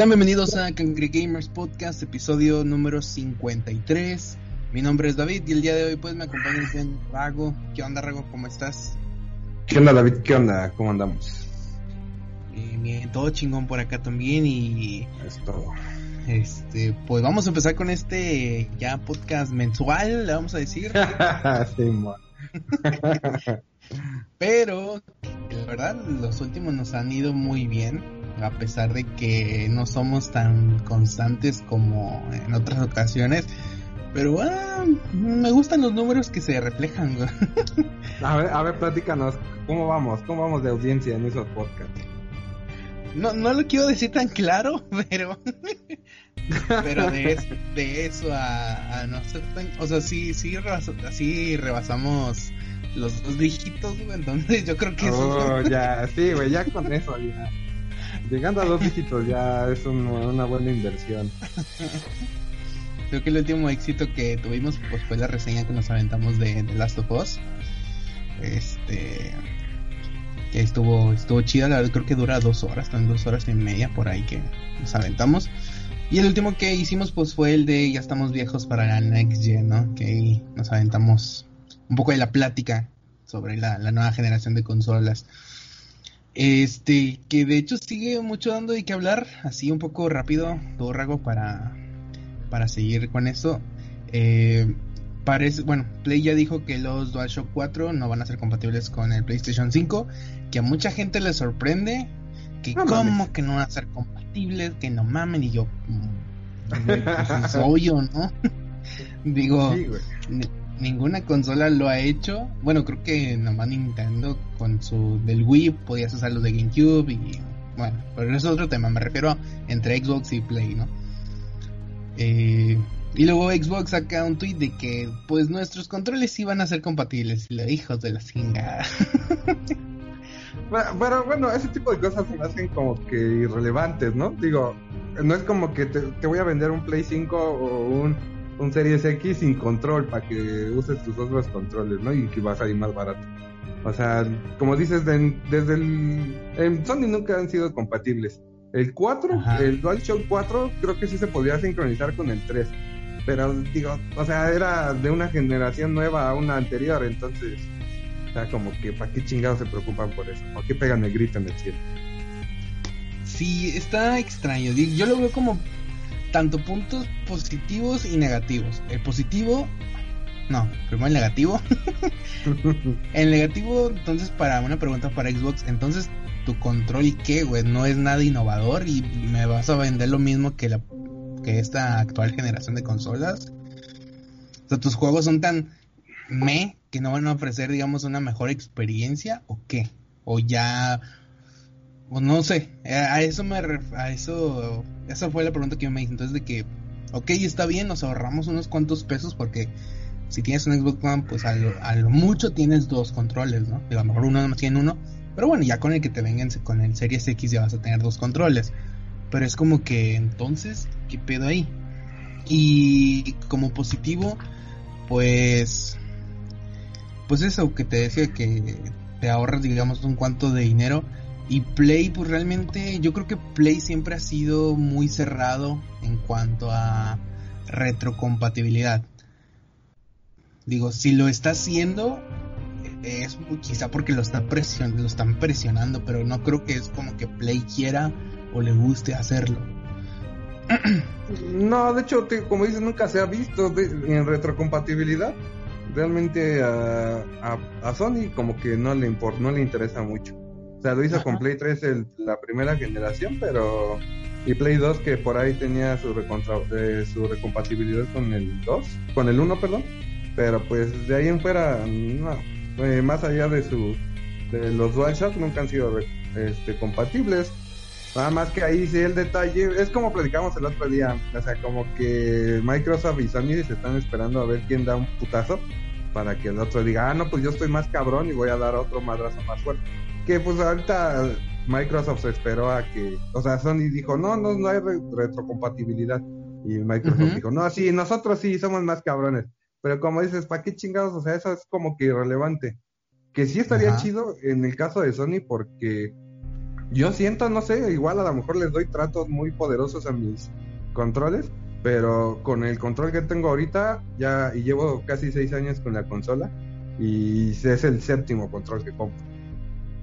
Sean bienvenidos a Cangre Gamers Podcast, episodio número 53. Mi nombre es David y el día de hoy pues me acompaña el Rago. ¿Qué onda Rago? ¿Cómo estás? ¿Qué onda David? ¿Qué onda? ¿Cómo andamos? Bien, todo chingón por acá también y... Es todo. Este, pues vamos a empezar con este ya podcast mensual, le vamos a decir. sí, Pero, la verdad, los últimos nos han ido muy bien, a pesar de que no somos tan constantes como en otras ocasiones. Pero ah, me gustan los números que se reflejan. a ver, a ver, platícanos, ¿cómo vamos? ¿Cómo vamos de audiencia en esos podcasts? No, no lo quiero decir tan claro, pero pero de, de eso a, no ser tan, o sea, sí, sí, así rebasamos los dos dígitos, entonces yo creo que eso... Oh, ya, sí, güey, ya con eso, ya. Llegando a dos dígitos ya es una buena inversión. Creo que el último éxito que tuvimos pues fue la reseña que nos aventamos de, de Last of Us. Este que estuvo, estuvo chida, la verdad creo que dura dos horas, están dos horas y media por ahí que nos aventamos. Y el último que hicimos pues fue el de ya estamos viejos para la Next Gen, ¿no? Que nos aventamos un poco de la plática sobre la, nueva generación de consolas. Este, que de hecho sigue mucho dando de qué hablar, así un poco rápido, todo rago para, para seguir con eso. Eh, parece, bueno, Play ya dijo que los DualShock 4 no van a ser compatibles con el PlayStation 5, que a mucha gente le sorprende, que como que no van a ser compatibles, que no mamen, y yo, mm, pues es obvio, ¿no? Digo, ninguna consola lo ha hecho. Bueno, creo que nomás Nintendo con su del Wii podías usar los de GameCube y bueno, pero eso es otro tema, me refiero entre Xbox y Play, ¿no? Eh, y luego Xbox saca un tweet de que pues nuestros controles iban a ser compatibles. Y los hijos de la chingada. Pero, bueno, ese tipo de cosas se hacen como que irrelevantes, ¿no? Digo, no es como que te, voy a vender un Play 5 o un, un Series X sin control para que uses tus otros controles, ¿no? Y que va a salir más barato. O sea, como dices, desde el... Sony nunca han sido compatibles. El 4, el DualShock 4, creo que sí se podría sincronizar con el 3 pero digo, o sea, era de una generación nueva a una anterior, entonces, o sea, como que, ¿para qué chingados se preocupan por eso? ¿Por qué pegan el grito en el cielo? Sí, está extraño. Yo lo veo como tanto puntos positivos y negativos. El positivo, no, primero el negativo. el negativo, entonces, para una pregunta para Xbox, entonces, ¿tu control y qué, güey? No es nada innovador y me vas a vender lo mismo que la que esta actual generación de consolas. O sea, tus juegos son tan me que no van a ofrecer, digamos, una mejor experiencia o qué? O ya o no sé, a eso me a eso esa fue la pregunta que yo me hice, entonces de que ok, está bien, nos ahorramos unos cuantos pesos porque si tienes un Xbox One, pues a lo, mucho tienes dos controles, ¿no? a lo mejor uno más tiene uno, pero bueno, ya con el que te vengan con el Series X ya vas a tener dos controles. Pero es como que entonces, ¿qué pedo ahí? Y como positivo, pues... Pues eso que te decía que te ahorras, digamos, un cuanto de dinero. Y Play, pues realmente yo creo que Play siempre ha sido muy cerrado en cuanto a retrocompatibilidad. Digo, si lo está haciendo, es quizá porque lo, están presionando, pero no creo que es como que Play quiera o le guste hacerlo. No, de hecho, como dices, nunca se ha visto en retrocompatibilidad. Realmente a, Sony como que no le no le interesa mucho. O sea, lo hizo con Play 3 el, la primera generación, pero... Y Play 2 que por ahí tenía su, eh, su recompatibilidad con el 2, con el 1, perdón. Pero pues de ahí en fuera, no. Eh, más allá de su de los DualShock nunca han sido este, compatibles. Nada más que ahí sí el detalle, es como platicamos el otro día, o sea, como que Microsoft y Sony se están esperando a ver quién da un putazo para que el otro diga, ah, no, pues yo estoy más cabrón y voy a dar otro madrazo más fuerte. Que pues ahorita Microsoft se esperó a que, o sea, Sony dijo, no, no, no hay retrocompatibilidad. Y Microsoft dijo, no, sí, nosotros sí somos más cabrones. Pero como dices, ¿para qué chingados? O sea, eso es como que irrelevante. Que sí estaría chido en el caso de Sony porque yo siento, no sé, igual a lo mejor les doy tratos muy poderosos a mis controles, pero con el control que tengo ahorita, ya, y llevo casi seis años con la consola, y es el séptimo control que compro.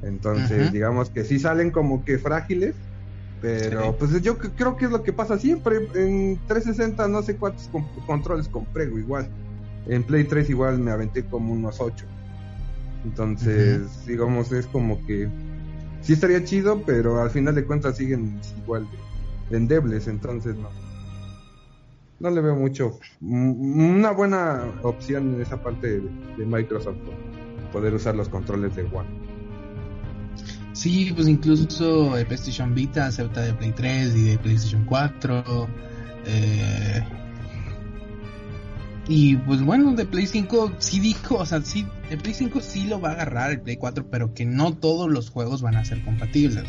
Entonces, digamos que sí salen como que frágiles, pero pues yo creo que es lo que pasa siempre. En 360 no sé cuántos controles compré, igual. En Play 3 igual me aventé como unos 8. Entonces, digamos, es como que sí estaría chido, pero al final de cuentas siguen igual de, endebles, entonces no. No le veo mucho. Una buena opción en esa parte de, Microsoft, poder usar los controles de One. Sí, pues incluso el PlayStation Vita acepta de Play 3 y de PlayStation 4. Eh, y pues bueno, de Play 5 sí dijo, o sea, sí, de Play 5 sí lo va a agarrar el Play 4, pero que no todos los juegos van a ser compatibles.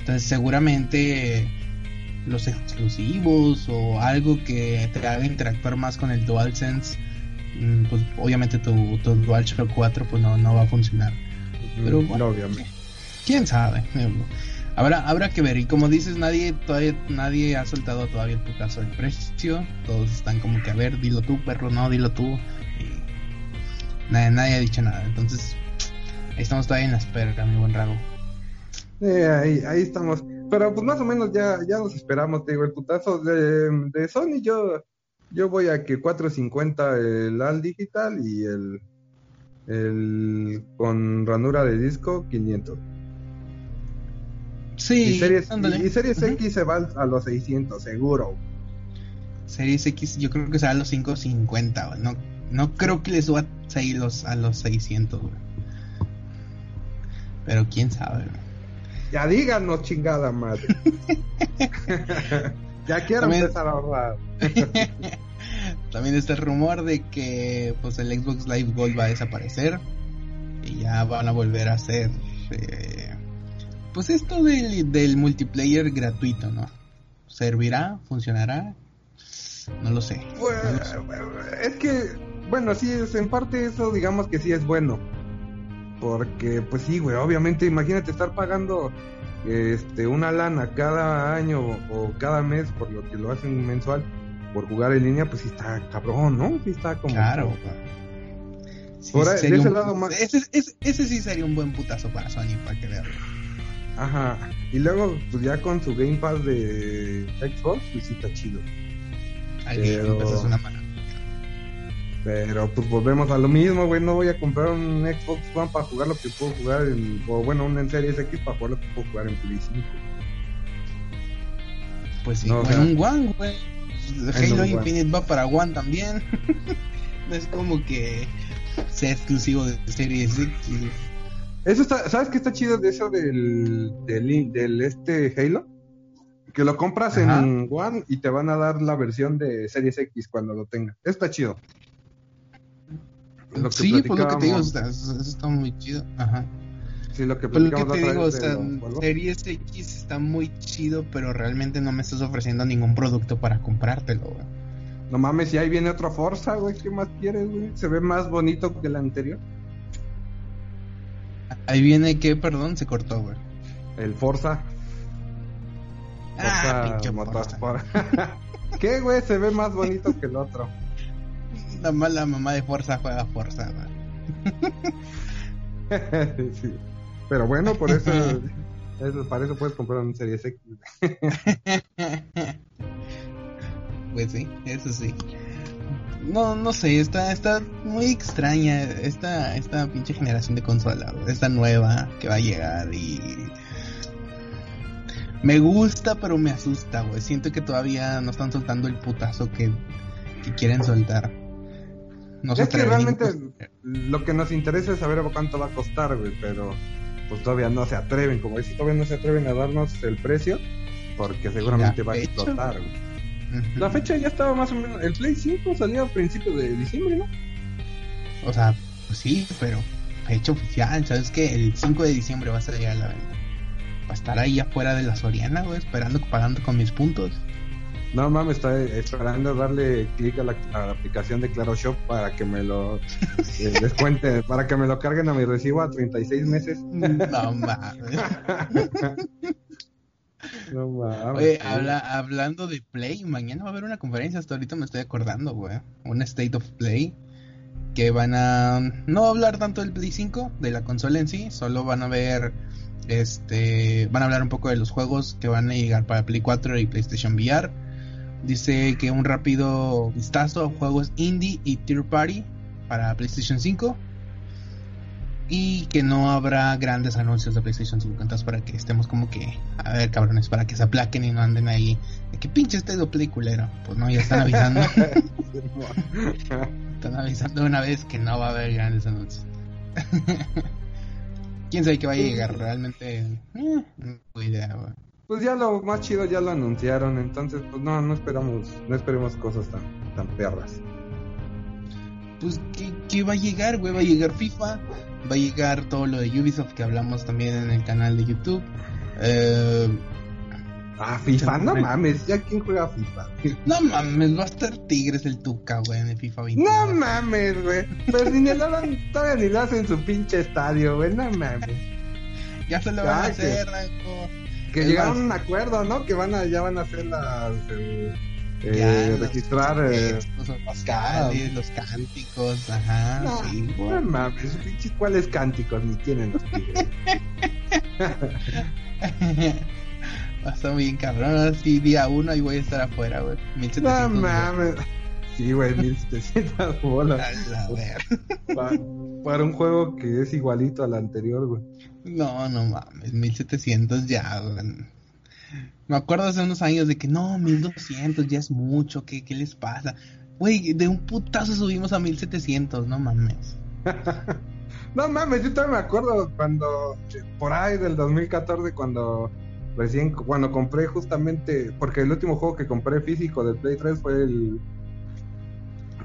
Entonces seguramente los exclusivos o algo que te haga interactuar más con el DualSense, mm, pues obviamente tu, tu DualShock 4 pues no, no va a funcionar. Pero bueno, obviamente. quién sabe. Habrá, habrá que ver, y como dices, nadie todavía nadie ha soltado todavía el putazo del precio. Todos están como que a ver, dilo tú, perro, no, dilo tú. Y nadie, nadie ha dicho nada. Entonces, ahí estamos todavía en la espera, mi buen Rago. ahí, ahí estamos. Pero pues más o menos ya, ya nos esperamos, te digo, el putazo de, de Sony, yo, yo voy a que 450 el al digital y el, el con ranura de disco 500. Sí, y Series, y series X se va a los 600, seguro. Series X yo creo que se va a los 550, no, no creo que les suba a, los, a los 600, Pero quién sabe, Ya díganos, chingada madre. ya quiero empezar a ahorrar. También está el rumor de que pues el Xbox Live Gold va a desaparecer y ya van a volver a hacer eh, pues esto del, del multiplayer gratuito, ¿no? ¿Servirá? ¿Funcionará? No lo sé. Pues, es que, bueno, sí, es, en parte eso digamos que sí es bueno. Porque, pues sí, güey, obviamente imagínate estar pagando este una lana cada año o cada mes por lo que lo hacen mensual por jugar en línea, pues sí está cabrón, ¿no? Sí está como... Claro, ese, lado más... ese, ese, sí sería un buen putazo para Sony, para que vean. Ajá. Y luego, pues ya con su Game Pass de Xbox, pues sí está chido. pero... es una mano. Pero pues volvemos a lo mismo, güey. No voy a comprar un Xbox One para jugar lo que puedo jugar en. O bueno, un en Series X para jugar lo que puedo jugar en Play 5. Pues sí, no, un One, güey. Halo Infinite va para One también. no es como que sea exclusivo de Series X. Eso está, ¿sabes qué está chido de eso del, del, este Halo? Que lo compras en One y te van a dar la versión de Series X cuando lo tenga. Está chido. sí, por lo que te digo, está, eso está muy chido. Aja Sí, lo que, pues lo que te digo, o sea, Series X está muy chido, pero realmente no me estás ofreciendo ningún producto para comprártelo, güey. No mames, si ahí viene otra Forza, güey, ¿qué más quieres, güey? Se ve más bonito que el anterior. Ahí viene que, perdón, se cortó, güey. El Forza. Ah, Forza ¿Qué, güey? Se ve más bonito que el otro. La mala mamá de Forza juega Forza, güey. sí. Pero bueno, por eso, para eso puedes comprar un Series X. pues sí, eso sí no, no sé, está, está muy extraña esta, esta pinche generación de consola, esta nueva que va a llegar y me gusta pero me asusta, güey. Siento que todavía no están soltando el putazo que, quieren soltar. No es que realmente lo que nos interesa es saber cuánto va a costar, güey, pero pues todavía no se atreven, como dices, todavía no se atreven a darnos el precio porque seguramente va a explotar. La fecha ya estaba más o menos. El Play 5 salía a principios de diciembre, ¿no? O sea, pues sí, pero fecha oficial, ¿sabes qué? El 5 de diciembre va a salir a la venta. Va a estar ahí afuera de la Soriana, güey, esperando, pagando con mis puntos. No mames, estoy esperando darle clic a, la, aplicación de Claro Shop para que me lo eh, descuente, para que me lo carguen a mi recibo a 36 meses. No mames. no mames. Oye, habla, hablando de Play, mañana va a haber una conferencia, hasta ahorita me estoy acordando, güey. Un State of Play que van a no hablar tanto del Play 5, de la consola en sí, solo van a ver este van a hablar un poco de los juegos que van a llegar para Play 4 y PlayStation VR Dice que un rápido vistazo a juegos indie y tier party para PlayStation 5. Y que no habrá grandes anuncios de PlayStation 5. Entonces, para que estemos como que, a ver, cabrones, para que se aplaquen y no anden ahí. Que pinche este de peliculero. Pues no, ya están avisando. están avisando una vez que no va a haber grandes anuncios. Quién sabe que va a llegar realmente. Eh, no idea, pues ya lo más chido ya lo anunciaron, entonces pues no, no esperamos, no esperemos cosas tan, tan perras. Pues ¿qué, va a llegar, güey? Va a llegar FIFA, va a llegar todo lo de Ubisoft que hablamos también en el canal de YouTube. Eh, ah, FIFA, no mames, ya quién juega FIFA. No mames, va a estar Tigres el Tuca, güey, en el FIFA 20. No mames, güey. Pero ni le todavía ni lo hacen en su pinche estadio, güey, no mames. Ya se lo van a hacer, Ranco. Que llegaron a un acuerdo, ¿no? Que van a, ya van a hacer las... Eh, eh, registrar eh, los pascales, los cánticos, ajá, no, sí, no mames, cuáles cánticos ni tienen los tigres. Va a estar bien cabrón, sí, día uno y voy a estar afuera, güey. No mames. Sí, güey, 1700 bolas. A ver. Para, para, un juego que es igualito al anterior, güey. No, no mames, 1700 ya, Me acuerdo hace unos años de que no, 1200 ya es mucho, ¿qué, qué les pasa? Güey, de un putazo subimos a 1700, no mames. no mames, yo todavía me acuerdo cuando, por ahí del 2014, cuando recién, cuando compré justamente, porque el último juego que compré físico del Play 3 fue el,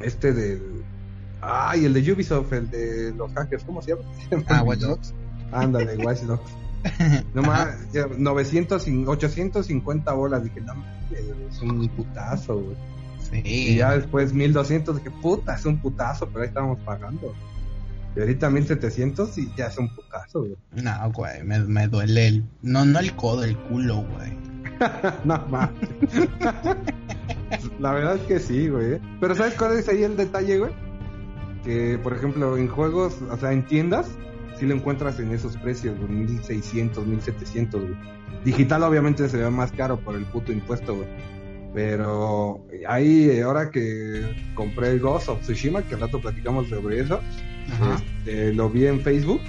este del, ay, el de Ubisoft, el de los hackers, ¿cómo se llama? Ah, Watch Dogs. Ándale, Watch Dogs. No más, 900, 850 bolas. Dije, no, es un putazo, güey. Sí. Y ya después 1200, dije, puta, es un putazo, pero ahí estamos pagando. Y ahorita 1700 y ya es un putazo, güey. No, güey, me, me duele el. No, no el codo, el culo, güey. no más. La verdad es que sí, güey. Pero ¿sabes cuál es ahí el detalle, güey? Que, por ejemplo, en juegos, o sea, en tiendas, si lo encuentras en esos precios, 1600, 1700, güey. Digital obviamente se ve más caro por el puto impuesto, güey. Pero ahí, ahora que compré el Ghost of Tsushima, que al rato platicamos sobre eso, este, lo vi en Facebook.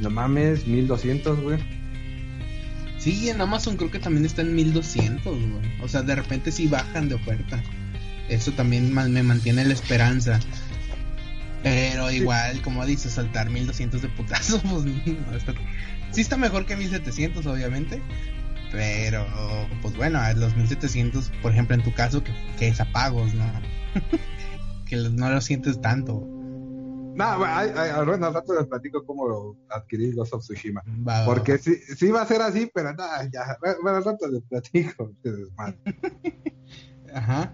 No mames, 1200, güey. Sí, en Amazon creo que también está en 1200, güey. O sea, de repente sí bajan de oferta. Eso también me mantiene la esperanza. Pero igual, como dices, saltar 1200 de putazo, pues no está... Sí está mejor que 1700, obviamente. Pero, pues bueno, los 1700, por ejemplo, en tu caso, que, que es apagos, ¿no? que no lo sientes tanto. No, al rato les platico cómo adquirí Ghost of Tsushima. Porque sí, sí va a ser así, pero nada, ya. Bueno, al rato les platico. Ajá.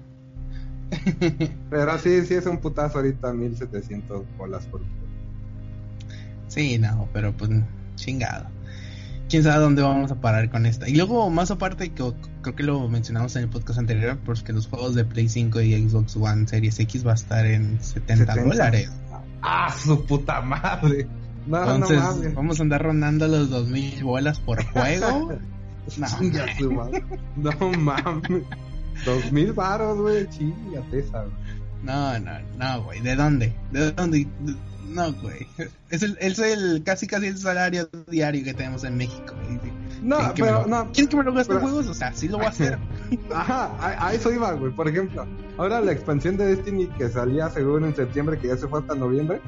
Pero sí, sí es un putazo ahorita, 1700 bolas por. Sí, no, pero pues chingado. Quién sabe dónde vamos a parar con esta. Y luego, más aparte, que, creo que lo mencionamos en el podcast anterior, porque los juegos de Play 5 y Xbox One Series X va a estar en 70, dólares. ¡Ah, su puta madre! No, Entonces, vamos a andar rondando los 2000 bolas por juego. no, no mames. Dos mil baros, güey, chingate esa, No, no, no, güey, ¿de dónde? ¿De dónde? No, güey. Es el, es el casi casi el salario diario que tenemos en México. No, pero no. ¿Quieres que me lo gaste juegos? O sea, sí lo voy a hacer. Ajá, a, eso iba, güey. Por ejemplo, ahora la expansión de Destiny que salía según en septiembre, que ya se fue hasta noviembre.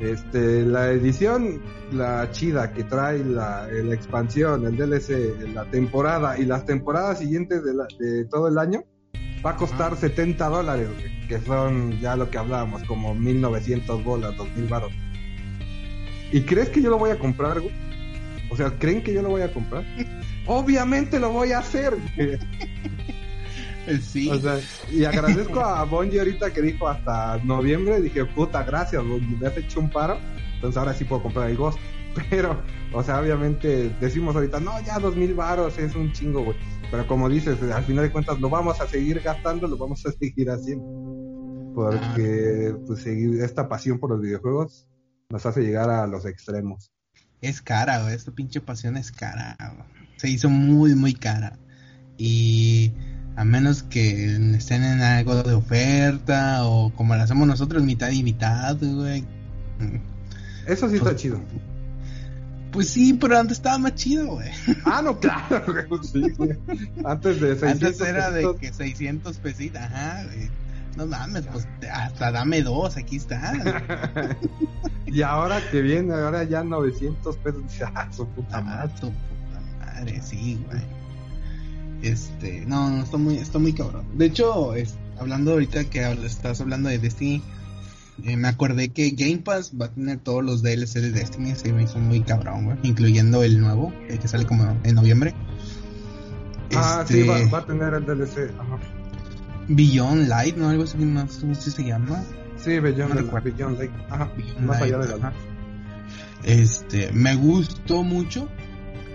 Este, la edición, la chida que trae la, la expansión, el DLC, la temporada y las temporadas siguientes de, de todo el año, va a costar 70 dólares, que son ya lo que hablábamos, como 1900 bolas, 2000 baros. ¿Y crees que yo lo voy a comprar, güey? O sea, ¿creen que yo lo voy a comprar? Obviamente lo voy a hacer, Sí. O sea, y agradezco a Bonji ahorita que dijo hasta noviembre. Dije, puta, gracias, Bonji, me has hecho un paro. Entonces ahora sí puedo comprar el Ghost. Pero, o sea, obviamente decimos ahorita, no, ya dos mil varos es un chingo, güey. Pero como dices, al final de cuentas lo vamos a seguir gastando, lo vamos a seguir haciendo. Porque, pues, seguir esta pasión por los videojuegos nos hace llegar a los extremos. Es cara, güey, esta pinche pasión es cara, Se hizo muy, muy cara. Y a menos que estén en algo de oferta o como lo hacemos nosotros, mitad y mitad, güey. Eso sí está pues, chido. Pues sí, pero antes estaba más chido, güey. Ah, no, claro, Sí, Antes de 600 Antes era de que 600 pesitos, ajá, güey. No mames, pues hasta dame dos, aquí está. y ahora que viene, ahora ya 900 pesos, ah, su puta ah, madre. su puta madre, sí, güey. Este, no, no, está muy, está muy cabrón. De hecho, es, hablando ahorita que estás hablando de Destiny, eh, me acordé que Game Pass va a tener todos los DLC de Destiny, se me hizo muy cabrón, güey. Incluyendo el nuevo, el que sale como en noviembre. Ah, sí, va, este, a tener el DLC. Ajá. Beyond Light, ¿no? Algo así, no sé si se llama. Sí, Beyond, Light. Ajá, más allá de la Este, me gustó mucho.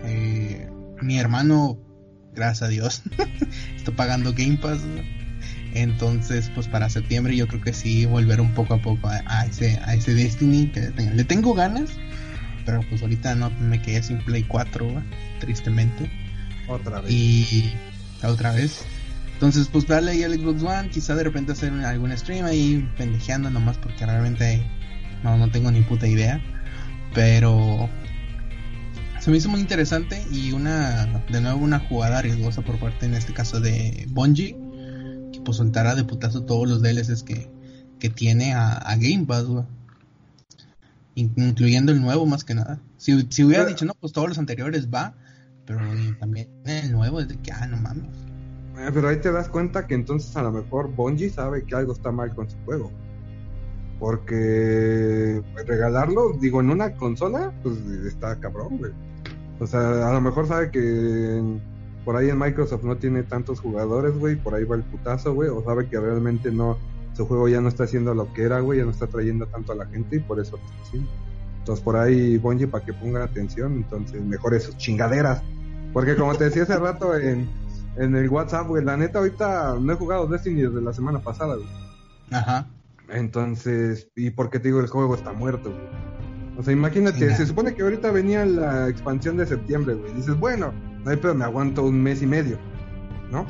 Eh, mi hermano, gracias a Dios, está pagando Game Pass. Entonces, pues para septiembre yo creo que sí volver un poco a poco a, ese a ese Destiny que le tengo, ganas, pero pues ahorita no me quedé sin Play 4, tristemente. Otra vez. Y otra vez. Entonces, pues darle ahí al Xbox One, quizá de repente hacer algún stream ahí pendejeando nomás porque realmente no, no tengo ni puta idea. Pero se me hizo muy interesante y una, de nuevo, una jugada riesgosa por parte en este caso de Bungie, que pues soltará de putazo todos los DLCs que, que tiene a, Game Pass, Incluyendo el nuevo más que nada. Si, si hubiera dicho, no, pues todos los anteriores va, pero también el nuevo es de que, ah, no mames. Eh, pero ahí te das cuenta que entonces a lo mejor Bungie sabe que algo está mal con su juego. Porque regalarlo, digo, en una consola, pues está cabrón, güey. O sea, a lo mejor sabe que por ahí en Microsoft no tiene tantos jugadores, güey, por ahí va el putazo, güey, o sabe que realmente no, su juego ya no está haciendo lo que era, güey, ya no está trayendo tanto a la gente y por eso lo está haciendo. Entonces por ahí Bungie para que ponga atención, entonces mejore sus chingaderas. Porque como te decía hace rato en, en el WhatsApp, güey. La neta, ahorita no he jugado Destiny desde la semana pasada, güey. Ajá. Entonces, ¿y por qué te digo el juego está muerto, güey? O sea, imagínate, se supone que ahorita venía la expansión de septiembre, güey. Dices, bueno, no hay pedo, me aguanto un mes y medio, ¿no?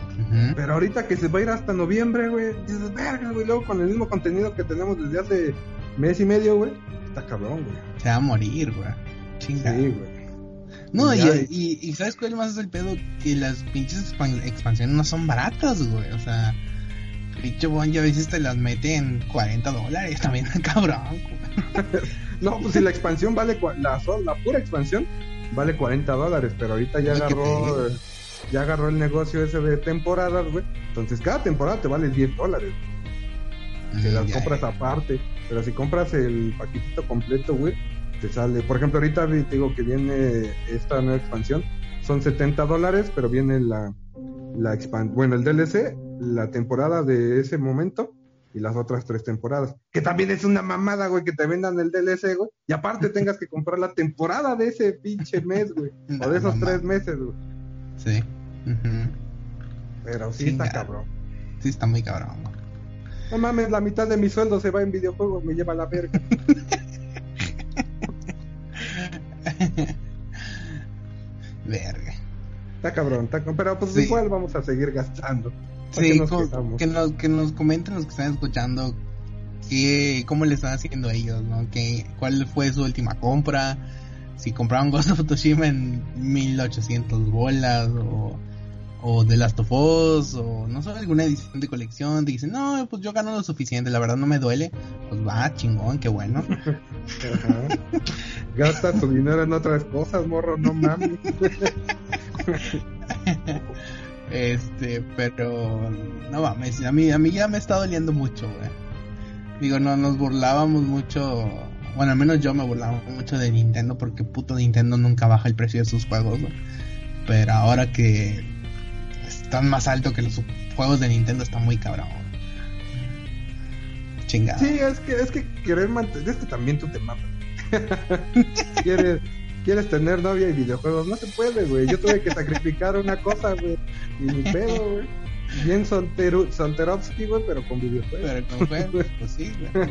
Pero ahorita que se va a ir hasta noviembre, güey, dices, verga, güey, luego con el mismo contenido que tenemos desde hace mes y medio, güey, está cabrón, güey. Se va a morir, güey. Chinga. Sí, güey. No, y, y, ¿sabes cuál más es el pedo? Que las pinches expansiones no son baratas, güey. O sea, pinche Bon ya a veces te las mete en 40 dólares también, cabrón. no, pues si la expansión vale, la, la pura expansión vale 40 dólares, pero ahorita ya agarró, ya agarró el negocio ese de temporadas, güey. Entonces cada temporada te vale 10 dólares. Mm, las compras aparte, pero si compras el paquetito completo, güey, te sale. Por ejemplo, ahorita te digo que viene esta nueva expansión. Son 70 dólares, pero viene la, la bueno, el DLC, la temporada de ese momento y las otras tres temporadas. Que también es una mamada, güey, que te vendan el DLC, güey. Y aparte tengas que comprar la temporada de ese pinche mes, güey. o de esos tres meses, güey. Sí. Pero sí, está cabrón. Sí, está muy cabrón. No mames, la mitad de mi sueldo se va en videojuegos, me lleva la verga. Verga. Está cabrón, está pero pues igual vamos a seguir gastando. Sí, que, nos, que nos comenten los que están escuchando que, cómo le están haciendo ellos, ¿no? Que, ¿Cuál fue su última compra? Si compraron Ghost of Tsushima en 1800 bolas o o de Last of Us, o no sé, alguna edición de colección, te dicen, no, pues yo gano lo suficiente, la verdad no me duele, pues va, chingón, qué bueno. Gasta tu dinero en otras cosas, morro, no mames. este, pero, no mames, a mí, a mí ya me está doliendo mucho, güey. Digo, no, nos burlábamos mucho, bueno, al menos yo me burlaba mucho de Nintendo, porque puto Nintendo nunca baja el precio de sus juegos, Pero ahora que están más alto que los juegos de Nintendo, está muy cabrón. Chingada. Sí, es que, es que querer mantener, es que también tú te matas. quieres, quieres tener novia y videojuegos, no se puede, güey. Yo tuve que sacrificar una cosa, güey. Y mi pedo, güey. Bien soltero, solterovsky, güey, pero con videojuegos. Pero con juegos, pues sí, güey.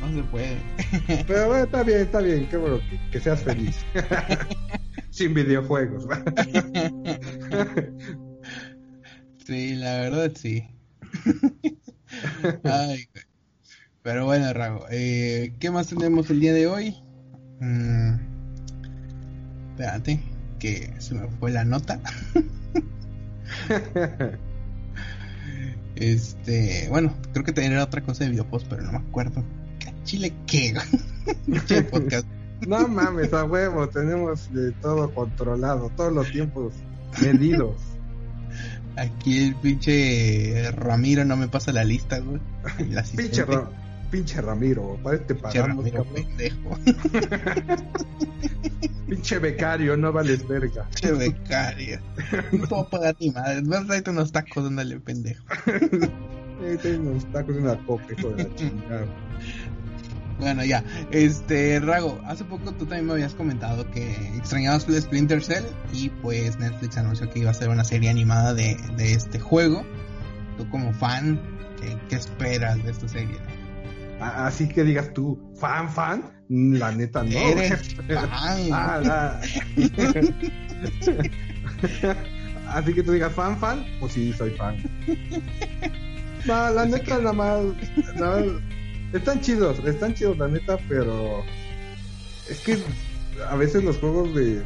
No, no se puede. Pero bueno, está bien, está bien, qué bueno, que, que seas feliz. Sin videojuegos. sí, la verdad sí. Ay. Pero bueno, Rago, eh, ¿qué más tenemos el día de hoy? Mm, espérate, que se me fue la nota. este, bueno, creo que tenía otra cosa de videopost, pero no me acuerdo. ¿Qué Chile qué? Podcast. No mames, a huevo, tenemos de todo controlado, todos los tiempos medidos. Aquí el pinche Ramiro no me pasa la lista, güey. El. Pinche, Ra- pinche Ramiro, para este Pinche pagamos, Ramiro, cabrón. pendejo. Pinche becario, no vales verga. Pinche becario. No te a pagar ni madre. Vas a unos tacos, ándale, pendejo. Tengo unos tacos y una coca, hijo de la chingada. Bueno, ya. Este, Rago, hace poco tú también me habías comentado que extrañabas el Splinter Cell y pues Netflix anunció que iba a hacer una serie animada de, de este juego. Tú como fan, ¿qué, qué esperas de esta serie? Así que digas tú, fan, fan, la neta no. Eres fan. Ah, la- Así que tú digas fan, fan, pues sí, soy fan. No, la neta, que- nada más. nada más- Están chidos, están chidos, la neta, pero. Es que a veces los juegos de,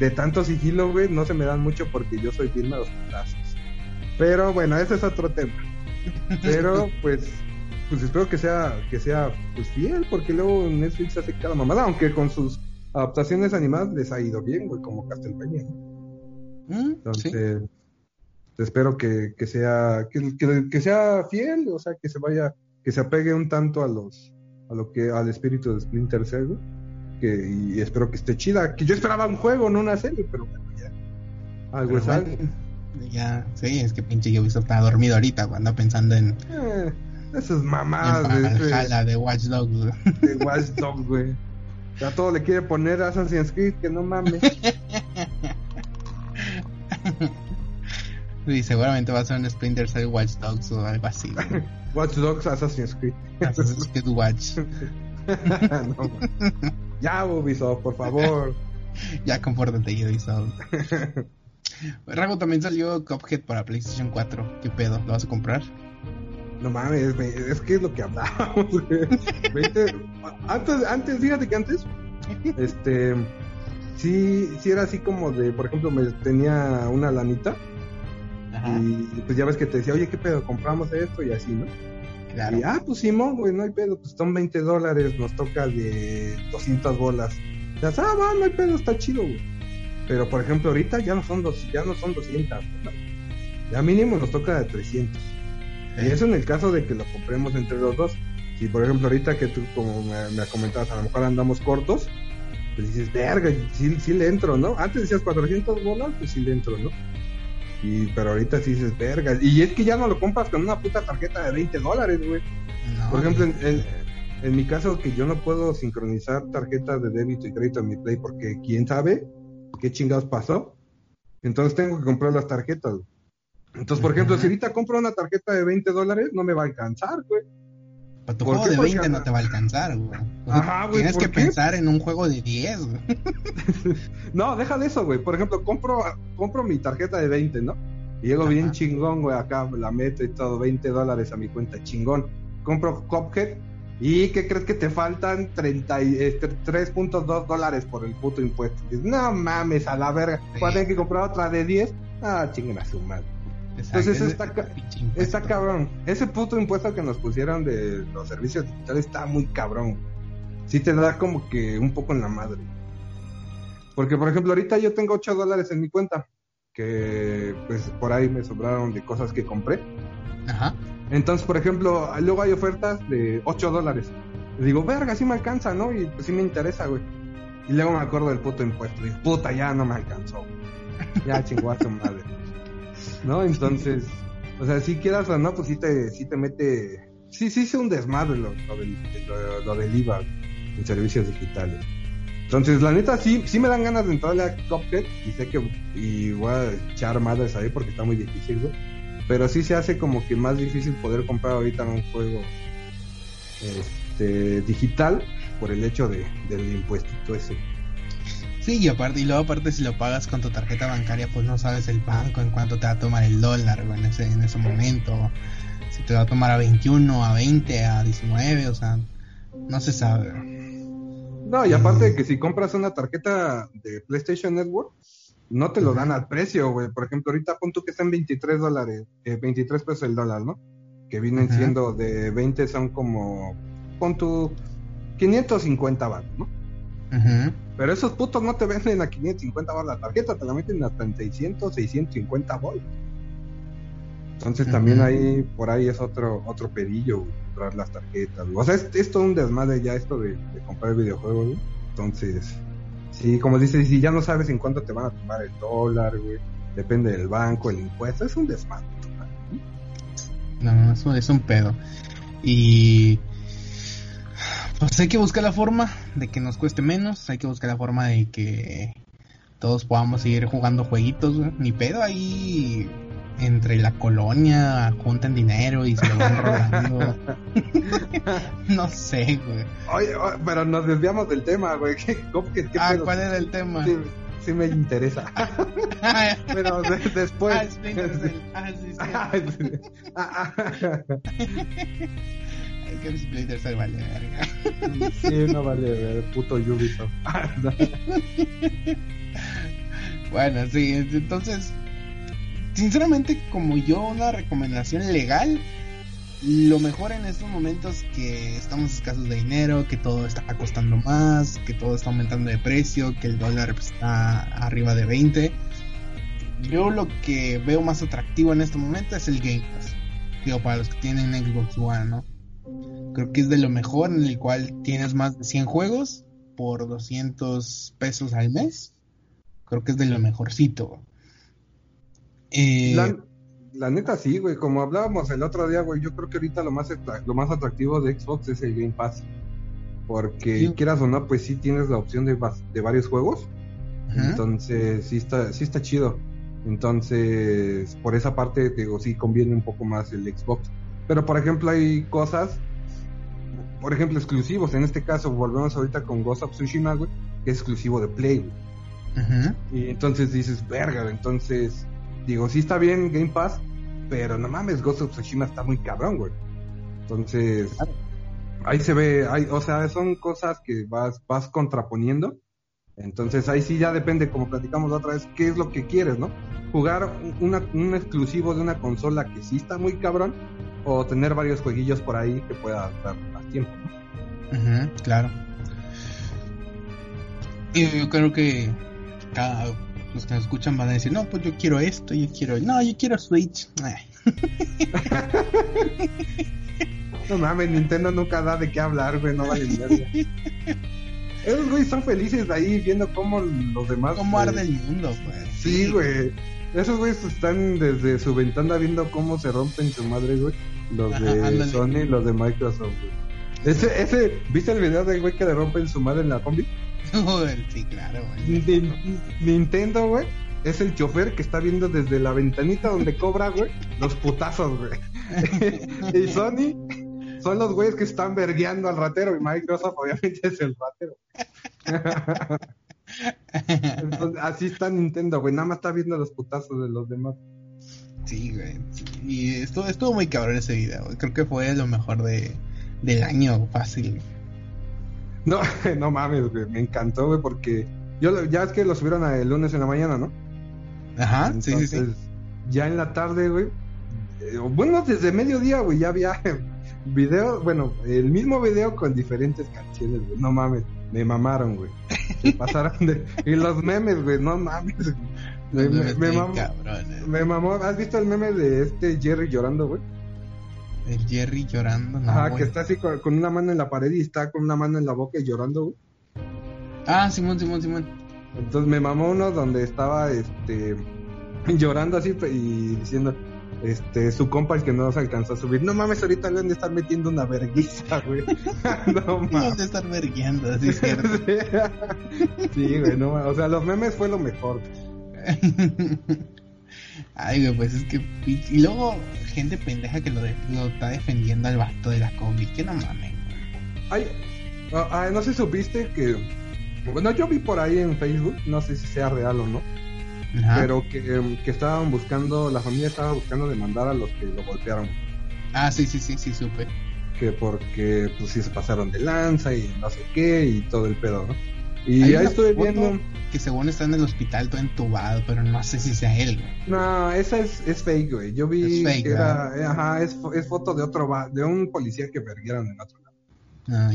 de tanto sigilo, güey, no se me dan mucho porque yo soy firme a los putazos. Pero bueno, ese es otro tema. Pero pues. Pues espero que sea, que sea pues fiel, porque luego Netflix hace cada mamada, aunque con sus adaptaciones animadas les ha ido bien, güey, como Castlevania. Mm, sí. Entonces, espero que, que sea que, que- que sea fiel, o sea, que se vaya, que se apegue un tanto a los a lo que al espíritu de Splinter Cell, güey, que y espero que esté chida, que yo esperaba un juego, no una serie, pero bueno, ya. Algo Pero es algo. ya, sí, es que pinche Ubisoft está dormido ahorita cuando anda pensando en, Eh, esas mamadas de, Valhalla de Watch Dogs. güey. de Watch Dogs, güey. Ya todo le quiere poner Assassin's Creed, que no mames. Y seguramente va a ser un Splinter Cell Watch Dogs o algo así. güey. Watch Dogs, Assassin's Creed. Assassin's Creed Watch. No, ya, Ubisoft, por favor. Ya compórtate, Ubisoft. Rago también salió Cuphead para PlayStation 4. ¿Qué pedo? ¿Lo vas a comprar? No mames, me- es que es lo que hablábamos, Antes, antes, fíjate que antes, este, sí, sí era así como de, por ejemplo, me tenía una lanita Ajá, y pues ya ves que te decía, oye, ¿qué pedo? Compramos esto y así, ¿no? claro. Y, ah, pues Simón, güey, no hay pedo, pues son 20 dólares, nos toca de 200 bolas. Ya, ah, va, no hay pedo, está chido, güey. Pero, por ejemplo, ahorita ya no son, dos, ya no son 200, ¿no? Ya mínimo nos toca de 300. Y eso en el caso de que lo compremos entre los dos. Si por ejemplo ahorita que tú como me, me comentabas, a lo mejor andamos cortos, pues dices, verga, sí, sí le entro, ¿no? Antes decías 400 bolas, pues sí le entro, ¿no? Y, pero ahorita sí dices, verga. Y es que ya no lo compras con una puta tarjeta de 20 dólares, güey. No, Por ejemplo, en- en mi caso que yo no puedo sincronizar tarjetas de débito y crédito en mi Play porque quién sabe qué chingados pasó. Entonces tengo que comprar las tarjetas. güey. Entonces, por ejemplo, si ahorita compro una tarjeta de 20 dólares, no me va a alcanzar, güey. Para tu ¿por juego qué? de Porque 20 anda- no te va a alcanzar, güey. Ajá, güey, Tienes ¿por que qué? pensar en un juego de 10, güey. No, deja de eso, güey. Por ejemplo, compro, compro mi tarjeta de 20, ¿no? Y llego bien chingón, güey. Acá la meto y todo, 20 dólares a mi cuenta, chingón. Compro Cuphead. ¿Y qué crees que te faltan? 30 y, este, 3.2 dólares por el puto impuesto. Dices, no mames, a la verga. Voy a tener que comprar otra de 10. Ah, chinguen a su madre. Entonces, está. Está cabrón. Ese puto impuesto que nos pusieron de los servicios digitales está muy cabrón. Sí te da como que un poco en la madre. Porque, por ejemplo, ahorita yo tengo 8 dólares en mi cuenta. Que, pues, por ahí me sobraron de cosas que compré. Ajá. Entonces, por ejemplo, luego hay ofertas de 8 dólares. Digo, verga, sí me alcanza, ¿no? Y pues sí me interesa, güey. Y luego me acuerdo del puto impuesto. Digo, puta, ya no me alcanzó. Ya chingó a su madre. ¿No? Entonces, o sea, si quieras o no, pues sí te, sí te mete, sí, sí es un desmadre lo, del, lo, del IVA en servicios digitales. Entonces, la neta, sí, sí me dan ganas de entrarle a Cuphead y sé que y voy a echar madres ahí porque está muy difícil. Pero sí se hace como que más difícil poder comprar ahorita un juego este, digital por el hecho de, del impuesto ese. Sí, y aparte, y luego aparte si lo pagas con tu tarjeta bancaria, pues no sabes el banco en cuánto te va a tomar el dólar en ese, en ese momento. Si te va a tomar a 21, a 20, a 19, o sea, no se sabe. No, y aparte de que si compras una tarjeta de PlayStation Network, no te lo dan al precio, güey. Por ejemplo, ahorita punto que están 23 dólares, eh, 23 pesos el dólar, ¿no? Que vienen siendo de 20 son como, pon tu 550 baros, ¿no? Pero esos putos no te venden a 550 baros la tarjeta, te la meten hasta en 600, 650 bolas. Entonces también ahí, por ahí es otro otro pedillo, comprar las tarjetas. O sea, es, todo un desmadre ya esto de, comprar videojuegos, güey. Entonces, sí, como dices, si ya no sabes en cuánto te van a tomar el dólar, güey. Depende del banco, el impuesto, es un desmadre. No, eso es un pedo. Y pues hay que buscar la forma de que nos cueste menos, hay que buscar la forma de que todos podamos seguir jugando jueguitos, Ni pedo ahí entre la colonia juntan dinero y se lo van robando. no sé, güey. Oye, pero nos desviamos del tema, güey. ¿Qué, ah, ¿cuál era el tema? Sí, me interesa. pero después. Ah, ah, sí, sí. Es que Cell vale verga. sí, no vale ver, puto Ubisoft. bueno, sí, entonces sinceramente, como yo, una recomendación legal, lo mejor en estos momentos que estamos escasos de dinero, que todo está costando más, que todo está aumentando de precio, que el dólar está arriba de 20. Yo lo que veo más atractivo en este momento es el Game Pass. Digo, para los que tienen Xbox One, ¿no? Creo que es de lo mejor en el cual tienes más de 100 juegos por 200 pesos al mes. Creo que es de lo mejorcito. Eh, la, neta sí, güey, como hablábamos el otro día, güey, yo creo que ahorita lo más, lo más atractivo de Xbox es el Game Pass. Porque quieras o no, pues sí tienes la opción de, de varios juegos. Entonces, sí está, sí está chido. Entonces, por esa parte, digo, sí conviene un poco más el Xbox. Pero, por ejemplo, hay cosas, por ejemplo, exclusivos. En este caso, volvemos ahorita con Ghost of Tsushima, güey, que es exclusivo de Play, Y entonces dices, verga, entonces digo, sí está bien Game Pass, pero no mames, Ghost of Tsushima está muy cabrón, güey. Entonces, ahí se ve, hay, o sea, son cosas que vas, vas contraponiendo. Entonces ahí sí ya depende, como platicamos la otra vez, qué es lo que quieres, ¿no? Jugar un exclusivo de una consola que sí está muy cabrón, o tener varios jueguillos por ahí que pueda dar más tiempo, ¿no? claro. Y yo creo que cada los que nos escuchan van a decir, no, pues yo quiero esto, yo quiero, no, yo quiero Switch. no mames, Nintendo nunca da de qué hablar, güey, no vale. Esos güeyes están felices ahí viendo cómo los demás. Cómo arde el mundo, güey. Sí, güey. Esos güeyes están desde su ventana viendo cómo se rompen su madre, güey. Los de Sony y los de Microsoft, güey. Ese, ese, ¿viste el video del güey que le rompen su madre en la combi? sí, claro, Nintendo, güey, es el chofer que está viendo desde la ventanita donde cobra, güey, los putazos, güey. y Sony son los güeyes que están vergueando al ratero y Microsoft obviamente es el ratero. así está Nintendo, güey, nada más está viendo los putazos de los demás. Sí, güey. Y estuvo, estuvo muy cabrón ese video. Creo que fue lo mejor de, del año fácil. No, no mames, güey. Me encantó, güey, porque yo ya es que lo subieron el lunes en la mañana, ¿no? Ajá, sí, sí, sí. Ya en la tarde, güey. Eh, bueno, desde mediodía, güey, ya había video, bueno, el mismo video con diferentes canciones, güey. No mames, me mamaron, güey. Pasaron de. Y los memes, güey, no mames. Me, me, mamó, me mamó. ¿Has visto el meme de este Jerry llorando, güey? El Jerry llorando. No, Ajá, que está así con, una mano en la pared y está con una mano en la boca y llorando, güey. Ah, Simón, Simón, Simón. Entonces me mamó uno donde estaba este llorando así y diciendo, este, su compa el que no se alcanzó a subir. No mames, ahorita le han de estar metiendo una verguiza, güey. no mames. de estar verguiando, así es cierto. sí, güey, no O sea, los memes fue lo mejor. Ay, güey, pues es que. Y luego, gente pendeja que lo, está defendiendo al vato de la combi. Que no mames. Ay, ah, no sé si supiste que. Bueno, yo vi por ahí en Facebook, no sé si sea real o no pero que, que, estaban buscando, la familia estaba buscando demandar a los que lo golpearon. Ah, sí, sí, sí, sí, supe. Que porque, pues sí, se pasaron de lanza y no sé qué y todo el pedo, ¿no? Y ahí estuve viendo. Que según está en el hospital todo entubado, pero no sé si sea él, No, esa es, es fake, güey. Yo vi que era. Ajá, es, es, foto de otro. de un policía que perdieron en otro Ah,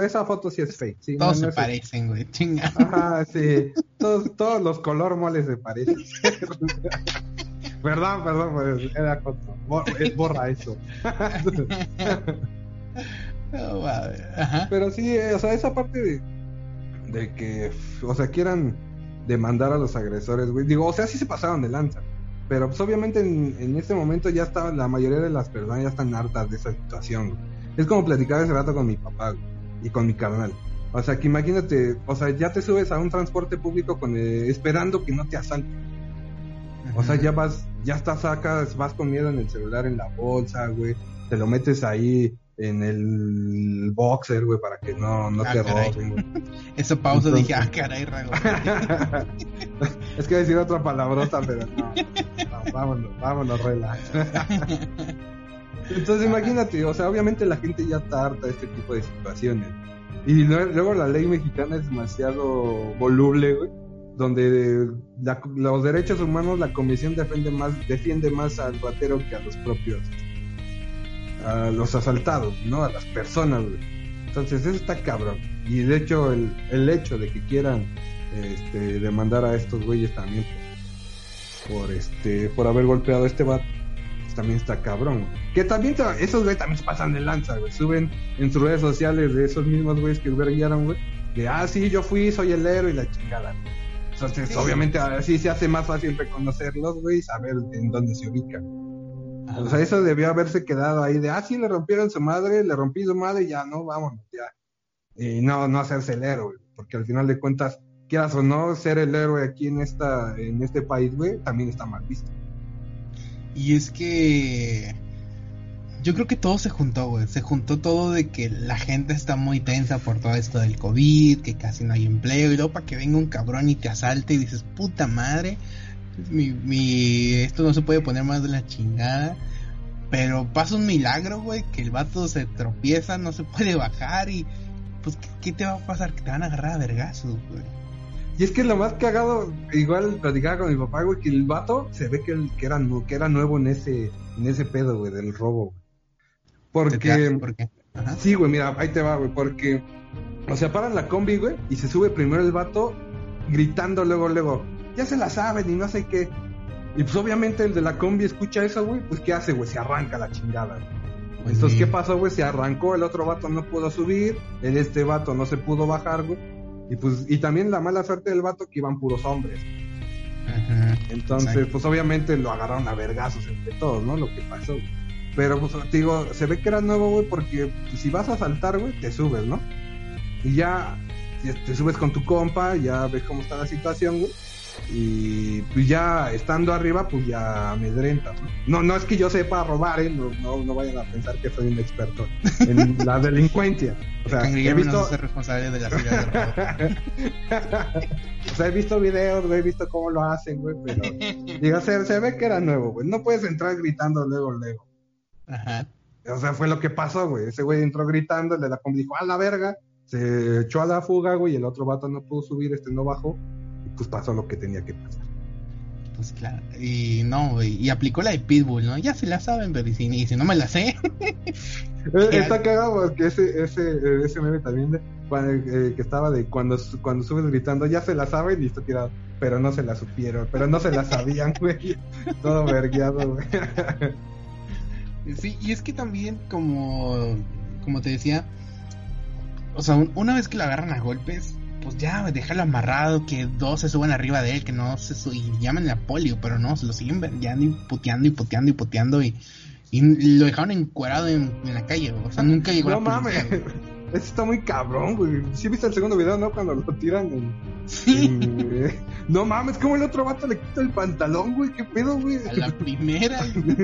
esa foto sí es fake. Sí, todos se parecen, güey. Chinga. Ajá, sí. Todos, todos los color moles se parecen. perdón, perdón, pues, era borra, eso. Oh, Pero sí, o sea, esa parte de, de que, o sea, quieran demandar a los agresores, güey. Digo, o sea, sí se pasaron de lanza. Pero pues obviamente en, en este momento ya está, la mayoría de las personas ya están hartas de esa situación, güey. Es como platicar ese rato con mi papá y con mi carnal. O sea, que imagínate, o sea, ya te subes a un transporte público con eh, esperando que no te asalten. O sea, ya vas, ya estás sacas, vas con miedo en el celular, en la bolsa, güey. Te lo metes ahí en el boxer, güey, para que no, no ah, te roben, güey. Eso pausa, dije, ah, caray, rago. es que decir otra palabrota, pero no. no vámonos, vámonos, relax. Entonces imagínate, o sea, obviamente la gente ya está harta de este tipo de situaciones. Y luego la ley mexicana es demasiado voluble, güey, donde los derechos humanos la comisión defiende más, defiende más al ratero que a los propios, a los asaltados, ¿no? A las personas, güey. Entonces eso está cabrón. Y de hecho el, el hecho de que quieran este, demandar a estos güeyes también por, por este por haber golpeado a este vato también está cabrón. Que también, esos güeyes también se pasan de lanza, güey. Suben en sus redes sociales de esos mismos güeyes que verguiaron, güey. De, ah, sí, yo fui, soy el héroe y la chingada. Entonces, obviamente, así se hace más fácil reconocerlos, güey, y saber en dónde se ubican. O sea, eso debió haberse quedado ahí de, ah, sí, le rompieron su madre, le rompí su madre ya, no, vámonos, ya. Y no, no hacerse el héroe, porque al final de cuentas, quieras o no, ser el héroe aquí en esta, en este país, güey, también está mal visto. Y es que yo creo que todo se juntó, güey. Se juntó todo de que la gente está muy tensa por todo esto del COVID, que casi no hay empleo, y luego para que venga un cabrón y te asalte y dices, puta madre, mi, mi, esto no se puede poner más de la chingada. Pero pasa un milagro, güey, que el vato se tropieza, no se puede bajar y pues, ¿qué, te va a pasar? Que te van a agarrar a vergazos, güey. Y es que lo más cagado, igual platicaba con mi papá, güey, que el vato se ve que, que, era, que era nuevo en ese, en ese pedo, güey, del robo. Porque... ¿Por qué? Sí, güey, mira, ahí te va, güey, porque... O sea, paran la combi, güey, y se sube primero el vato gritando luego, luego, ya se la saben y no sé qué. Y pues obviamente el de la combi escucha eso, güey, pues ¿qué hace, güey? Se arranca la chingada. Pues Entonces, ¿qué pasó, güey? Se arrancó, el otro vato no pudo subir, el este vato no se pudo bajar, güey y pues, y también la mala suerte del vato que iban puros hombres. Entonces, pues obviamente lo agarraron a vergazos entre todos, ¿no? Lo que pasó. Pero pues digo, se ve que era nuevo, güey, porque si vas a saltar, güey, te subes, ¿no? Y ya te subes con tu compa, ya ves cómo está la situación, güey y pues ya estando arriba pues ya amedrenta ¿no? no es que yo sepa robar ¿eh? no, no, vayan a pensar que soy un experto en la delincuencia. O sea he visto responsable de la o sea he visto videos he visto cómo lo hacen güey pero digo se, se ve que era nuevo güey. No puedes entrar gritando luego luego. Ajá. o sea fue lo que pasó güey. Ese güey entró gritando el de la dijo a la verga se echó a la fuga güey y el otro vato no pudo subir este no bajó pues pasó lo que tenía que pasar. Pues claro, y no, y, aplicó la de Pitbull, ¿no? Ya se la saben, pero y si, no me la sé. Eh, está cagado porque ese, ese, ese meme también de, eh, que estaba de cuando, cuando subes gritando, ya se la saben y esto tirado, pero no se la supieron, pero no se la sabían, güey. Todo vergueado, güey. Sí, y es que también, como, como te decía, o sea, una vez que la agarran a golpes, pues ya, déjalo amarrado, que dos se suban arriba de él, que no se suban y llamen a polio, pero no, se lo siguen vendiendo y puteando y puteando y puteando y, y lo dejaron encuerado en, la calle, o sea, nunca llegó no mames. Eso está muy cabrón, güey. ¿Sí viste el segundo video, no? Cuando lo tiran en... Sí. no mames, como el otro vato le quita el pantalón, güey. ¿Qué pedo, güey? A la primera.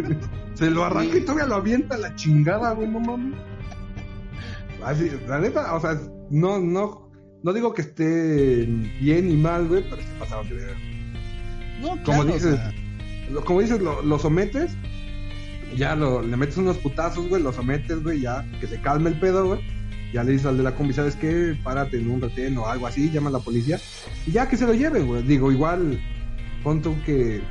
Se lo arranca y todavía lo avienta a la chingada, güey. No mames. Así, la neta, o sea, no, no, no digo que esté bien ni mal, güey, pero se pasaba de ver. No, claro, como dices, lo, como dices, lo, lo sometes, ya lo, le metes unos putazos, güey, lo sometes, güey, ya, que se calme el pedo, güey ya le dices al de la combi, ¿sabes qué? Párate en un retén o algo así, llama a la policía y ya que se lo lleven, güey. Digo, igual, pon que.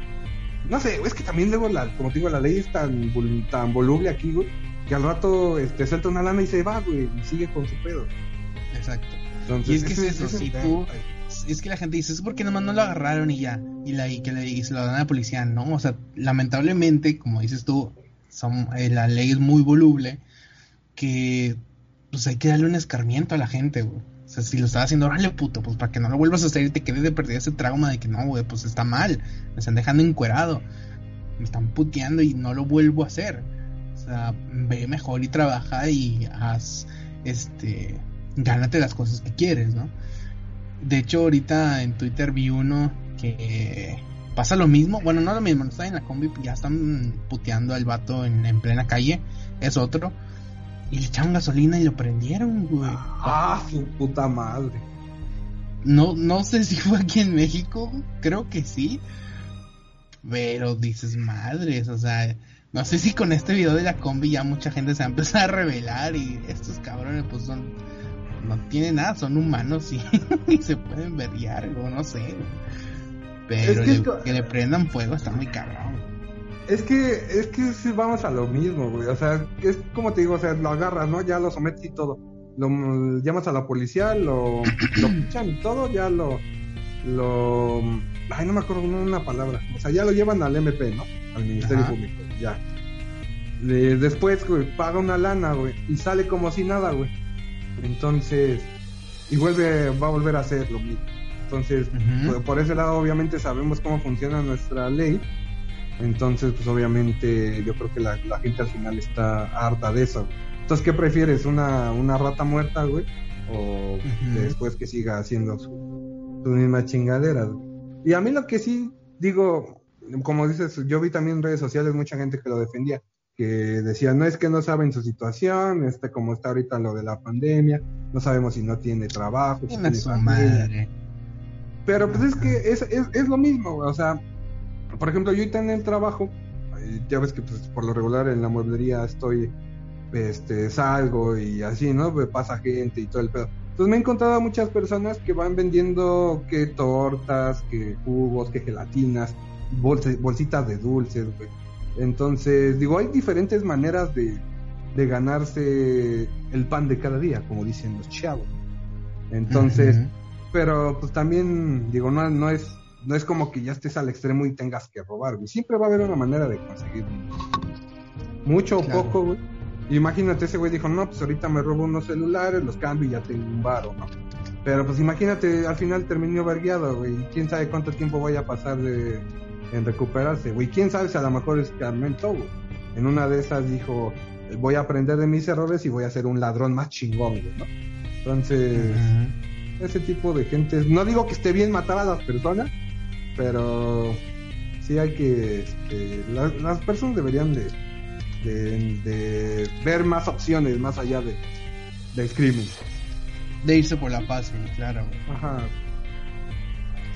No sé, es que también luego, la, como te digo, la ley es tan, tan voluble aquí, güey, que al rato este, suelta una lana y se va, güey, y sigue con su pedo. Exacto. Y es que es eso, si tú. Es que la gente dice, es porque nomás no lo agarraron y ya, y, la, y que le, y se lo dan a la policía. No, o sea, lamentablemente, como dices tú, son, eh, la ley es muy voluble, que pues hay que darle un escarmiento a la gente, güey. O sea, si lo estás haciendo, órale, puto, pues para que no lo vuelvas a hacer y te quedes de perder ese trauma de que no, güey, pues está mal. Me están dejando encuerado. Me están puteando y no lo vuelvo a hacer. O sea, ve mejor y trabaja y haz, este, gánate las cosas que quieres, ¿no? De hecho, ahorita en Twitter vi uno que pasa lo mismo. Bueno, no lo mismo, no está en la combi, ya están puteando al vato en, en plena calle. Es otro y le echaron gasolina y lo prendieron, güey. Ah, su puta madre. No, no sé si fue aquí en México, creo que sí. Pero dices, madres, o sea, no sé si con este video de la combi ya mucha gente se va a empezar a revelar y estos cabrones pues son, no tienen nada, son humanos y, se pueden verguiar o no sé. Pero que le prendan fuego está muy cabrón. Es que, es que vamos a lo mismo, güey. O sea, es como te digo, o sea, lo agarras, ¿no? Ya lo sometes y todo. Lo llamas a la policía, lo, lo pichan y todo, ya lo, lo, ay, no me acuerdo una palabra. O sea, ya lo llevan al MP, ¿no? Al Ministerio Público, ya. después, güey, paga una lana, güey, y sale como si nada, güey. Entonces, y vuelve, va a volver a hacer lo mismo. Entonces, por ese lado, obviamente sabemos cómo funciona nuestra ley entonces, pues obviamente yo creo que la, gente al final está harta de eso. Entonces, ¿qué prefieres? ¿Una, una rata muerta, güey? ¿O después que siga haciendo su, su misma chingadera? Y a mí lo que sí digo, como dices, yo vi también en redes sociales mucha gente que lo defendía, que decía, no es que no saben su situación, este como está ahorita lo de la pandemia, no sabemos si no tiene trabajo, si tiene madre. Pero pues es que es, es, es lo mismo, güey. o sea, por ejemplo, yo ahorita en el trabajo, eh, ya ves que pues, por lo regular en la mueblería estoy, este, salgo y así, ¿no? Pasa gente y todo el pedo. Entonces me he encontrado a muchas personas que van vendiendo que tortas, que jugos, que gelatinas, bolsitas de dulces, güey. Entonces, digo, hay diferentes maneras de, de ganarse el pan de cada día, como dicen los chavos. Entonces, pero pues también, digo, no, no es no es como que ya estés al extremo y tengas que robar, güey. Siempre va a haber una manera de conseguir mucho o poco, güey. Imagínate, ese güey dijo, no, pues ahorita me robo unos celulares, los cambio y ya tengo un varo, ¿no? Pero pues imagínate, al final terminó vergueado, güey. ¿Quién sabe cuánto tiempo vaya a pasar de, en recuperarse, güey? ¿Quién sabe si a lo mejor es Carmento, güey? En una de esas dijo, voy a aprender de mis errores y voy a ser un ladrón más chingón, güey, ¿no? Entonces, ese tipo de gente, no digo que esté bien matar a las personas, pero sí hay que, este, las personas deberían de, de, ver más opciones más allá de del crimen. De irse por la paz, claro. Ajá.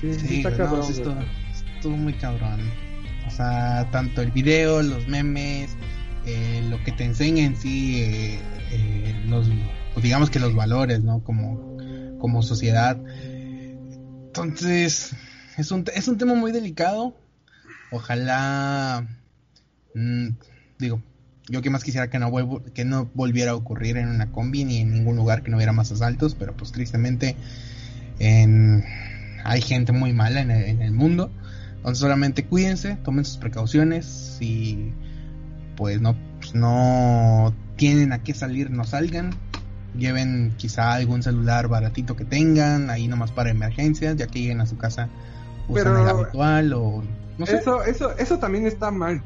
Sí, sí, está cabrón. Estuvo, muy cabrón. O sea, tanto el video, los memes, eh, lo que te enseña en sí, eh, eh, los, digamos que los valores, ¿no? Como, como sociedad. Entonces, es un, es un tema muy delicado. Ojalá, mm, digo, yo que más quisiera que no, vuelvo, que no volviera a ocurrir en una combi ni en ningún lugar que no hubiera más asaltos, pero pues tristemente en, hay gente muy mala en el, en el mundo. Entonces solamente cuídense, tomen sus precauciones y pues no, pues, no tienen a qué salir, no salgan. lleven quizá algún celular baratito que tengan, ahí nomás para emergencias, ya que lleguen a su casa usan Pero- el habitual o no sé. Eso, eso, eso también está mal.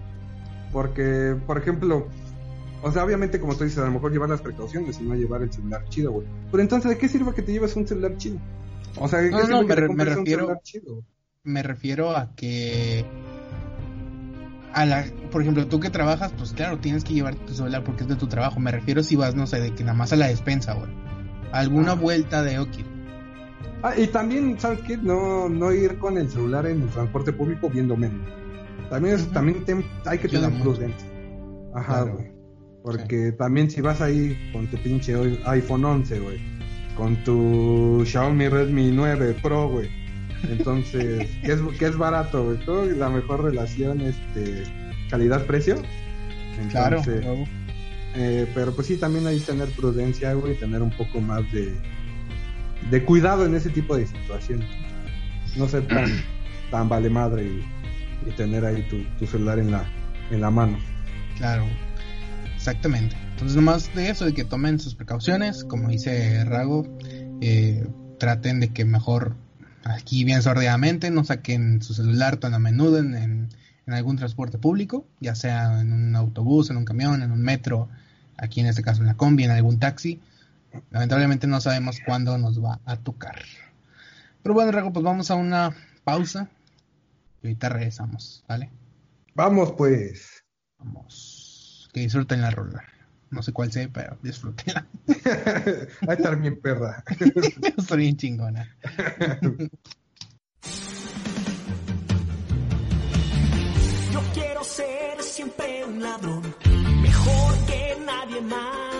Porque, por ejemplo, o sea, obviamente, como tú dices, a lo mejor llevar las precauciones y no llevar el celular chido, güey. Pero entonces, ¿de qué sirve que te lleves un celular chido? O sea, ¿de qué No, no, sirve me que te me un refiero- celular chido? Me refiero a que a la, por ejemplo, tú que trabajas, pues claro, tienes que llevar tu celular porque es de tu trabajo. Me refiero si vas, no sé, de que nada más a la despensa, güey. Alguna Ah. vuelta de Oki. Ah, y también, ¿sabes qué? No, no ir con el celular en el transporte público viendo menos. También, es- también hay que tener mucho. prudencia. Ajá, Claro. güey. Porque también si vas ahí con tu pinche iPhone 11, güey. Con tu Xiaomi Redmi 9 Pro, güey. Entonces, que es, que es barato, güey. Todo la mejor relación, este, calidad-precio. Claro, eh, pero pues sí, también hay que tener prudencia, güey, tener un poco más de, de cuidado en ese tipo de situaciones. No ser tan, tan vale madre y, y tener ahí tu, tu celular en la, en la mano. Claro, exactamente. Entonces, nomás de eso, de que tomen sus precauciones, como dice Rago, eh, traten de que mejor aquí bien sordeadamente no saquen su celular tan a menudo en, en- en algún transporte público, ya sea en un autobús, en un camión, en un metro, aquí en este caso en la combi, en algún taxi. Lamentablemente no sabemos cuándo nos va a tocar. Pero bueno, Rago, pues vamos a una pausa y ahorita regresamos, ¿vale? Vamos pues. Vamos. Que disfruten la rola. No sé cuál sea, pero disfrútenla. Va a estar bien perra. Está bien chingona. Yo quiero ser siempre un ladrón, mejor que nadie más.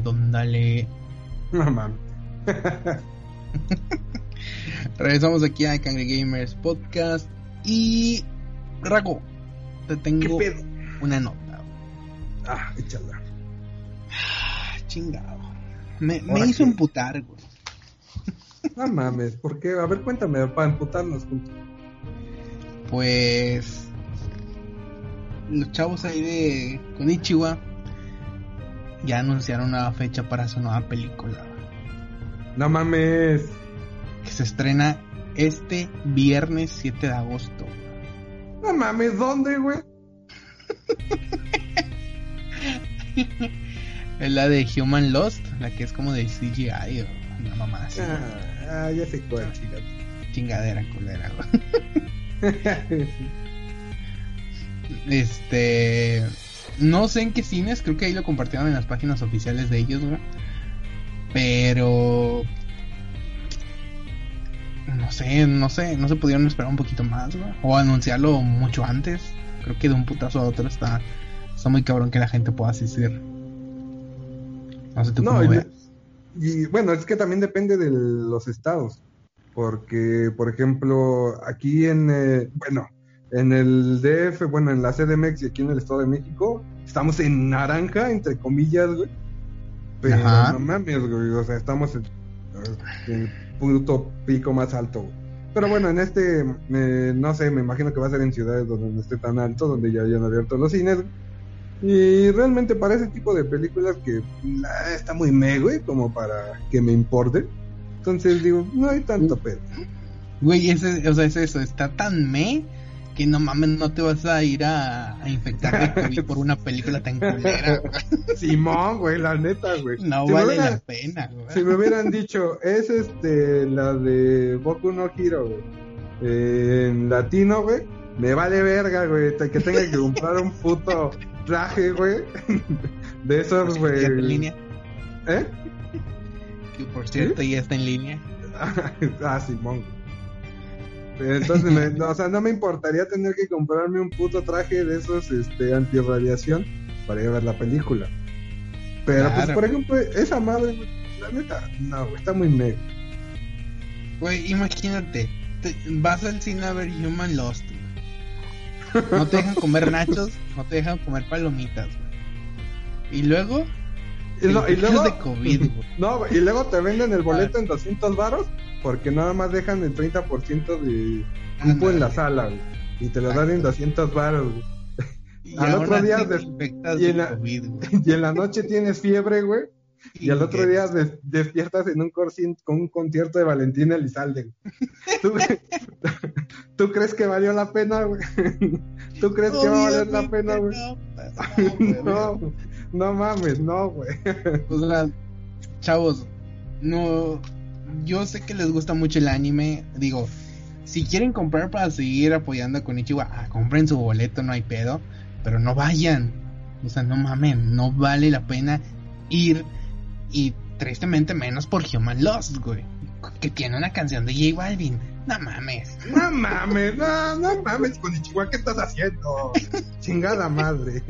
Dale, don, dale. No mames. Regresamos aquí a Cangre Gamers Podcast. Y. Rago, te ¿Qué tengo pedo? una nota. Ah, échala. Ah, chingado. Me, me hizo qué. emputar, güey. No mames, ¿por qué? A ver, cuéntame, para emputarnos juntos. Pues. Los chavos ahí de Konichiwa ya anunciaron una fecha para su nueva película. No mames. Que se estrena este viernes 7 de agosto. No mames, ¿dónde, güey? Es la de Human Lost, la que es como de CGI o una mamá así. Ah, ah, ya sé cuál. Chingadera culera, güey. Este. No sé en qué cines, creo que ahí lo compartieron en las páginas oficiales de ellos, güey. Pero. No sé, no sé, no se pudieron esperar un poquito más, güey. O anunciarlo mucho antes. Creo que de un putazo a otro está, está muy cabrón que la gente pueda asistir. No sé tú No, cómo y, y bueno, es que también depende de los estados. Porque, por ejemplo, aquí en, eh, bueno, en el DF, bueno, en la CDMX y aquí en el Estado de México, estamos en naranja, entre comillas, güey. Pero Ajá. no mames, güey, o sea, estamos en, en el punto pico más alto, güey. Pero bueno, en este, eh, no sé, me imagino que va a ser en ciudades donde no esté tan alto, donde ya hayan abierto los cines. Y realmente para ese tipo de películas que está muy me, güey, como para que me importe. Entonces digo, no hay tanto pedo. Güey, ese, o sea, es eso, está tan me que no mames, no te vas a ir a, a infectar de COVID por una película tan culera. güey. Simón, güey, la neta, güey. No Si vale hubiera- la pena, güey. Si me hubieran dicho, es este, la de Boku no Hero, güey. eh, en latino, güey. Me vale verga, güey. Que tenga que comprar un puto traje, güey. De esos, güey. En línea. ¿Eh? Que por cierto ya está en línea. ah, Simón. güey. Entonces, me- no, o sea, no me importaría tener que comprarme un puto traje de esos, este, antirradiación para ir a ver la película. Pero, pues, por ejemplo, esa madre, la neta, no, está muy mega. Güey, imagínate, te- vas al cine a ver Human Lost. No te dejan comer nachos, no te dejan comer palomitas, güey. Y luego, Y, no- y luego, de COVID, no, y luego te venden el boleto en 200 varos porque nada más dejan el 30% de cupo en la sala, güey. Y te lo dan en 200 varos, güey. Y al otro día des- y en la- COVID, güey. Y en la noche tienes fiebre, güey. Y al otro día des- despiertas en un corci- con un concierto de Valentina Elizalde. ¿Tú, ¿Tú crees que valió la pena, güey? ¿Tú crees que va a valer la pena, güey? No, pues, no, güey. No, no mames, no, güey. O sea, chavos, no. Yo sé que les gusta mucho el anime. Digo, si quieren comprar para seguir apoyando a Konichiwa, ah, compren su boleto, no hay pedo. Pero no vayan. O sea, no mamen, no vale la pena ir. Y tristemente menos por Human Lost, güey. Que tiene una canción de J Balvin. No mames. No mames, no, no mames, con ¿qué estás haciendo? Chingada madre.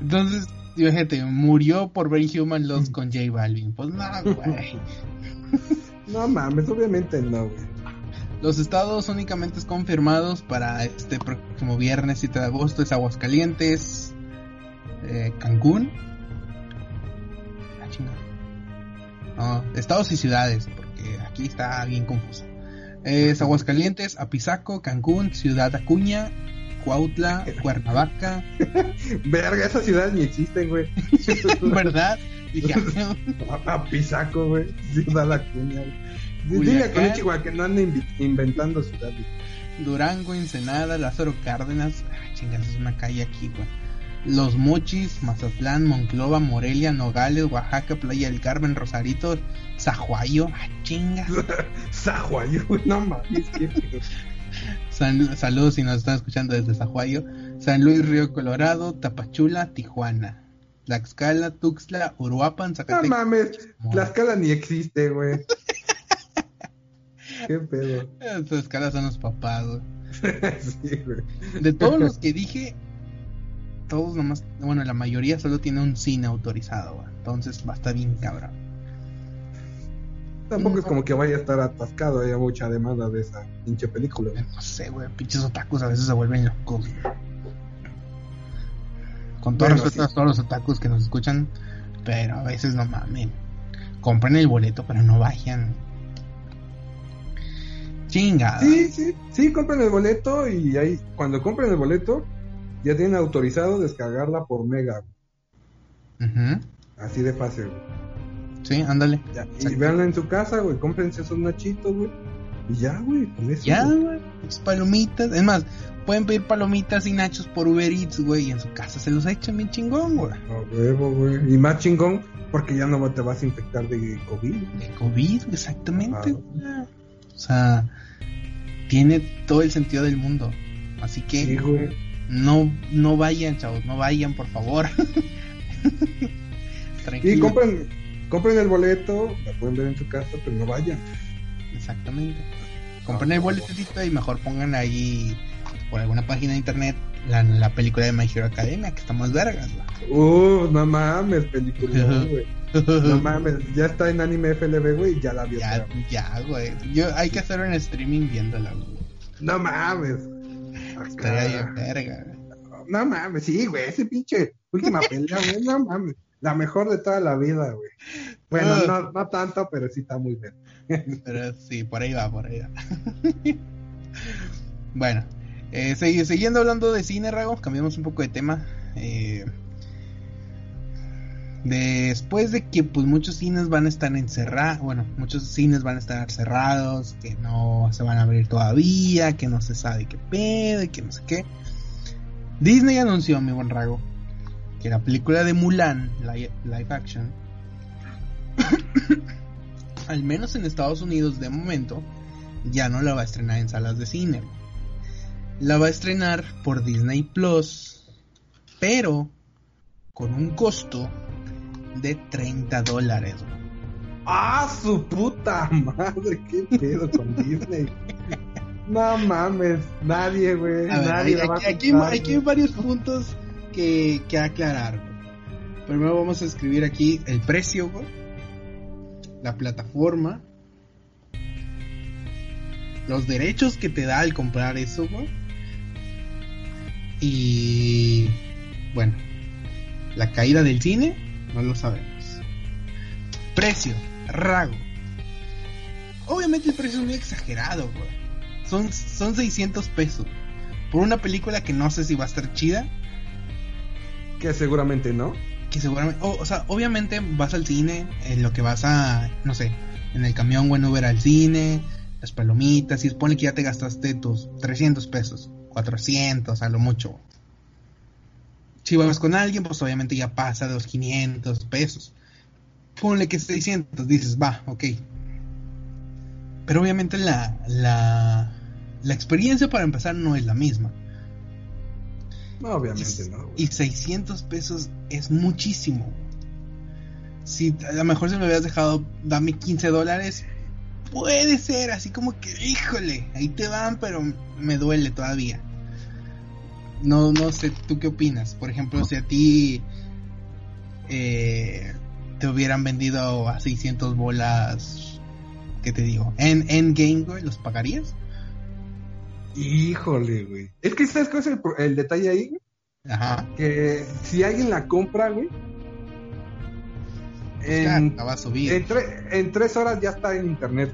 Entonces, fíjate, murió por ver Human Lost con J Balvin. Pues no, güey. No mames, obviamente no, güey. Los estados únicamente confirmados para este próximo viernes 7 de agosto es Aguascalientes, eh, Cancún. Ah. No, estados y ciudades, porque aquí está bien confuso. Es Aguascalientes, Apizaco, Cancún, Ciudad Acuña, Cuautla, Cuernavaca, Verga, esas ciudades ni existen, güey. ¿verdad? Dije, A, a Pisaco, güey. Ciudad Acuña, güey. Dile a. Konichiwa que no ande invi- inventando ciudades. Durango, Ensenada, Lázaro Cárdenas, ah, chingas, es una calle aquí, güey. Los Mochis, Mazatlán, Monclova, Morelia, Nogales, Oaxaca, Playa del Carmen, Rosarito, Zajuayo, ah, chingas. Sahuayo, güey, no mames. San- saludos si nos están escuchando desde Zajuayo. San Luis Río Colorado, Tapachula, Tijuana. Tlaxcala, Tuxtla, Uruapan, No Zacatecas. mames, Tlaxcala ni existe, güey. Qué pedo. Tlaxcala son los papás, güey. sí, güey. De todos los que dije, todos nomás, bueno, la mayoría solo tiene un cine autorizado, güey. Entonces va a estar bien cabrón. Tampoco es como que vaya a estar atascado, haya mucha demanda de esa pinche película. güey. No sé, güey, pinches otakus a veces se vuelven locos. Con todo Bueno, respeto sí. a todos los otakus que nos escuchan, pero a veces no mamen. Compren el boleto, pero no vayan. Chingada. Sí, sí, sí, compren el boleto y ahí, cuando compren el boleto, ya tienen autorizado descargarla por mega. Así de fácil, güey. Sí, ándale. Ya, y véanla en su casa, güey, cómprense esos nachitos, güey. Y ya, güey, con eso. Ya, güey. pinches Palomitas. Es más, pueden pedir palomitas y nachos por Uber Eats, güey. Y en su casa se los echan bien chingón, güey. A huevo, güey. Y más chingón, porque ya no te vas a infectar de COVID. De COVID, exactamente. Ajá. güey. O sea, tiene todo el sentido del mundo. Así que Sí, güey. no, no vayan, chavos, no vayan, por favor. Y Tranquilo. compren, compren el boleto, la pueden ver en su casa, pero no vayan. Exactamente. Compren Ah, el por boletito y mejor pongan ahí por alguna página de internet la, la película de My Hero Academia, que está más vergas. güey. Uh, no mames, película, güey. No mames, ya está en anime FLB, güey, ya la vio. Ya, pero- ya, güey. Yo, hay que hacer un streaming viéndola, güey. No mames. Estaría bien verga. No mames, sí, güey, ese pinche última pelea, güey, no mames. La mejor de toda la vida, güey. Bueno, Ah. no, no tanto, pero sí está muy bien. Pero sí, por ahí va, por ahí va. bueno, eh, siguiendo hablando de cine, Rago, cambiamos un poco de tema. eh, después de que pues muchos cines van a estar encerrados, bueno, muchos cines van a estar cerrados, que no se van a abrir todavía, que no se sabe qué pedo y que no sé qué. Disney anunció, mi buen Rago, que la película de Mulan, live, live action, al menos en Estados Unidos de momento, ya no la va a estrenar en salas de cine. La va a estrenar por Disney Plus, pero con un costo de 30 dólares. ¡Ah, su puta madre! ¿Qué pedo con Disney? No mames, nadie, güey. Nadie aquí, va a aquí, hay varios puntos que, que aclarar. Primero vamos a escribir aquí el precio, la plataforma, los derechos que te da al comprar eso, y bueno, la caída del cine, no lo sabemos. Precio, rago. Obviamente el precio es muy exagerado. Son, son 600 pesos. Por una película que no sé si va a estar chida. Que seguramente no. Que seguramente. o- o sea, obviamente vas al cine. En lo que vas a. No sé. En el camión, bueno, ver al cine. Las palomitas. Y supone que ya te gastaste tus 300 pesos. 400 a lo mucho. Si vas con alguien, pues obviamente ya pasa de los 500 pesos. Ponle que 600. Dices, va, ok. Pero obviamente la, la, la experiencia para empezar no es la misma. No, obviamente Y- no. güey. Y 600 pesos es muchísimo. Si a lo mejor se me habías dejado, dame 15 dólares, puede ser, así como que, híjole, ahí te van, pero me duele todavía. No, no sé, ¿tú qué opinas? Por ejemplo, si a ti eh, te hubieran vendido a 600 bolas, ¿qué te digo? En Endgame, güey, ¿los pagarías? Híjole, güey. Es que ¿sabes cuál es el, el detalle ahí? güey? Ajá. Que si alguien la compra, güey. Ya, En, la va a subir. en, tre- en tres horas ya está en internet.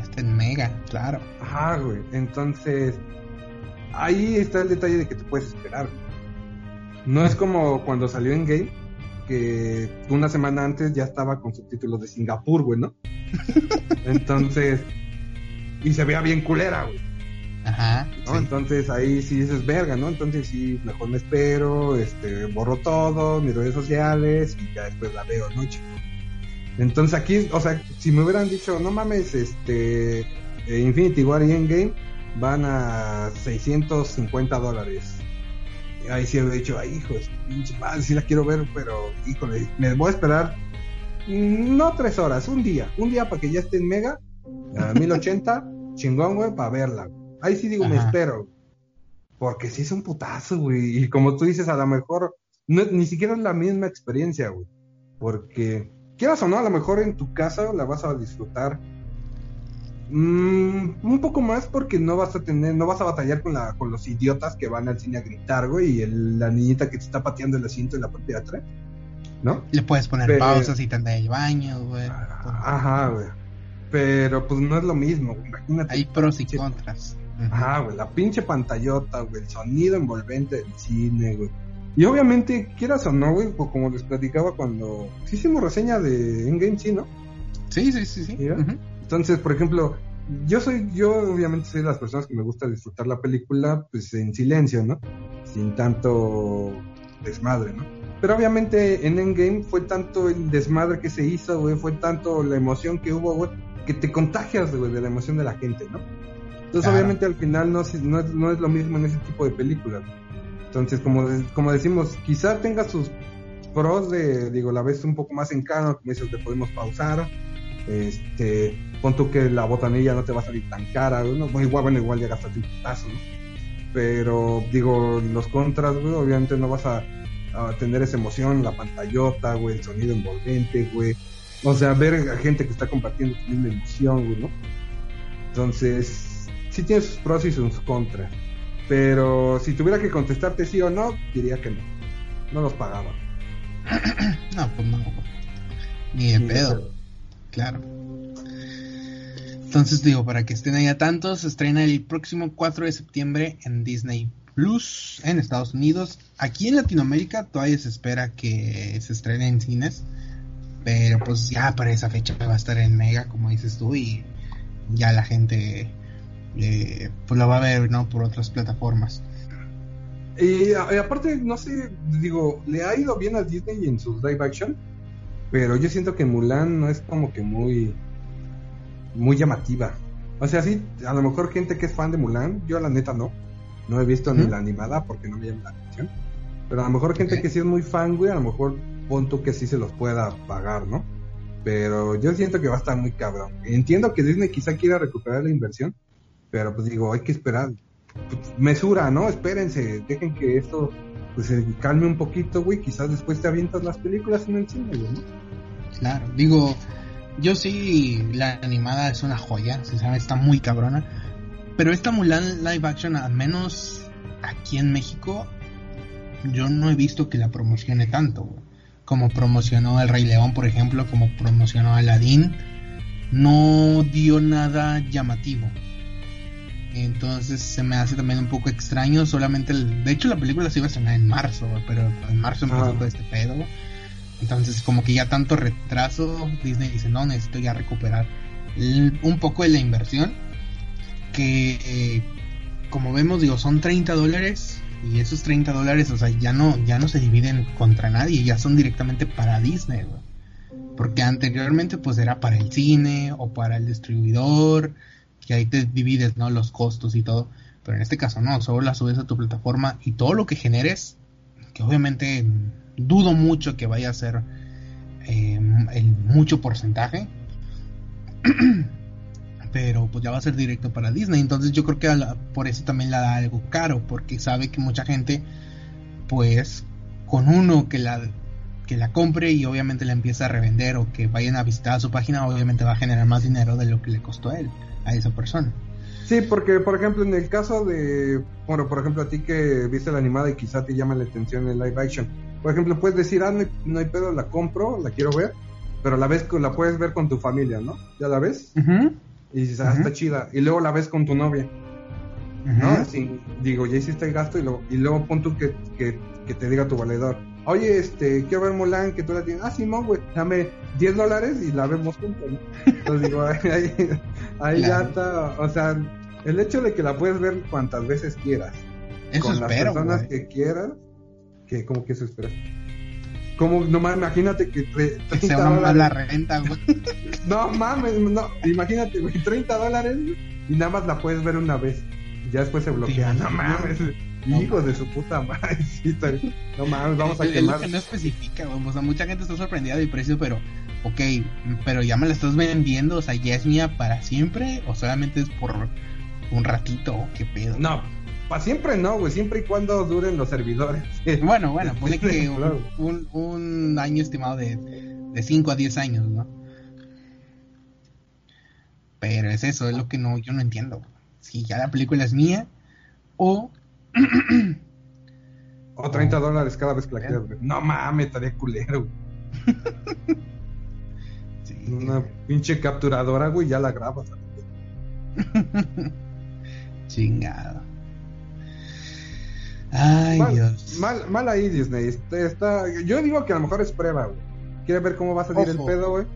Está en Mega, claro. Ajá, güey. Entonces, ahí está el detalle de que te puedes esperar. güey. No es como cuando salió en Game, que una semana antes ya estaba con subtítulos de Singapur, güey, ¿no? Entonces, y se veía bien culera, güey. Ajá. ¿no? sí. Entonces ahí sí dices verga, ¿no? Entonces sí, mejor me espero, este, borro todo, mis redes sociales y ya después la veo, ¿no, chico? Entonces aquí, o sea, si me hubieran dicho, no mames, este, eh, Infinity War y Endgame van a 650 dólares. Ahí sí hubiera dicho, ay, hijo, pinche madre, sí la quiero ver, pero, híjole, me voy a esperar, mm, no tres horas, un día, un día para que ya esté en Mega, a 1080, chingón, güey, para verla. Ahí sí digo, me espero. Porque sí es un putazo, güey. Y como tú dices, a lo mejor no- ni siquiera es la misma experiencia, güey. Porque, quieras o no, a lo mejor en tu casa la vas a disfrutar mm, un poco más porque no vas a tener, no vas a batallar con, la, con los idiotas que van al cine a gritar, güey, y el- la niñita que te está pateando el asiento en la parte de atrás, ¿no? Le puedes poner Pero- pausas y te anda el baño, güey. Ajá, güey. Pero pues no es lo mismo, güey. Imagínate. Hay pros y contras. Ajá, güey, la pinche pantallota, güey, el sonido envolvente del cine, güey. Y obviamente, quieras o no, güey, pues, como les platicaba cuando... Sí hicimos reseña de Endgame, sí, ¿no? Sí, sí, sí, sí. Entonces, por ejemplo, yo soy, yo obviamente soy de las personas que me gusta disfrutar la película, pues en silencio, ¿no? Sin tanto desmadre, ¿no? Pero obviamente en Endgame fue tanto el desmadre que se hizo, güey, fue tanto la emoción que hubo, güey, que te contagias, güey, de la emoción de la gente, ¿no? Entonces, Claro. obviamente al final no, no, es, no es lo mismo en ese tipo de películas. Entonces, como, como decimos, quizá tenga sus pros de, digo, la ves un poco más en calma, como dices, te podemos pausar, este, pon tú que la botanilla no te va a salir tan cara, ¿no? Bueno, igual, bueno, igual ya gastaste un putazo, ¿no? Pero, digo, los contras, güey, obviamente no vas a, a tener esa emoción, la pantallota, güey, el sonido envolvente, güey. O sea, ver a gente que está compartiendo tu misma emoción, güey, ¿no? Entonces, sí tiene sus pros y sus contras. Pero si tuviera que contestarte sí o no, diría que no. No los pagaba. No, pues no. Ni de Ni de pedo. pedo. Claro. Entonces digo, para que estén ahí a tantos, se estrena el próximo 4 de septiembre en Disney Plus en Estados Unidos. Aquí en Latinoamérica todavía se espera que se estrene en cines. Pero pues ya para esa fecha va a estar en Mega, como dices tú, y ya la gente eh, pues lo va a ver, ¿no? Por otras plataformas. Y, a- y aparte, no sé, digo, le ha ido bien a Disney en sus live action, pero yo siento que Mulan no es como que muy, muy llamativa. O sea, sí, a lo mejor gente que es fan de Mulan, yo la neta no, no he visto ni la animada porque no me llama la atención. Pero a lo mejor gente que sí es muy fan, güey, a lo mejor pon tú que sí se los pueda pagar, ¿no? Pero yo siento que va a estar muy cabrón. Entiendo que Disney quizá quiera recuperar la inversión, pero pues digo, hay que esperar. Pues, mesura, ¿no? Espérense, dejen que esto pues se calme un poquito, güey. Quizás después te avientas las películas en el cine, güey. Claro, digo, yo sí, la animada es una joya, sinceramente está muy cabrona. Pero esta Mulan live action, al menos aquí en México, yo no he visto que la promocione tanto. güey. Como promocionó El Rey León, por ejemplo, como promocionó Aladdin, no dio nada llamativo. Entonces se me hace también un poco extraño. Solamente, el- de hecho, la película se iba a estrenar en marzo, pero en marzo empezó Ah. todo este pedo. Entonces, como que ya tanto retraso, Disney dice, no, necesito ya recuperar el- un poco de la inversión. Que, eh, como vemos, digo, son 30 dólares. Y esos 30 dólares, o sea, ya no, ya no se dividen contra nadie, ya son directamente para Disney, güey. Porque anteriormente, pues era para el cine o para el distribuidor, que ahí te divides, ¿no? Los costos y todo. Pero en este caso, no, solo la subes a tu plataforma y todo lo que generes, que obviamente dudo mucho que vaya a ser eh, el mucho porcentaje. Pero pues ya va a ser directo para Disney. Entonces yo creo que a la- por eso también la da algo caro. Porque sabe que mucha gente, pues, con uno que la, que la compre y obviamente la empieza a revender o que vayan a visitar su página, obviamente va a generar más dinero de lo que le costó a él, a esa persona. Sí, porque por ejemplo en el caso de, bueno, por ejemplo a ti que viste la animada y quizá te llama la atención el live action, por ejemplo puedes decir, ah, no hay, no hay pedo, la compro, la quiero ver, pero la ves, la puedes ver con tu familia, ¿no? ¿Ya la ves? Y dices, ah, está chida, y luego la ves con tu novia, ¿no? Así, digo, ya hiciste el gasto y luego, y luego pon tú que, que, que te diga tu valedor, oye, este, quiero ver Mulan, que tú la tienes, ah, Simón, güey, dame 10 dólares y la vemos juntos, ¿no? Entonces digo, ahí, ahí, ahí ya Claro. está, o sea, el hecho de que la puedes ver cuantas veces quieras, Eso con las espero, personas güey. que quieras, que como que eso esperas. Como, nomás imagínate que tre- Que 30 se va más la dólares, renta, güey. no mames, no, imagínate, güey, 30 dólares y nada más la puedes ver una vez. Y ya después se bloquea. Sí, no mames, hijos de su puta madre. no mames, vamos a Es lo quemar. que no especifica. O sea, mucha gente está sorprendida del precio, pero, ok, pero ya me la estás vendiendo, o sea, ya es mía para siempre, o solamente es por un ratito, ¿o ¿qué pedo? No, para siempre no, güey, siempre y cuando duren los servidores. Bueno, bueno, pone que un, Claro. un, un año estimado de, de 5 a 10 años, ¿no? Pero es eso, es lo que no, yo no entiendo. Si ya la película es mía, o O 30 dólares cada vez que la quieras ver. No mames, estaría culero. sí, Una pinche capturadora, güey, ya la grabas. chingado. Ay, mal, Dios. mal, mal ahí Disney. Este, está, yo digo que a lo mejor es prueba, güey. Quiere ver cómo va a salir Ojo. el pedo, güey.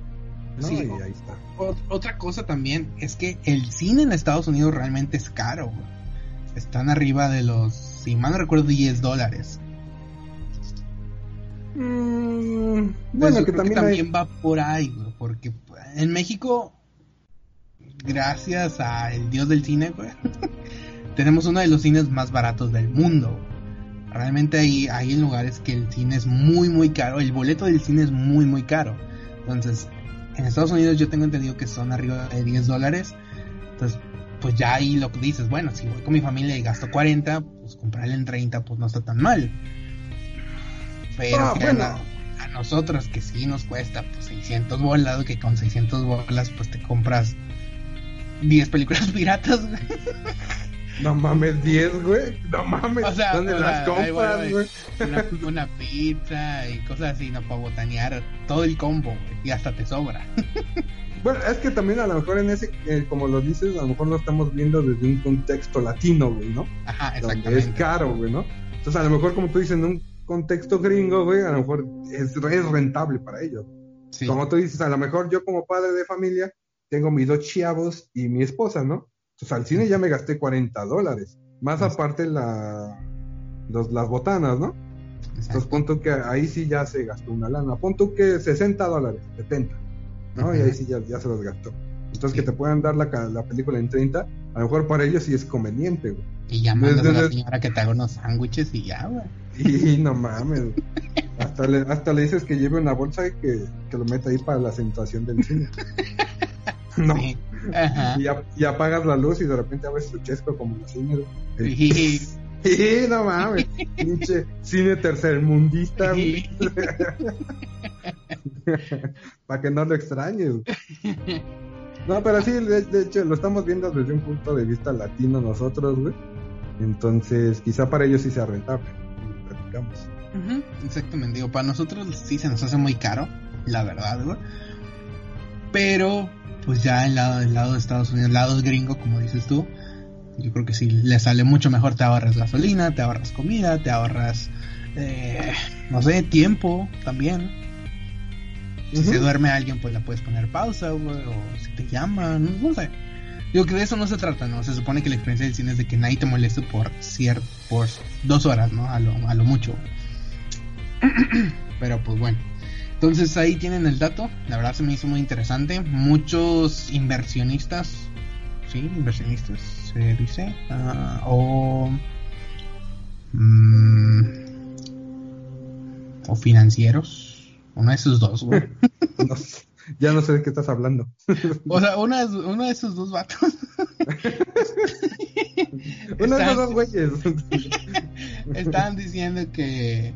No, Sí. y ahí está. Ot- otra cosa también es que el cine en Estados Unidos realmente es caro. güey. Están arriba de los, si mal no recuerdo, 10 dólares. Mm, Bueno, que también, que hay- también va por ahí, güey, porque en México, gracias al dios del cine, güey, tenemos uno de los cines más baratos del mundo. Realmente hay, hay lugares que el cine es muy, muy caro. El boleto del cine es muy, muy caro. Entonces, en Estados Unidos yo tengo entendido que son arriba de 10 dólares. Entonces, pues ya ahí lo que dices, bueno, si voy con mi familia y gasto 40, pues comprarle en 30, pues no está tan mal. Pero Ah, bueno. a, a nosotros que sí nos cuesta pues 600 bolas, que con 600 bolas pues te compras 10 películas piratas, güey. No mames, 10, güey. No mames. O sea, ¿Dónde las compras, güey? Una, una pizza y cosas así, ¿no? Para botanear todo el combo, güey, y hasta te sobra. Bueno, es que también a lo mejor en ese, eh, como lo dices, a lo mejor lo estamos viendo desde un contexto latino, güey, ¿no? Ajá, Donde exactamente. es caro, güey, ¿no? Entonces, a lo mejor, como tú dices, en un contexto gringo, güey, a lo mejor es, es rentable para ellos. Sí. Como tú dices, a lo mejor yo como padre de familia tengo mis dos chavos y mi esposa, ¿no? Entonces, al cine ya me gasté 40 dólares. Más aparte la, los, las botanas, ¿no? Entonces, pon tú que ahí sí ya se gastó una lana. Pon tú que 60 dólares, 70, ¿no? Y ahí sí ya, ya se los gastó. Entonces, Sí. que te puedan dar la, la película en 30, a lo mejor para ellos sí es conveniente, güey. Y ya mandas a la señora que te haga unos sándwiches y ya, güey. Y no mames. Hasta le, hasta le dices que lleve una bolsa y que, que lo meta ahí para la acentuación del cine. No. Sí. Ajá. Y, ap- y apagas la luz y de repente abres tu chesco como los cines. güey. Sí. Sí, no mames. Pinche cine tercermundista. Sí. para que no lo extrañes. No, pero sí, de, de hecho, lo estamos viendo desde un punto de vista latino nosotros, güey. Entonces, quizá para ellos sí sea rentable. lo platicamos. Ujú, Exactamente, digo, para nosotros sí se nos hace muy caro, la verdad, güey. Pero, pues ya el lado, el lado de Estados Unidos, el lado gringo, como dices tú, yo creo que sí le sale mucho mejor. Te ahorras gasolina, te ahorras comida, te ahorras, eh, no sé, tiempo también. Si se duerme alguien, pues la puedes poner pausa, o si te llaman, no sé. Digo que de eso no se trata, ¿no? Se supone que la experiencia del cine es de que nadie te moleste por cier por dos horas, ¿no? A lo, a lo mucho. Pero pues bueno. Entonces ahí tienen el dato. La verdad se me hizo muy interesante. Muchos inversionistas, sí, inversionistas se dice, ah, o mm, o financieros, uno de esos dos, güey. No ya no sé de qué estás hablando. O sea, uno de, uno de esos dos vatos. Uno de esos dos güeyes. Estaban diciendo que,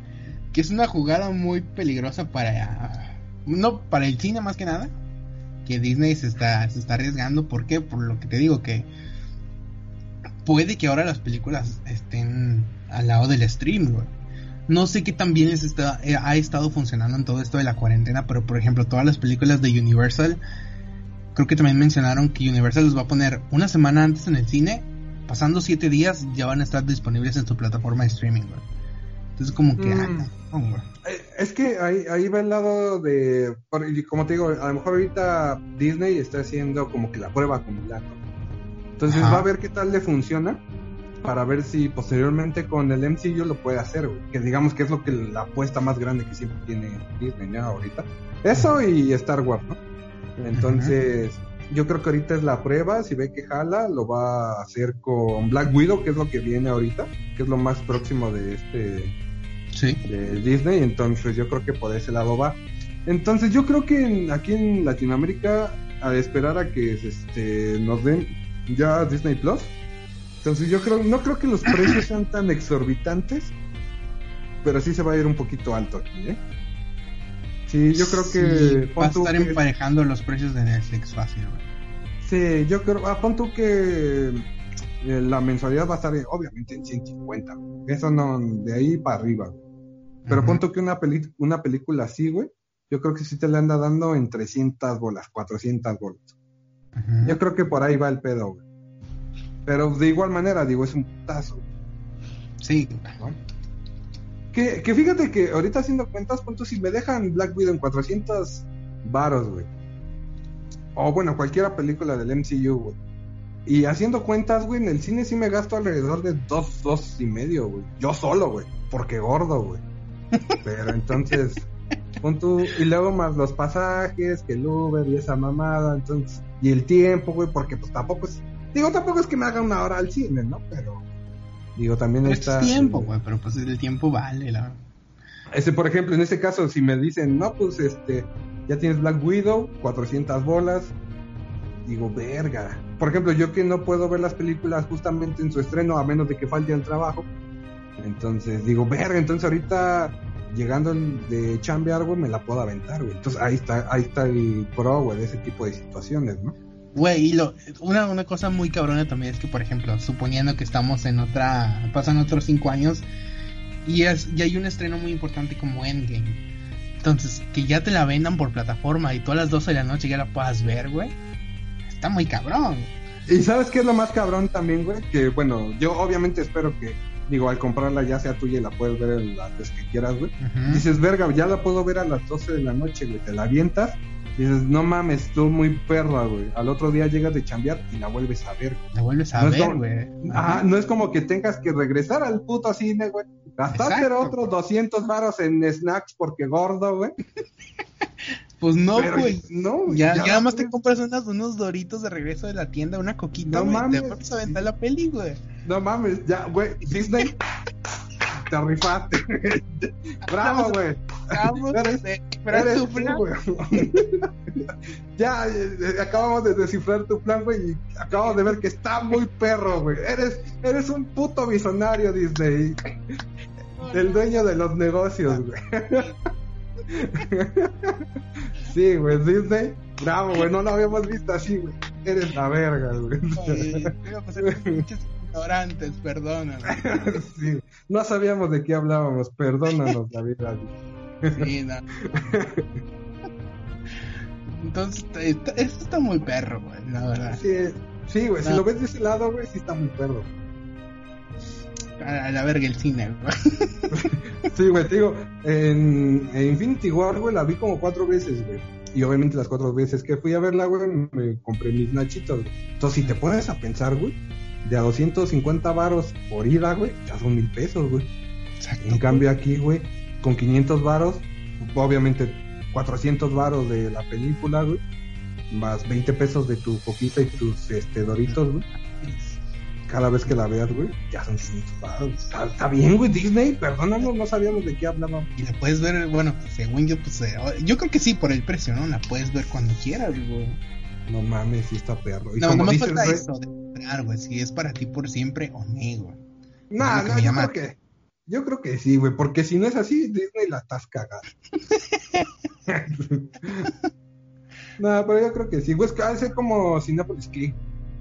que es una jugada muy peligrosa para no para el cine más que nada que Disney se está se está arriesgando ¿por qué? por lo que te digo que puede que ahora las películas estén al lado del stream no sé qué tan bien eh, ha estado funcionando en todo esto de la cuarentena pero por ejemplo todas las películas de Universal creo que también mencionaron que Universal los va a poner una semana antes en el cine pasando siete días ya van a estar disponibles en su plataforma de streaming. Entonces como que, Mm. ah, no, güey. Eh, Es que ahí, ahí va el lado de, por- y como te digo, a lo mejor ahorita Disney está haciendo como que la prueba con Milano. Entonces Ajá. va a ver qué tal le funciona para ver si posteriormente con el MCU lo puede hacer, güey. Que digamos que es lo que la apuesta más grande que siempre tiene Disney ¿no? ahorita. Eso y Star Wars, ¿no? Entonces, yo creo que ahorita es la prueba, si ve que jala, lo va a hacer con Black Widow, que es lo que viene ahorita, que es lo más próximo de este Sí. de Disney, entonces yo creo que por ese lado va. Entonces yo creo que en- aquí en Latinoamérica, al esperar a que este, nos den ya Disney Plus, entonces yo creo, no creo que los precios sean tan exorbitantes, pero sí se va a ir un poquito alto aquí, ¿eh? Sí, yo creo que... Sí, va a estar que- emparejando los precios de Netflix fácil, güey. Sí, yo creo, ah, pon tú que eh, la mensualidad va a estar obviamente en 150, eso no, de ahí para arriba. Pero Ujú. pon tú que una, peli- una película así, güey, yo creo que sí te le anda dando en 300 bolas, 400 bolas. Yo creo que por ahí va el pedo, güey. Pero de igual manera, digo, es un putazo. Sí, ¿no? Que, que fíjate que ahorita haciendo cuentas, punto, si me dejan Black Widow en 400 varos, güey. O bueno, cualquiera película del MCU, güey. Y haciendo cuentas, güey, en el cine sí me gasto alrededor de dos, dos y medio, güey. Yo solo, güey. Porque gordo, güey. Pero entonces, pon tú, y luego más los pasajes, que el Uber y esa mamada, entonces, y el tiempo, güey, porque pues tampoco es, digo, tampoco es que me haga una hora al cine, ¿no? Pero, digo, también Pero está... es tiempo, güey, pero pues el tiempo vale, la Ese, por ejemplo, en este caso, si me dicen, no, pues este, ya tienes Black Widow, 400 bolas, digo, verga. Por ejemplo, yo que no puedo ver las películas justamente en su estreno, a menos de que falte el trabajo, entonces digo, verga, entonces ahorita llegando de chambear, güey, me la puedo aventar, güey. Entonces ahí está, ahí está el pro, güey, de ese tipo de situaciones, ¿no? Güey, y lo, una, una cosa muy cabrona también es que, por ejemplo, suponiendo que estamos en otra, pasan otros cinco años y, es, y hay un estreno muy importante como Endgame. Entonces, que ya te la vendan por plataforma y tú a las 12 de la noche ya la puedas ver, güey. Está muy cabrón. Y sabes qué es lo más cabrón también, güey, que bueno, yo obviamente espero que, digo, al comprarla ya sea tuya y la puedes ver en las veces que quieras, güey. Dices, verga, ya la puedo ver a las 12 de la noche, güey, te la avientas. Y dices, no mames, estuvo muy perra, güey. Al otro día llegas de chambear y la vuelves a ver. La vuelves a No ver, como- güey. Ajá, no es como que tengas que regresar al puto cine, güey. Gastarte Exacto. otros 200 varos en snacks porque gordo, güey. Pues no, Pero güey. No, güey, Ya, ya nada más te compras unas, unos doritos de regreso de la tienda, una coquita, No mames. Te vuelves a aventar la peli, güey. No mames, ya, güey, Disney. te rifaste. Bravo, güey. Plan- güey. ya, eh, acabamos de descifrar tu plan, güey, y acabamos de ver que está muy perro, güey. Eres, eres un puto visionario, Disney. El dueño de los negocios, güey. Sí, güey, Disney. Bravo, güey, no lo habíamos visto así, güey. Eres la verga, güey. Pinches ignorantes, perdóname. sí, no sabíamos de qué hablábamos, perdónanos güey. Sí, no. Entonces, esto está muy perro, güey, la verdad. Sí, sí, güey, si lo ves de ese lado, güey, sí está muy perro. A la verga el cine, güey. Sí, güey, te digo, en, en Infinity War, güey, la vi como cuatro veces, güey. Y obviamente las cuatro veces que fui a verla, güey, me compré mis nachitos, güey. Entonces, si te pones a pensar, güey, de a 250 varos por ida, güey, ya son mil pesos, güey. Exacto. En cambio aquí, güey, con 500 varos, obviamente 400 varos de la película, güey, más 20 pesos de tu coquita y tus este, doritos, güey. Cada vez que la veas, güey, ya son 500 varos. Está, está bien, güey, Disney, perdónanos, no sabíamos de qué hablábamos. Y la puedes ver, bueno, según yo, pues, eh, yo creo que sí, por el precio, ¿no? La puedes ver cuando quieras, güey. No mames, sí está perro. Y No, como no me dices, falta güey, eso de esperar, güey, si es para ti por siempre o no, güey. No, yo llama. creo que, yo creo que sí, güey, porque si no es así, Disney la estás cagando. no, pero yo creo que sí, güey, es que ha de ser como Cinepolis Click.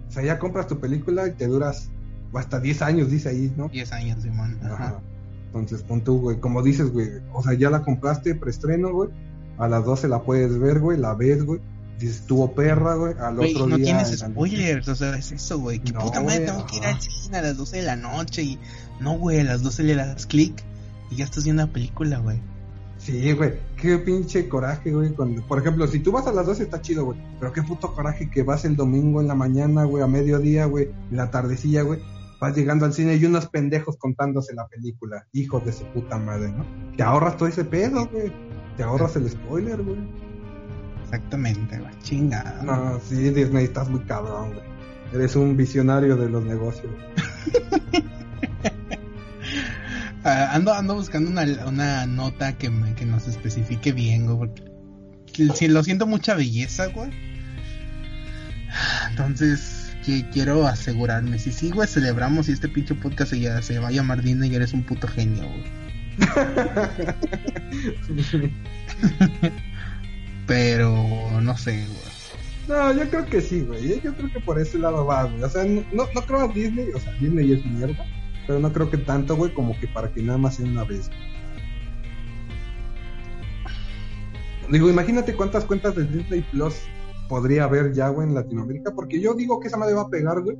O sea, ya compras tu película y te duras hasta 10 años, dice ahí, ¿no? 10 años, Simón. Ajá. Ajá. Entonces, pon tú, güey, como dices, güey, o sea, ya la compraste preestreno, güey, a las 12 la puedes ver, güey, la ves, güey, dices, tuvo perra, güey, al Güey, otro no día... tienes en la- spoilers, o sea, es eso, güey. Que No, puta madre, tengo que ir ajá. al cine a las 12 de la noche y. No, güey, a las 12 le das clic y ya estás viendo la película, güey. Sí, güey, qué pinche coraje, güey. Cuando, por ejemplo, si tú vas a las 12 está chido, güey. Pero qué puto coraje que vas el domingo en la mañana, güey, a mediodía, güey, en la tardecilla, güey. Vas llegando al cine y unos pendejos contándose la película. Hijos de su puta madre, ¿no? Te ahorras todo ese pedo, güey. Te ahorras el spoiler, güey. Exactamente, güey. Chingada. No, sí, Disney, estás muy cabrón, güey. Eres un visionario de los negocios. Ah, ando, ando buscando una, una nota que, me- que nos especifique bien, güey. Porque que- si lo siento mucha belleza, güey. Entonces, que quiero asegurarme. Si sí, güey, celebramos y este pinche podcast se, ya- se va a llamar Disney y eres un puto genio, güey. Pero no sé, güey. No, yo creo que sí, güey. Yo creo que por ese lado va, güey. O sea, no, no no creo a Disney, o sea, Disney es mierda. Pero no creo que tanto, güey, como que para que nada más sea una vez. Digo, imagínate cuántas cuentas de Disney Plus podría haber ya, güey, en Latinoamérica. Porque yo digo que esa madre va a pegar, güey,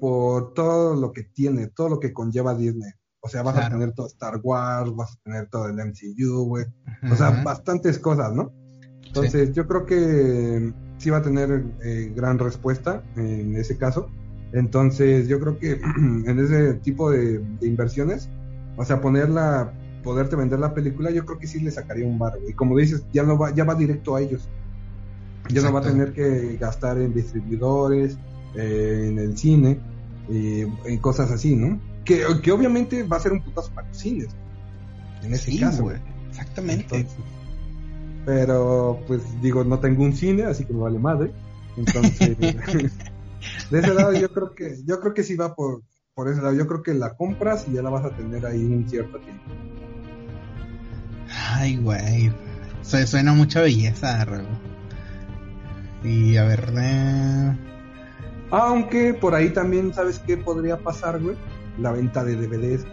por todo lo que tiene, todo lo que conlleva Disney. O sea, vas a tener todo Star Wars, vas a tener todo el MCU, güey. O sea, bastantes cosas, ¿no? Entonces, yo creo que sí va a tener eh, gran respuesta en ese caso. Entonces, yo creo que en ese tipo de, de inversiones, o sea, ponerla, poderte vender la película, yo creo que sí le sacaría un bar. Y como dices, ya no va, ya va directo a ellos. Ya no va a tener que gastar en distribuidores, eh, en el cine, y en cosas así, ¿no? Que, que obviamente va a ser un putazo para los cines. En ese Sí, caso, güey. Exactamente. entonces, pero pues digo, no tengo un cine, así que me vale madre. Entonces, de ese lado yo creo que yo creo que sí va por por ese lado. Yo creo que la compras y ya la vas a tener ahí un cierto tiempo. Ay, güey. Se suena mucha belleza, Raúl. Y a ver, eh, Aunque por ahí también, ¿sabes qué podría pasar, güey? La venta de DVDs.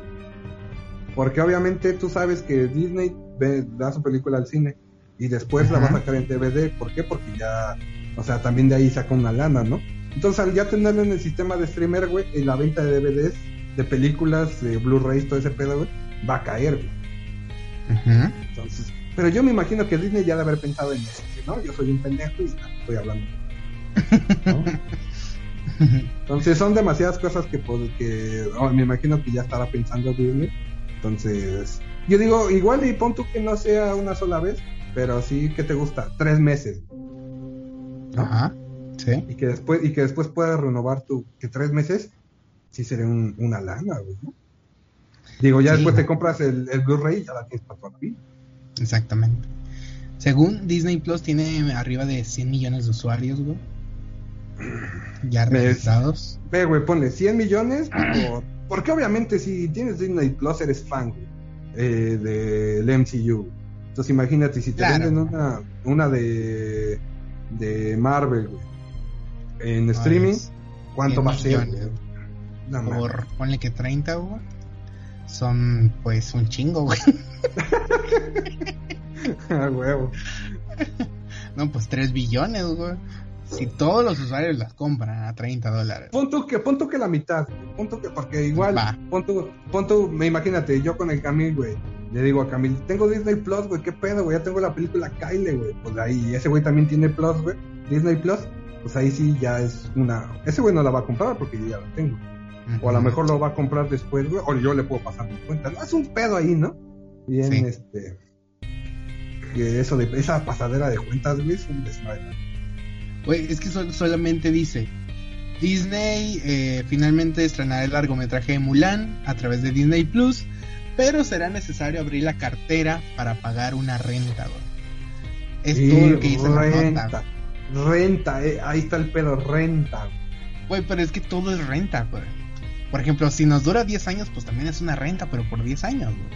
Porque obviamente tú sabes que Disney ve- da su película al cine y después la va a sacar en DVD. ¿Por qué? Porque ya, o sea, también de ahí saca una lana, ¿no? Entonces al ya tenerlo en el sistema de streamer, güey, en la venta de DVDs, de películas, de Blu-rays, todo ese pedo, güey, va a caer, güey. ujú. Entonces, pero yo me imagino que Disney ya de haber pensado en eso, ¿no? Yo soy un pendejo y ya, estoy hablando. ¿no? Entonces son demasiadas cosas que, pod- que oh, me imagino que ya estará pensando Disney. Entonces, yo digo, igual y pon tú que no sea una sola vez, pero sí que te gusta, tres meses. ¿no? Ajá, sí. Y que después, y que después puedas renovar tu, que tres meses, sí sería un- una lana, güey, ¿no? Digo, ya Sí, después te compras el, el Blu-ray y ya la tienes para toda la vida. Exactamente. Según Disney Plus tiene arriba de 100 millones de usuarios, güey. Ya registrados. Ve, güey, ponle 100 millones por... Porque obviamente si tienes Disney Plus eres fan, güey, eh, del MCU. Entonces imagínate, si te Claro. venden una, una de, de Marvel, güey, en streaming, Pues, ¿cuánto 100 va a ser? millones? No. Por, ponle que 30, güey. Son, pues, un chingo, güey. Ah, huevo. No, pues 3 billones, güey. Si todos los usuarios las compran a 30 dólares. Pon tú que, pon tú que la mitad, tú que, porque igual, pon tú, me imagínate, yo con el Camil, güey, le digo a Camil, tengo Disney Plus, güey, qué pedo, güey, ya tengo la película Kyle, güey, pues ahí, ese güey también tiene Plus, güey, Disney Plus, pues ahí sí ya es una, ese güey no la va a comprar porque yo ya la tengo, o a lo mejor lo va a comprar después, güey, o yo le puedo pasar mi cuenta, no, es un pedo ahí, ¿no? Bien, Sí. este, que eso de, esa pasadera de cuentas, güey, es un desmadre. Güey, es que sol- solamente dice Disney eh, finalmente estrenará el largometraje de Mulan a través de Disney Plus, pero será necesario abrir la cartera para pagar una renta, güey. Es Sí, todo lo que dice la nota. Renta, eh, ahí está el pedo, renta, güey. Pero es que todo es renta, güey. Por ejemplo, si nos dura 10 años, pues también es una renta, pero por 10 años, güey.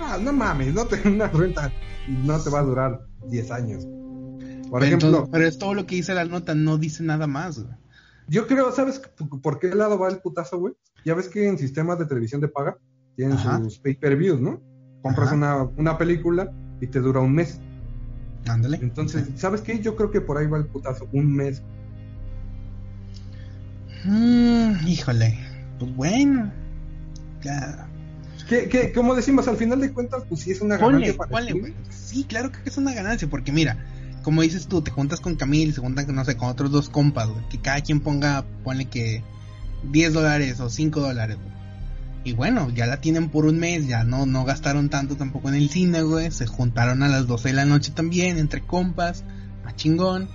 Ah, no mames, no te, una renta no te va a durar 10 años. Por Pero ejemplo, entonces- pero es todo lo que dice la nota, no dice nada más, güey. yo creo, ¿sabes por qué lado va el putazo, güey? Ya ves que en sistemas de televisión de paga tienen Ajá. sus pay-per-views, ¿no? Compras una, una película y te dura un mes. Ándale. Entonces, ¿sabes qué? Yo creo que por ahí va el putazo, un mes. Mm, híjole. Pues bueno. Ya. Que, que, como decimos, al final de cuentas, pues sí es una ganancia Ponle, para ponle. Sí, claro que es una ganancia, porque mira, como dices tú, te juntas con Camil, se juntan, no sé, con otros dos compas, güey, que cada quien ponga, ponle que 10 dólares o 5 dólares, güey. Y bueno, ya la tienen por un mes, ya no, no gastaron tanto tampoco en el cine, güey. Se juntaron a las 12 de la noche también, entre compas, a chingón,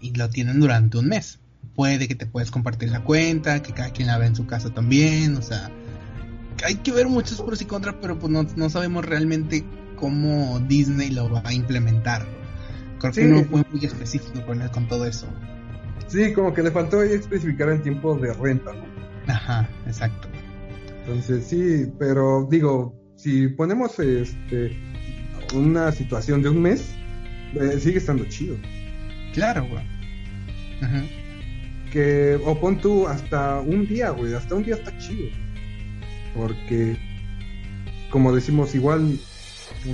y lo tienen durante un mes. Puede que te puedes compartir la cuenta, que cada quien la ve en su casa también, o sea, hay que ver muchos pros y contras, pero pues no, no sabemos realmente cómo Disney lo va a implementar. Creo que no fue muy específico con, con todo eso. Sí, como que le faltó especificar el tiempo de renta, ¿no? Ajá, exacto. Entonces sí, pero digo, si ponemos este una situación de un mes, eh, sigue estando chido. Claro, güey. Ajá. Que, o pon tú hasta un día, güey, hasta un día está chido. Porque, como decimos, igual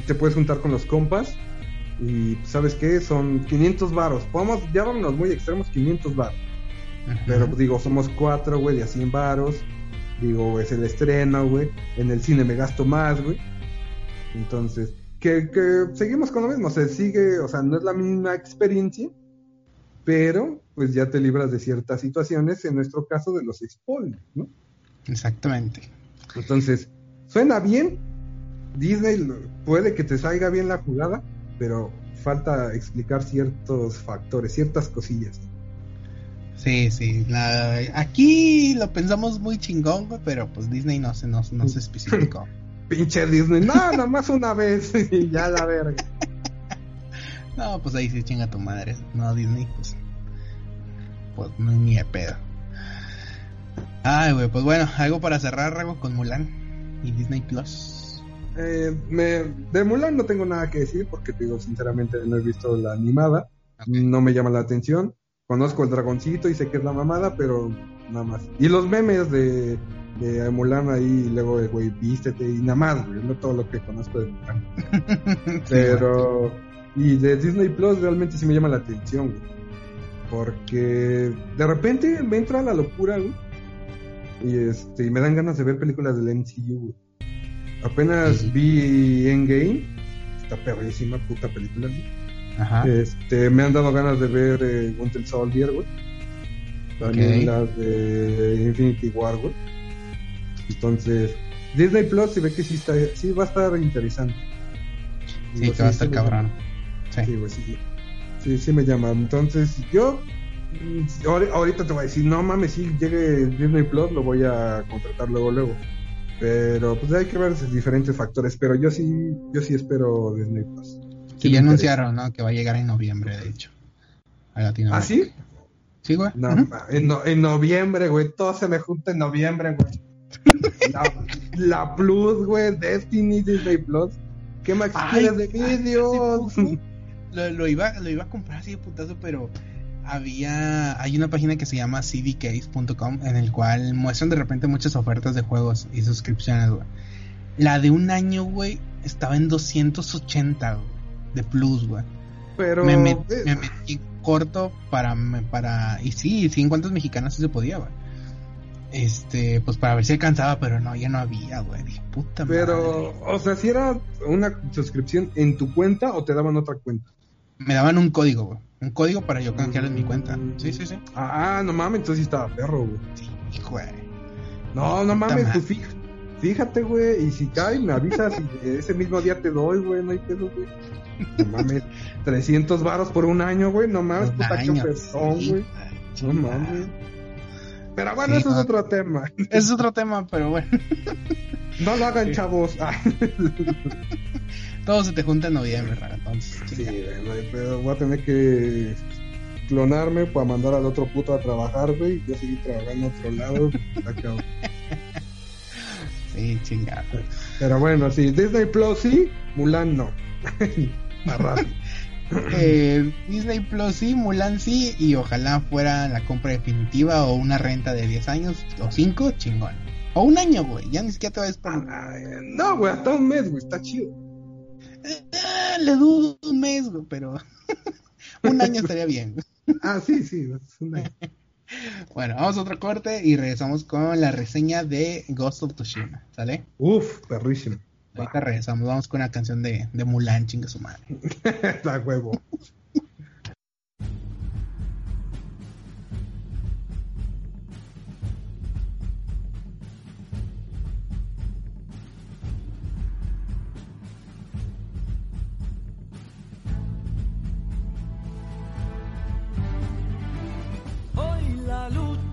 te puedes juntar con los compas y, ¿sabes qué? Son 500 varos. Podemos, ya vámonos muy extremos, 500 varos. Pero pues, digo, somos cuatro, güey, de a 100 varos. Digo, es el estreno, güey. En el cine me gasto más, güey. Entonces, que, que seguimos con lo mismo. Se sigue, o sea, no es la misma experiencia. Pero, pues ya te libras de ciertas situaciones. En nuestro caso, de los spoilers, ¿no? Exactamente. Entonces, suena bien. Disney puede que te salga bien la jugada. Pero falta explicar ciertos factores, ciertas cosillas. Sí, sí. la- aquí lo pensamos muy chingón, güey, pero pues Disney no se, no, no se especificó. Pinche Disney, no, nada más una vez y ya la verga. No, pues ahí sí chinga tu madre. No, Disney, pues. Pues no ni de pedo. Ay, güey, pues bueno, algo para cerrar, algo con Mulan y Disney Plus. Eh, me, de Mulan no tengo nada que decir porque digo sinceramente no he visto la animada, Ok. no me llama la atención. Conozco el dragoncito y sé que es la mamada, pero nada más. Y los memes de, de Mulan ahí, y luego el güey, vístete y nada más, güey, no todo lo que conozco de Mulan. Pero, y de Disney Plus realmente sí me llama la atención, güey. Porque de repente me entra la locura, güey. Y este, y me dan ganas de ver películas del MCU, güey. Apenas Sí. vi Endgame, esta perrísima puta película, güey. Ajá. Este, me han dado ganas de ver eh, Winter Soldier, güey. También las de Infinity War, güey. Entonces, Disney Plus se ve que sí, está, sí va a estar interesante. Sí, que va a estar cabrón. Sí. Sí, güey, sí. Sí, sí me llama. Entonces, yo mm, ahori- ahorita te voy a decir, no mames, si llegue Disney Plus, lo voy a contratar luego, luego. Pero pues hay que ver diferentes factores. Pero yo sí, yo sí espero Disney Plus. Sí, ya anunciaron, ¿no? Que va a llegar en noviembre, de hecho. A Latinoamérica. ¿Ah, sí? Sí, güey. No, en, no- en noviembre, güey. Todo se me junta en noviembre, güey. La, la Plus, güey. Destiny, Disney Plus. ¿Qué más quieres de poco Lo, lo iba, lo iba a comprar así de putazo, pero había. Hay una página que se llama cdcase.com en el cual muestran de repente muchas ofertas de juegos y suscripciones, güey. La de un año, güey, estaba en 280 güey, de plus, güey. Pero. me, met- eh, me metí corto para, me- para. Y sí, 50 mexicanas sí se podía, güey. Este, pues para ver si alcanzaba, pero no, ya no había, güey. Puta pero, madre. o sea, si era una suscripción en tu cuenta o te daban otra cuenta. Me daban un código, güey. Un código para yo canjear en mi cuenta. Sí, sí, sí. Ah, no mames, entonces sí estaba perro, güey. Sí, güey. No, no mames, pues fíjate, fíjate, güey. Y si cae, me avisas y ese mismo día te doy, güey. No hay pedo, güey. No mames, 300 varos por un año, güey. No mames, Un puta año, chopezón, sí, güey. güey, No mames. Pero bueno, Sí, eso es otro tema. Es otro tema, pero bueno. No lo hagan, Sí. chavos. Ah. Todo se te junta en noviembre, ragatón. Sí, güey, no hay pedo. Voy a tener que clonarme para mandar al otro puto a trabajar, güey. Yo seguir trabajando a otro lado. Cabrón. Sí, chingada. Pero bueno, sí, Disney Plus sí, Mulan no. Eh, Disney Plus sí, Mulan sí, y ojalá fuera la compra definitiva o una renta de 10 años o 5, chingón. O un año, güey, ya ni siquiera te vayas por... Ay, No, güey, hasta un mes, güey, está chido. Eh, le dudo un mes, güey, pero un año estaría bien. Ah, sí, sí. es una- Bueno, vamos a otro corte y regresamos con la reseña de Ghost of Tsushima, ¿sale? Uf, perrísimo. Ahorita regresamos, vamos con una canción de, de Mulan, chinga su madre. Está huevo.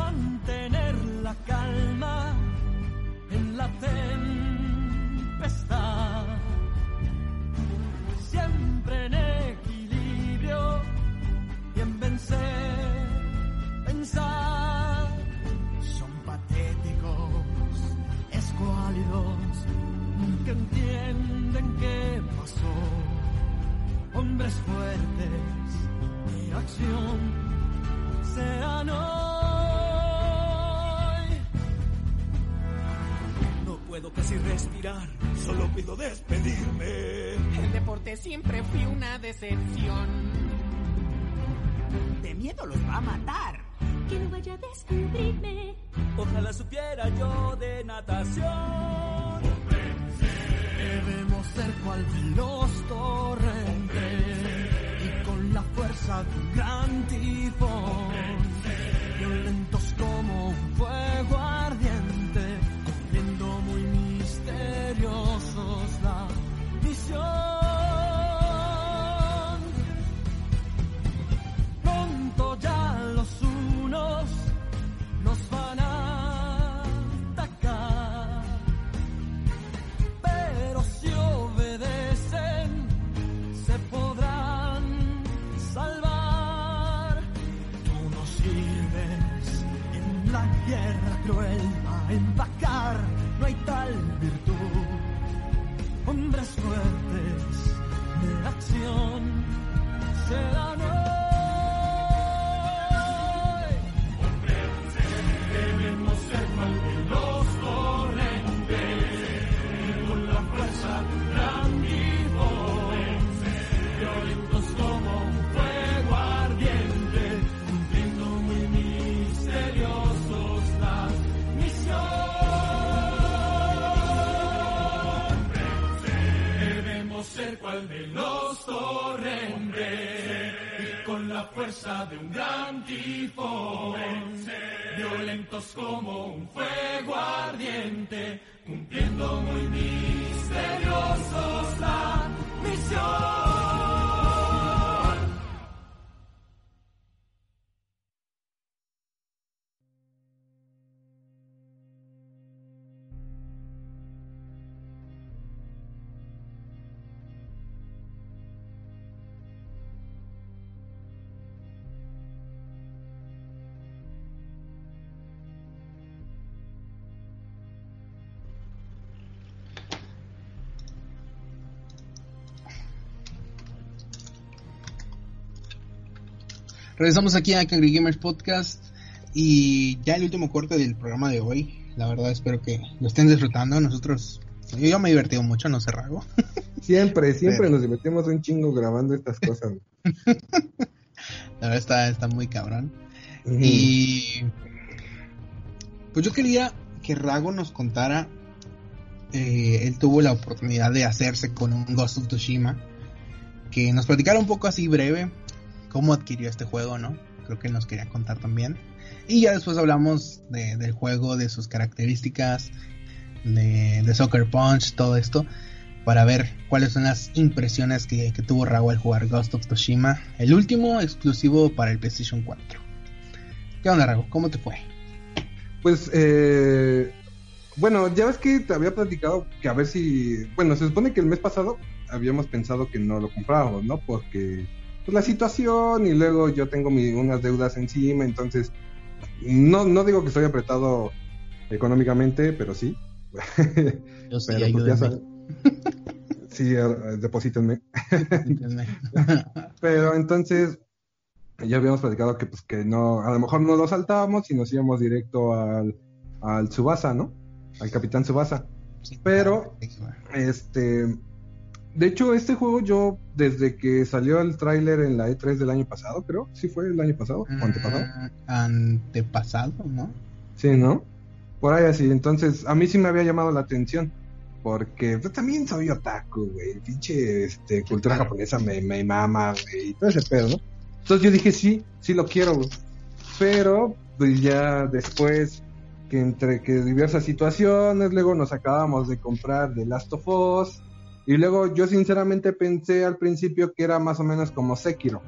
Mantener la calma en la tempestad. Siempre en equilibrio y en vencer, pensar. Son patéticos, escuálidos, nunca entienden qué pasó hombres fuertes de acción serán hoy. Puedo casi respirar, solo pido despedirme. El deporte siempre fue una decepción. De miedo los va a matar. que no vaya a descubrirme. Ojalá supiera yo de natación. Debemos ser cual veloz torrente y con la fuerza de un gran tifón, Regresamos aquí a Cangri Gamers Podcast y ya el último corte del programa de hoy. La verdad espero que lo estén disfrutando. Nosotros, yo, yo me he divertido mucho, no sé, Rago. Siempre, siempre Pero- nos divertimos un chingo grabando estas cosas. La verdad está, está muy cabrón. Y pues yo quería que Rago nos contara. eh, él tuvo la oportunidad de hacerse con un Ghost of Tsushima. Que nos platicara un poco así breve cómo adquirió este juego, ¿no? Creo que nos quería contar también. Y ya después hablamos de- del juego, de sus características, de, de Soccer Punch, todo esto. Para ver cuáles son las impresiones que, tuvo Rago al jugar Ghost of Tsushima. El último exclusivo para el PlayStation 4. ¿Qué onda, Rago? ¿Cómo te fue? Pues, eh, bueno, ya ves que te había platicado que a ver si, bueno, se supone que el mes pasado habíamos pensado que no lo comprábamos, ¿no? Porque pues, la situación y luego yo tengo mi- unas deudas encima, entonces, no, no digo que estoy apretado económicamente, pero sí. Yo sí, Pero, pues, ya ayúdenme. sabes. Sí, deposítenme. Pero entonces ya habíamos platicado que pues que no, a lo mejor no lo saltábamos y nos íbamos directo al, al Tsubasa, ¿no? Al Capitán Tsubasa. Sí, Pero-. Este, de hecho, este juego yo desde que salió el tráiler en la E3 del año pasado, creo, sí fue el año pasado, o antepasado. Mm, Antepasado, ¿no? Sí, ¿no? Por ahí así. Entonces, a mí sí me había llamado la atención. Porque pues, también soy otaku, güey. Pinche este, cultura claro. japonesa me, me mama, güey. Y todo ese pedo, ¿no? Entonces yo dije, sí, sí lo quiero, güey. Pero, pues ya después, que entre que diversas situaciones, luego nos acabamos de comprar The Last of Us. Y luego yo sinceramente pensé al principio que era más o menos como Sekiro.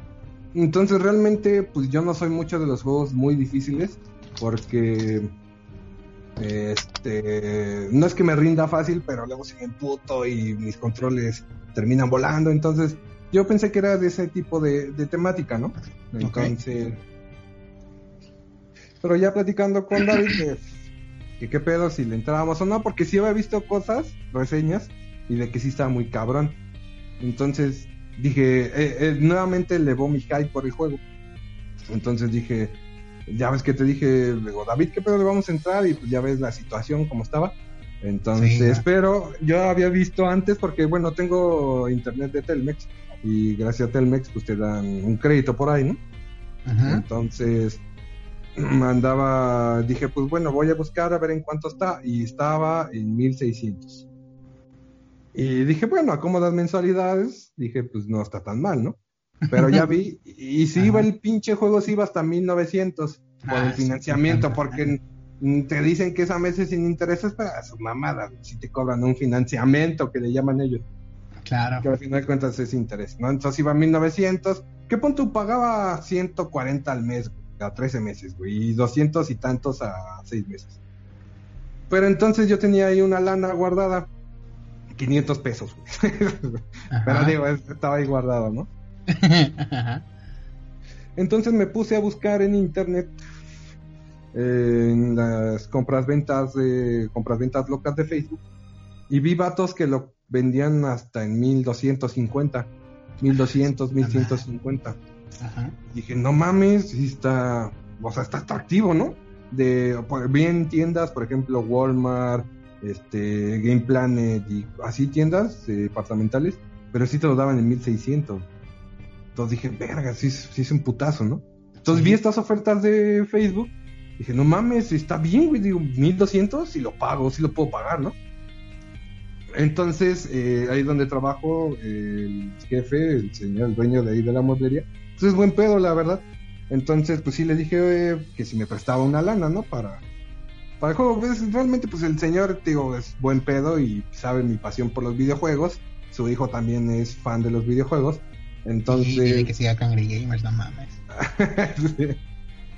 Entonces realmente, pues yo no soy mucho de los juegos muy difíciles. Porque este no es que me rinda fácil, pero luego se me emputo y mis controles terminan volando. Entonces, yo pensé que era de ese tipo de, de temática, ¿no? Entonces. Pero ya platicando con David, de que qué pedo si le entrábamos o no, porque sí había visto cosas, reseñas, y de que sí estaba muy cabrón. Entonces dije, eh, eh, nuevamente elevó mi hype por el juego. Entonces dije, ya ves que te dije, digo, David, ¿qué pedo le vamos a entrar? Y pues ya ves la situación como estaba. Entonces, Sí. pero yo había visto antes porque, bueno, tengo internet de Telmex y gracias a Telmex pues te dan un crédito por ahí, ¿no? Ajá. Entonces mandaba, dije, pues bueno, voy a buscar a ver en cuánto está y estaba en 1600. Y dije, bueno, acomodas mensualidades, dije, pues no está tan mal, ¿no? Pero ya vi, y si iba el pinche juego, si iba hasta 1900 por Ah, el sí, financiamiento, porque te dicen que es a meses sin intereses, pero a su mamada, si te cobran un financiamiento que le llaman ellos que Claro. al final de cuentas es interés, ¿no? Entonces iba a 1900, ¿qué punto pagaba 140 al mes, güey, a 13 meses, güey, y 200 y tantos a 6 meses. Pero entonces yo tenía ahí una lana guardada, 500 pesos. Pero digo, es- estaba ahí guardado, ¿no? Ajá. Entonces me puse a buscar en internet eh, en las compras ventas de compras ventas locas de Facebook y vi vatos que lo vendían hasta en 1250, 1200, 1150. Ajá. Dije, no mames, está, o sea, está atractivo, ¿no? De por- vi en tiendas, por ejemplo, Walmart, este Game Planet y así tiendas eh, departamentales, pero sí te lo daban en 1600. Entonces dije, verga, sí, es- sí es un putazo, ¿no? Entonces Sí. vi estas ofertas de Facebook. Dije, no mames, está bien, güey. Digo, 1200 y lo pago, sí lo puedo pagar, ¿no? Entonces, eh, ahí donde trabajo, el jefe, el señor, el dueño de ahí de la mueblería, pues es buen pedo, la verdad. Entonces, pues sí le dije eh, que si me prestaba una lana, ¿no? Para, para el juego. Pues, realmente, pues el señor, digo, es buen pedo y sabe mi pasión por los videojuegos. Su hijo también es fan de los videojuegos. Entonces. Y dile que siga Cangre Gamers, no mames.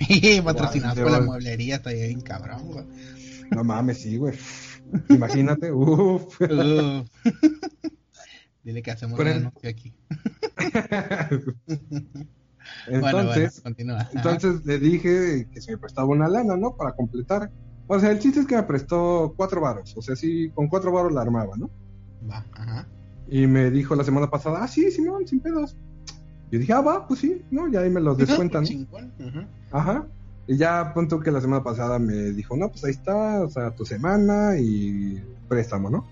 Y patrocinado por la mueblería, está bien cabrón, güey. no mames, sí, güey. Imagínate, uff. Uh. Dile que hacemos Pero- un anuncio aquí. Entonces, bueno, bueno, entonces le dije que si me prestaba una lana, ¿no? Para completar. O sea, el chiste es que me prestó cuatro varos. O sea, sí, con cuatro varos la armaba, ¿no? Va, ajá. Y me dijo la semana pasada, ah, sí, Simón, sin pedos. Yo dije, ah, va, pues sí, ¿no? Ya ahí me los descuentan. Ujú. Ajá. Y ya punto que la semana pasada me dijo, no, pues ahí está, o sea, tu semana y préstamo, ¿no?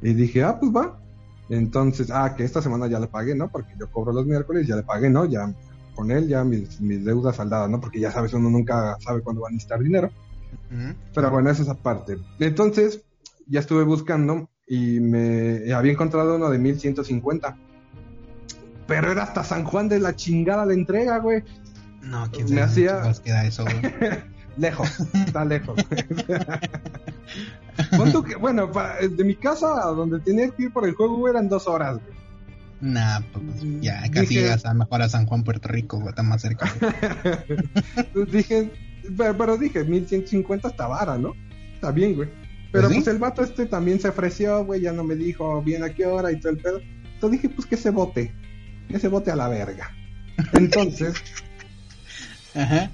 Y dije, ah, pues va. Entonces, ah, que esta semana ya le pagué, ¿no? Porque yo cobro los miércoles, ya le pagué, ¿no? Ya con él, ya mis, mis deudas saldadas, ¿no? Porque ya sabes, uno nunca sabe cuándo va a necesitar dinero. Pero bueno, es aparte. Entonces, ya estuve buscando y me había encontrado uno de 1150. Pero era hasta San Juan de la chingada de entrega, güey. No, quién Me hacía- queda eso, güey. Lejos, está lejos. Que, bueno, de mi casa a donde tenía que ir por el juego eran dos horas, güey. Nah, pues ya casi Dije- llegas a mejor a San Juan, Puerto Rico, güey, está más cerca. Dije, pero, pero dije, 1150 está vara, ¿no? Está bien, güey. Pero Pues sí. pues el vato este también se ofreció, güey, ya no me dijo bien a qué hora y todo el pedo. Entonces dije, pues que se vote, que se vote a la verga. Entonces, Ajá.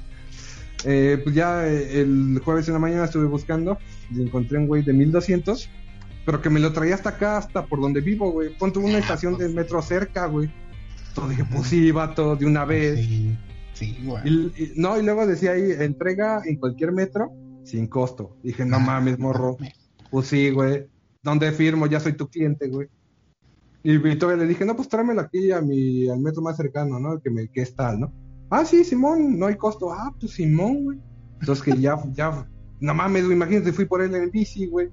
eh, pues ya eh, el jueves en la mañana estuve buscando y encontré un güey de 1200, pero que me lo traía hasta acá, hasta por donde vivo, güey. Ponte una estación del metro cerca, güey. Entonces dije, pues sí, vato, de una vez. Sí, sí, güey. Y, y- no, y luego decía ahí, entrega en cualquier metro sin costo. Dije, no Ah, mames, morro. Pues sí, güey. ¿Dónde firmo? Ya soy tu cliente, güey. Y, y todavía le dije, no, pues tráemelo aquí a mi, al metro más cercano, ¿no? Que, me, que es tal, ¿no? Ah, sí, Simón, no hay costo. Ah, pues Simón, güey. Entonces que ya, ya, no mames, güey, imagínate, fui por él en bici, güey.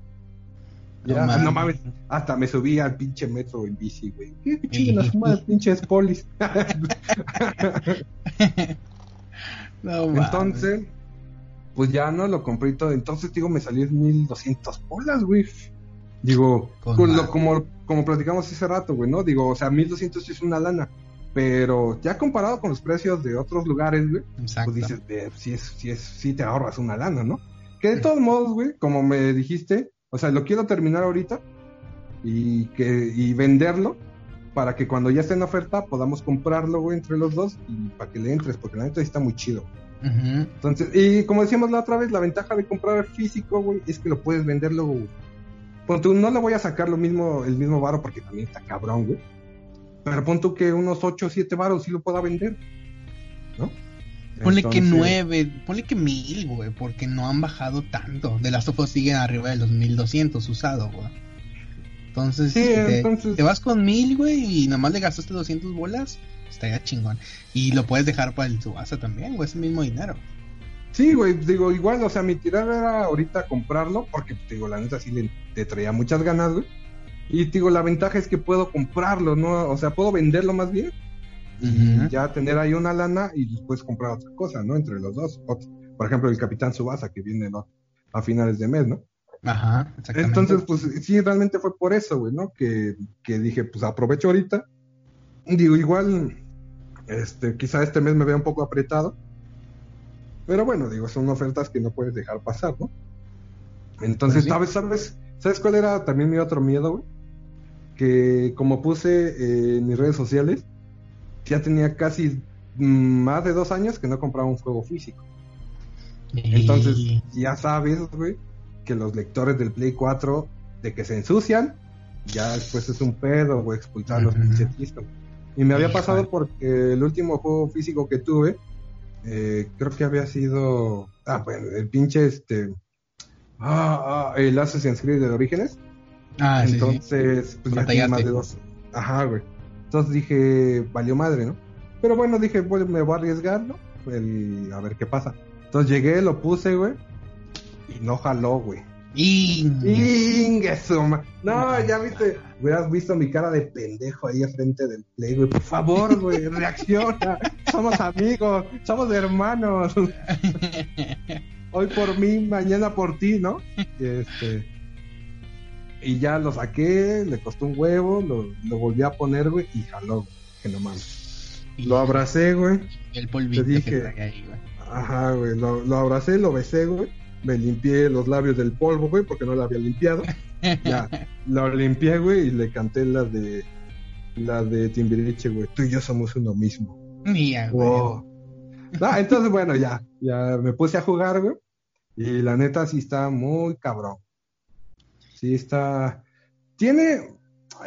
Ya, No no mames. hasta me subí al pinche metro en bici, güey. ¿Qué chinguen las madres, pinches polis? No, mames. Entonces, pues ya no lo compré y todo. Entonces, digo, me salió en 1200 bolas, güey. Digo, Con con lo- madre. como, como platicamos hace rato, güey, ¿no? Digo, o sea, 1200 sí es una lana. Pero ya comparado con los precios de otros lugares, güey, Exacto. pues dices, eh, sí, es, sí, es, sí te ahorras una lana, ¿no? Que de todos modos, güey, como me dijiste, o sea, lo quiero terminar ahorita y, que, y venderlo para que cuando ya esté en oferta podamos comprarlo, güey, entre los dos y para que le entres, porque la neta sí está muy chido. Entonces, y como decíamos la otra vez, la ventaja de comprar físico, güey, es que lo puedes vender luego, güey. Pon tú, no le voy a sacar lo mismo, el mismo varo porque también está cabrón, güey. Pero pon tú que unos 8 o 7 varos sí lo pueda vender, ¿no? Ponle que nueve, ponle que mil, güey, porque no han bajado tanto. De las Us siguen arriba de los 1200 usado, güey. Entonces, Sí, si te, entonces- te vas con mil, güey, y nomás le gastaste 200 bolas, estaría chingón. Y lo puedes dejar para el subasta también, güey, es el mismo dinero. Sí, güey, digo, igual, o sea, mi tirada era ahorita comprarlo, porque, te digo, la neta sí le, te traía muchas ganas, güey. Y, te digo, la ventaja es que puedo comprarlo, ¿no? O sea, puedo venderlo más bien y ya tener ahí una lana y después comprar otra cosa, ¿no? Entre los dos. Por ejemplo, el Capitán Subasa que viene ¿no? a finales de mes, ¿no? Ajá, exactamente. Entonces, pues sí, realmente fue por eso, güey, ¿no? Que, que dije, pues aprovecho ahorita. Digo, igual, este, quizá este mes me vea un poco apretado. Pero bueno, digo, son ofertas que no puedes dejar pasar, ¿no? Entonces, Pues. ¿sabes, sabes, ¿sabes cuál era también mi otro miedo, güey? Que como puse eh, en mis redes sociales, ya tenía casi mm, más de dos años que no compraba un juego físico. Entonces, ya sabes, güey, que los lectores del Play 4, de que se ensucian, ya después es un pedo, güey, expulsar los pinches. Y me había pasado porque el último juego físico que tuve, eh, creo que había sido, ah, bueno, el pinche, este, ah, ah, el Assassin's Creed de Orígenes. Ah, sí, sí. Entonces, pues ya tiene más de dos. Ajá, güey. Entonces dije, valió madre, ¿no? Pero bueno, dije, pues me voy a arriesgar, ¿no? El- a ver qué pasa. Entonces llegué, lo puse, güey. Y no jaló, güey. Ingesuma. No, ya viste, hubieras visto mi cara de pendejo ahí frente del play, güey. Por favor, güey, reacciona. Somos amigos, somos hermanos. Hoy por mí, mañana por ti, ¿no? Este. Y ya lo saqué, le costó un huevo, lo, lo volví a poner, güey, y jaló, que no mames. Lo abracé, güey. El polvito Te dije. que trae ahí, güey. Ajá, güey, lo, lo abracé, lo besé, güey. Me limpié los labios del polvo, güey, porque no lo había limpiado. Ya, lo limpié, güey, y le canté la de la de Timbiriche, güey. Tú y yo somos uno mismo. Mía, güey. Wow. No, entonces, bueno, ya, ya me puse a jugar, güey. Y la neta sí está muy cabrón. Sí está. Tiene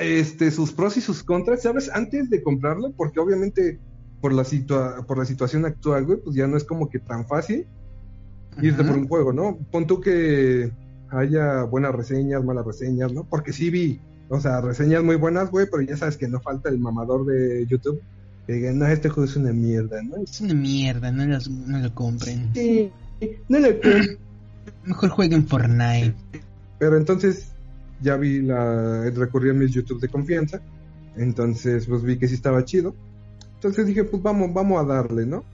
este sus pros y sus contras, ¿sabes? Antes de comprarlo, porque obviamente por la situa por la situación actual, güey, pues ya no es como que tan fácil irte Ajá. por un juego, ¿no? Pon tú que haya buenas reseñas, malas reseñas, ¿no? Porque sí vi, o sea, reseñas muy buenas, güey, pero ya sabes que no falta el mamador de YouTube que diga, no, este juego es una mierda, ¿no? Es una mierda, no, los- no lo compren. Sí, no lo creo. Mejor jueguen Fortnite. Pero entonces ya vi la, recurrí a mis YouTube de confianza, entonces pues vi que sí estaba chido. Entonces dije, pues vamos, vamos a darle, ¿no?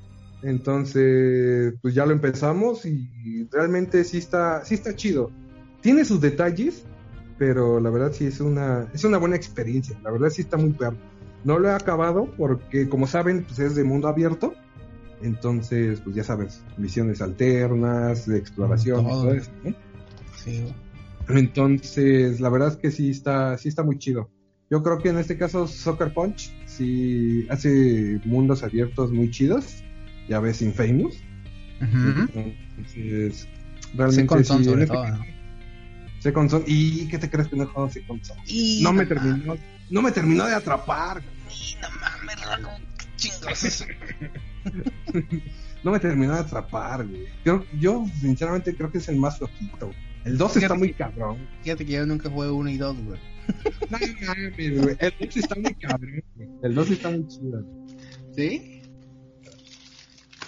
Entonces, pues ya lo empezamos y realmente sí está, sí está chido. Tiene sus detalles, pero la verdad sí es una, es una buena experiencia. La verdad sí está muy perro. No lo he acabado porque, como saben, pues es de mundo abierto. Entonces, pues ya sabes, misiones alternas, de exploración, Todo. todo eso, ¿no? Sí. Entonces, la verdad es que sí está, sí está muy chido. Yo creo que en este caso Soccer Punch sí hace mundos abiertos muy chidos. Ya ves Infamous. Ujú. Entonces, realmente sí, sobre todo, ¿no? Second Son. ¿Y qué te crees que no he jugado Second Son? Y No me terminó, no me terminó de atrapar. y no mames, qué chingos es. No me terminó de atrapar, güey. Yo, yo sinceramente creo que es el más flojito. El 2 está muy cabrón. Fíjate que yo nunca jugué uno y dos, güey. No mames, güey. El 2 está muy cabrón. El 2 está muy chido. ¿Sí?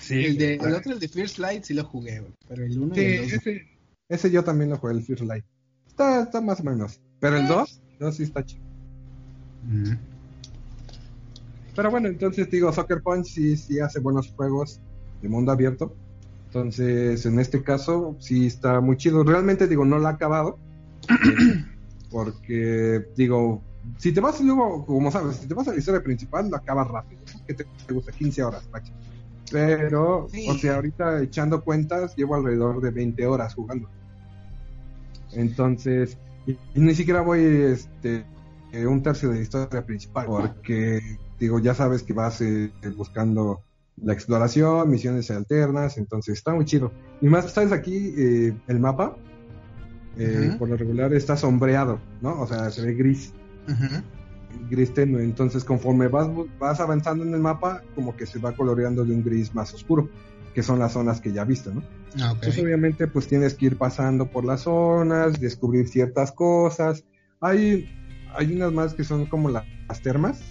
Sí, el, de, el otro, el de First Light, sí lo jugué, güey. Pero el uno Sí, y el dos. ese, ese yo también lo jugué, el First Light. Está, está más o menos. Pero el 2, no, sí está chido. Ujú. Pero bueno, entonces digo, Soccer Punch sí, sí hace buenos juegos de mundo abierto. Entonces, en este caso, sí está muy chido. Realmente, digo, no lo ha acabado. porque, digo, si te vas luego, como sabes, si te vas a la historia principal, lo acabas rápido. ¿Qué te, te gusta? 15 horas, máximo. Pero, Sí. o sea, ahorita echando cuentas, llevo alrededor de 20 horas jugando. Entonces, y, y ni siquiera voy este, eh, un tercio de la historia principal, porque, digo, ya sabes que vas eh, buscando la exploración, misiones alternas, entonces está muy chido. Y más, sabes, aquí eh, el mapa, eh, por lo regular está sombreado, ¿no? O sea, se ve gris gris tenue. Entonces, conforme vas, vas avanzando en el mapa, como que se va coloreando de un gris más oscuro, que son las zonas que ya viste, ¿no? Ah. Entonces, obviamente, pues tienes que ir pasando por las zonas, descubrir ciertas cosas. Hay, hay unas más que son como la- las termas,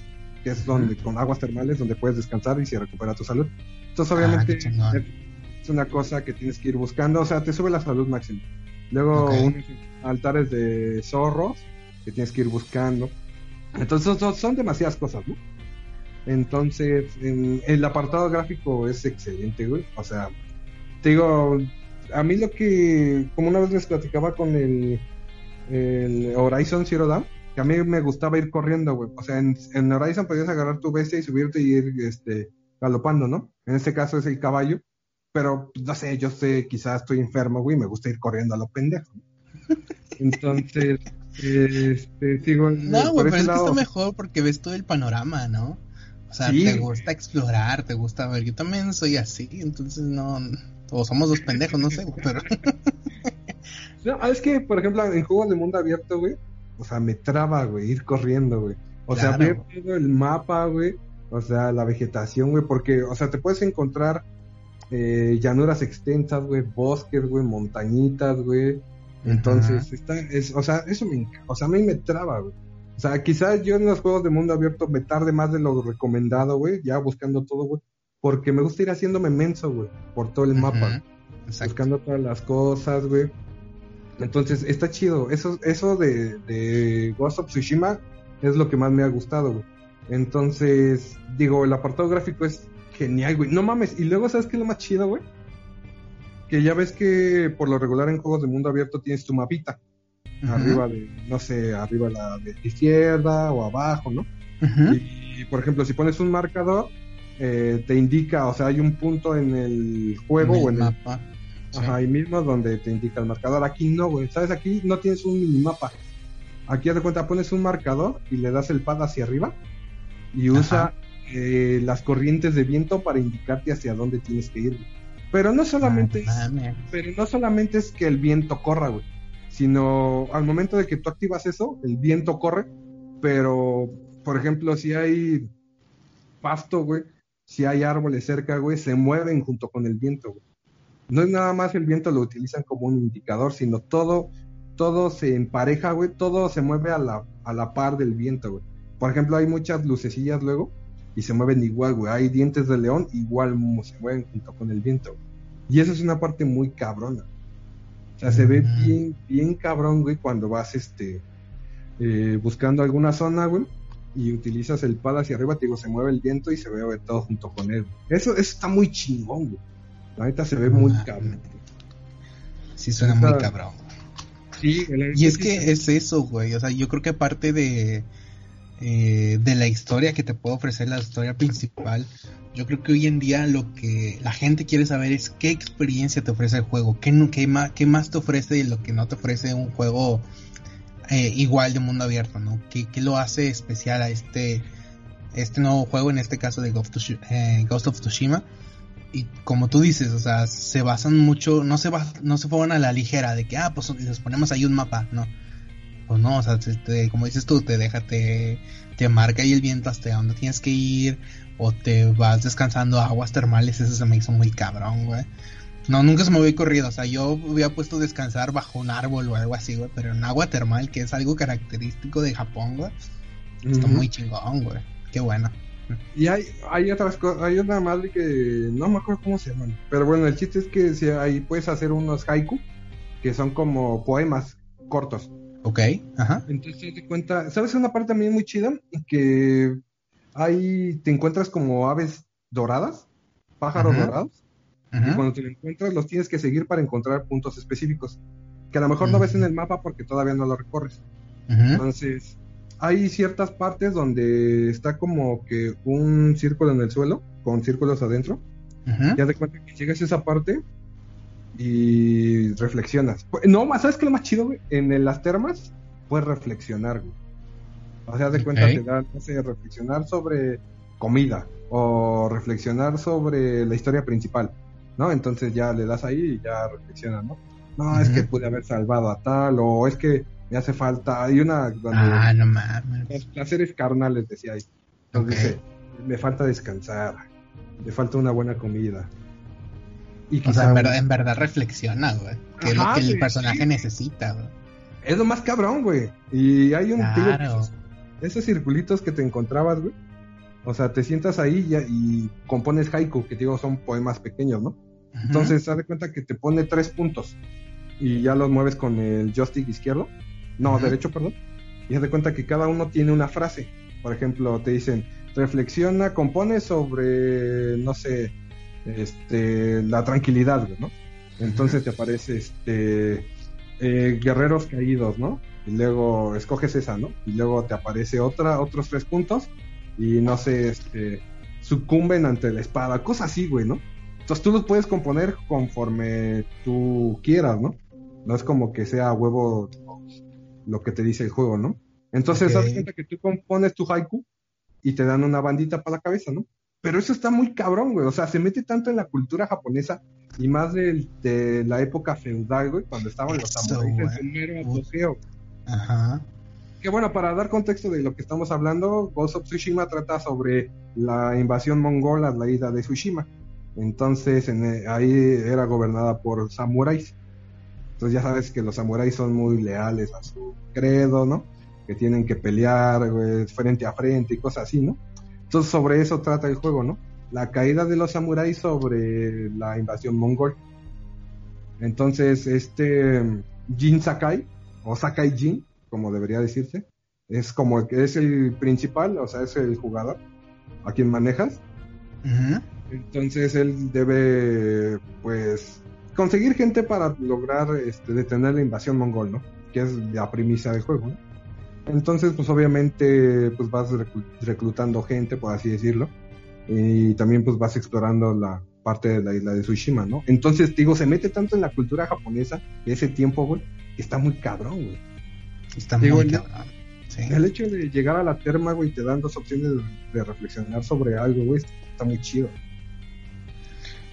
que es donde, con aguas termales, donde puedes descansar y se recupera tu salud. Entonces, Ah, obviamente, es- una cosa que tienes que ir buscando, o sea, te sube la salud máxima. Luego, unos altares de zorros que tienes que ir buscando. Entonces son, son demasiadas cosas, ¿no? Entonces, en- el apartado gráfico es excelente, güey. O sea, te digo, a mí lo que, como una vez les platicaba con el, el Horizon Zero Dawn, que a mí me gustaba ir corriendo, güey. O sea, en, en Horizon podías agarrar tu bestia y subirte y ir este, galopando, ¿no? En este caso es el caballo. Pero, pues, no sé, yo sé, quizás estoy enfermo, güey, me gusta ir corriendo a lo pendejo. Entonces, este, sigo No, güey, pero es que está mejor porque ves todo el panorama, ¿no? O sea, Sí, te gusta explorar, te gusta ver. Yo también soy así, entonces no. O somos dos pendejos, no sé, pero. No, es que, por ejemplo, en juegos de mundo abierto, güey, o sea, me traba, güey, ir corriendo, güey. O sea, ver todo el mapa, güey, o sea, la vegetación, güey, porque, o sea, te puedes encontrar eh, llanuras extensas, güey, bosques, güey, montañitas, güey. Entonces, está, es, o sea, eso me, o sea, a mí me traba, güey. O sea, quizás yo en los juegos de mundo abierto me tarde más de lo recomendado, güey, ya buscando todo, güey, porque me gusta ir haciéndome menso, güey, por todo el mapa Exacto. buscando todas las cosas, güey. Entonces, está chido. Eso, eso de, de Ghost of Tsushima es lo que más me ha gustado, güey. Entonces, digo, el apartado gráfico es genial, güey. No mames. Y luego, ¿sabes qué es lo más chido, güey? Que ya ves que por lo regular en juegos de mundo abierto tienes tu mapita. Arriba de, no sé, arriba la de izquierda o abajo, ¿no? Y, por ejemplo, si pones un marcador, eh, te indica, o sea, hay un punto en el juego En o en el, mapa. Ajá, ahí mismo donde te indica el marcador. Aquí no, güey. ¿Sabes? Aquí no tienes un minimapa. Aquí, haz de cuenta, pones un marcador y le das el pad hacia arriba y usa eh, las corrientes de viento para indicarte hacia dónde tienes que ir. güey. Pero no solamente Ah, es pero no solamente es que el viento corra, güey, sino al momento de que tú activas eso, el viento corre, pero, por ejemplo, si hay pasto, güey, si hay árboles cerca, güey, se mueven junto con el viento, güey. No es nada más el viento lo utilizan como un indicador, sino todo, todo se empareja, güey, todo se mueve a la, a la par del viento, güey. Por ejemplo, hay muchas lucecillas luego y se mueven igual, güey. Hay dientes de león, igual se mueven junto con el viento. güey. Y eso es una parte muy cabrona. O sea, se ve Mm. bien, bien cabrón, güey, cuando vas, este, eh, buscando alguna zona, güey, y utilizas el pad hacia arriba, te digo, se mueve el viento y se ve todo junto con él. Eso, eso está muy chingón, güey. La neta se ve muy Ah, cabrón. Sí, suena muy cabrón. Sí, Y es que es eso, güey. O sea, yo creo que aparte de, eh, de la historia que te puede ofrecer la historia principal, yo creo que hoy en día lo que la gente quiere saber es qué experiencia te ofrece el juego, qué, qué, más, qué más te ofrece de lo que no te ofrece un juego eh, igual de mundo abierto, ¿no? ¿Qué, qué lo hace especial a este, este nuevo juego, en este caso de Ghost of, eh, Ghost of Tsushima? Y como tú dices, o sea, se basan mucho, no se, va, no se fueron a la ligera de que, ah, pues les ponemos ahí un mapa, no. Pues no, o sea, te- te- como dices tú, te deja, te, te marca ahí el viento hasta dónde tienes que ir, o te vas descansando a aguas termales, eso se me hizo muy cabrón, güey. No, nunca se me había corrido, o sea, yo hubiera puesto descansar bajo un árbol o algo así, güey, pero en agua termal, que es algo característico de Japón, güey, está muy chingón, güey. Qué bueno. Y hay, hay otras cosas, hay una madre que no me acuerdo cómo se llaman. Pero bueno, el chiste es que si ahí puedes hacer unos haiku, que son como poemas cortos. Ok, ajá. Entonces te cuenta, ¿sabes una parte también muy chida? Que hay, te encuentras como aves doradas, pájaros Ujú. dorados, y Ujú. cuando te lo encuentras los tienes que seguir para encontrar puntos específicos. Que a lo mejor no ves en el mapa porque todavía no lo recorres. Entonces, hay ciertas partes donde está como que un círculo en el suelo, con círculos adentro. Ya de cuenta que llegas a esa parte y reflexionas. Pues, No, más, ¿sabes qué es lo más chido, güey? En el- las termas puedes reflexionar, güey. O sea, de cuenta Ok. te da, no sé, reflexionar sobre comida o reflexionar sobre la historia principal, ¿no? Entonces ya le das ahí y ya reflexionas, ¿no? No, es que pude haber salvado a tal o es que me hace falta. Hay una donde Ah, no mames. los placeres carnales, decía ahí. Entonces dice, me falta descansar, me falta una buena comida. Y O sea, en verdad, en verdad reflexiona, güey. Que es lo que el personaje sí. necesita, güey. Es lo más cabrón, güey. Y hay un Claro. esos, esos circulitos que te encontrabas, güey. O sea, te sientas ahí y, y compones haiku, que digo son poemas pequeños, ¿no? Entonces, haz de cuenta que te pone tres puntos y ya los mueves con el joystick izquierdo, no, derecho, perdón. Y haz de cuenta que cada uno tiene una frase. Por ejemplo, te dicen, reflexiona, compone sobre, no sé, este, la tranquilidad, ¿no? Entonces te aparece, este, eh, guerreros caídos, ¿no? Y luego escoges esa, ¿no? Y luego te aparece otra, otros tres puntos y no sé, este, sucumben ante la espada, cosas así, güey, ¿no? Entonces tú los puedes componer conforme tú quieras, ¿no? No es como que sea huevo lo que te dice el juego, ¿no? Entonces, Ok. haz de cuenta que tú compones tu haiku y te dan una bandita para la cabeza, ¿no? Pero eso está muy cabrón, güey. O sea, se mete tanto en la cultura japonesa y más de, la época feudal, güey, cuando estaban los samuráis en mero apogeo. Ajá. Que bueno, para dar contexto de lo que estamos hablando, Ghost of Tsushima trata sobre la invasión mongola a la isla de Tsushima. Entonces, en, eh, ahí era gobernada por samuráis. Entonces ya sabes que los samuráis son muy leales a su credo, ¿no? Que tienen que pelear güey, frente a frente y cosas así, ¿no? Entonces sobre eso trata el juego, ¿no? La caída de los samuráis sobre la invasión mongol. Entonces, este, Jin Sakai, o Sakai Jin, como debería decirse. Es como el que es el principal, o sea, es el jugador a quien manejas. Entonces él debe, pues, conseguir gente para lograr este, detener la invasión mongol, ¿no? Que es la premisa del juego, ¿no? Entonces, pues obviamente, pues vas reclu- reclutando gente, por así decirlo, y también pues vas explorando la parte de la isla de Tsushima, ¿no? Entonces, digo, se mete tanto en la cultura japonesa de ese tiempo, güey, que está muy cabrón, güey. Está Digo, muy el- cabrón. Sí. El hecho de llegar a la terma, güey, te dan dos opciones de, de reflexionar sobre algo, güey, está muy chido.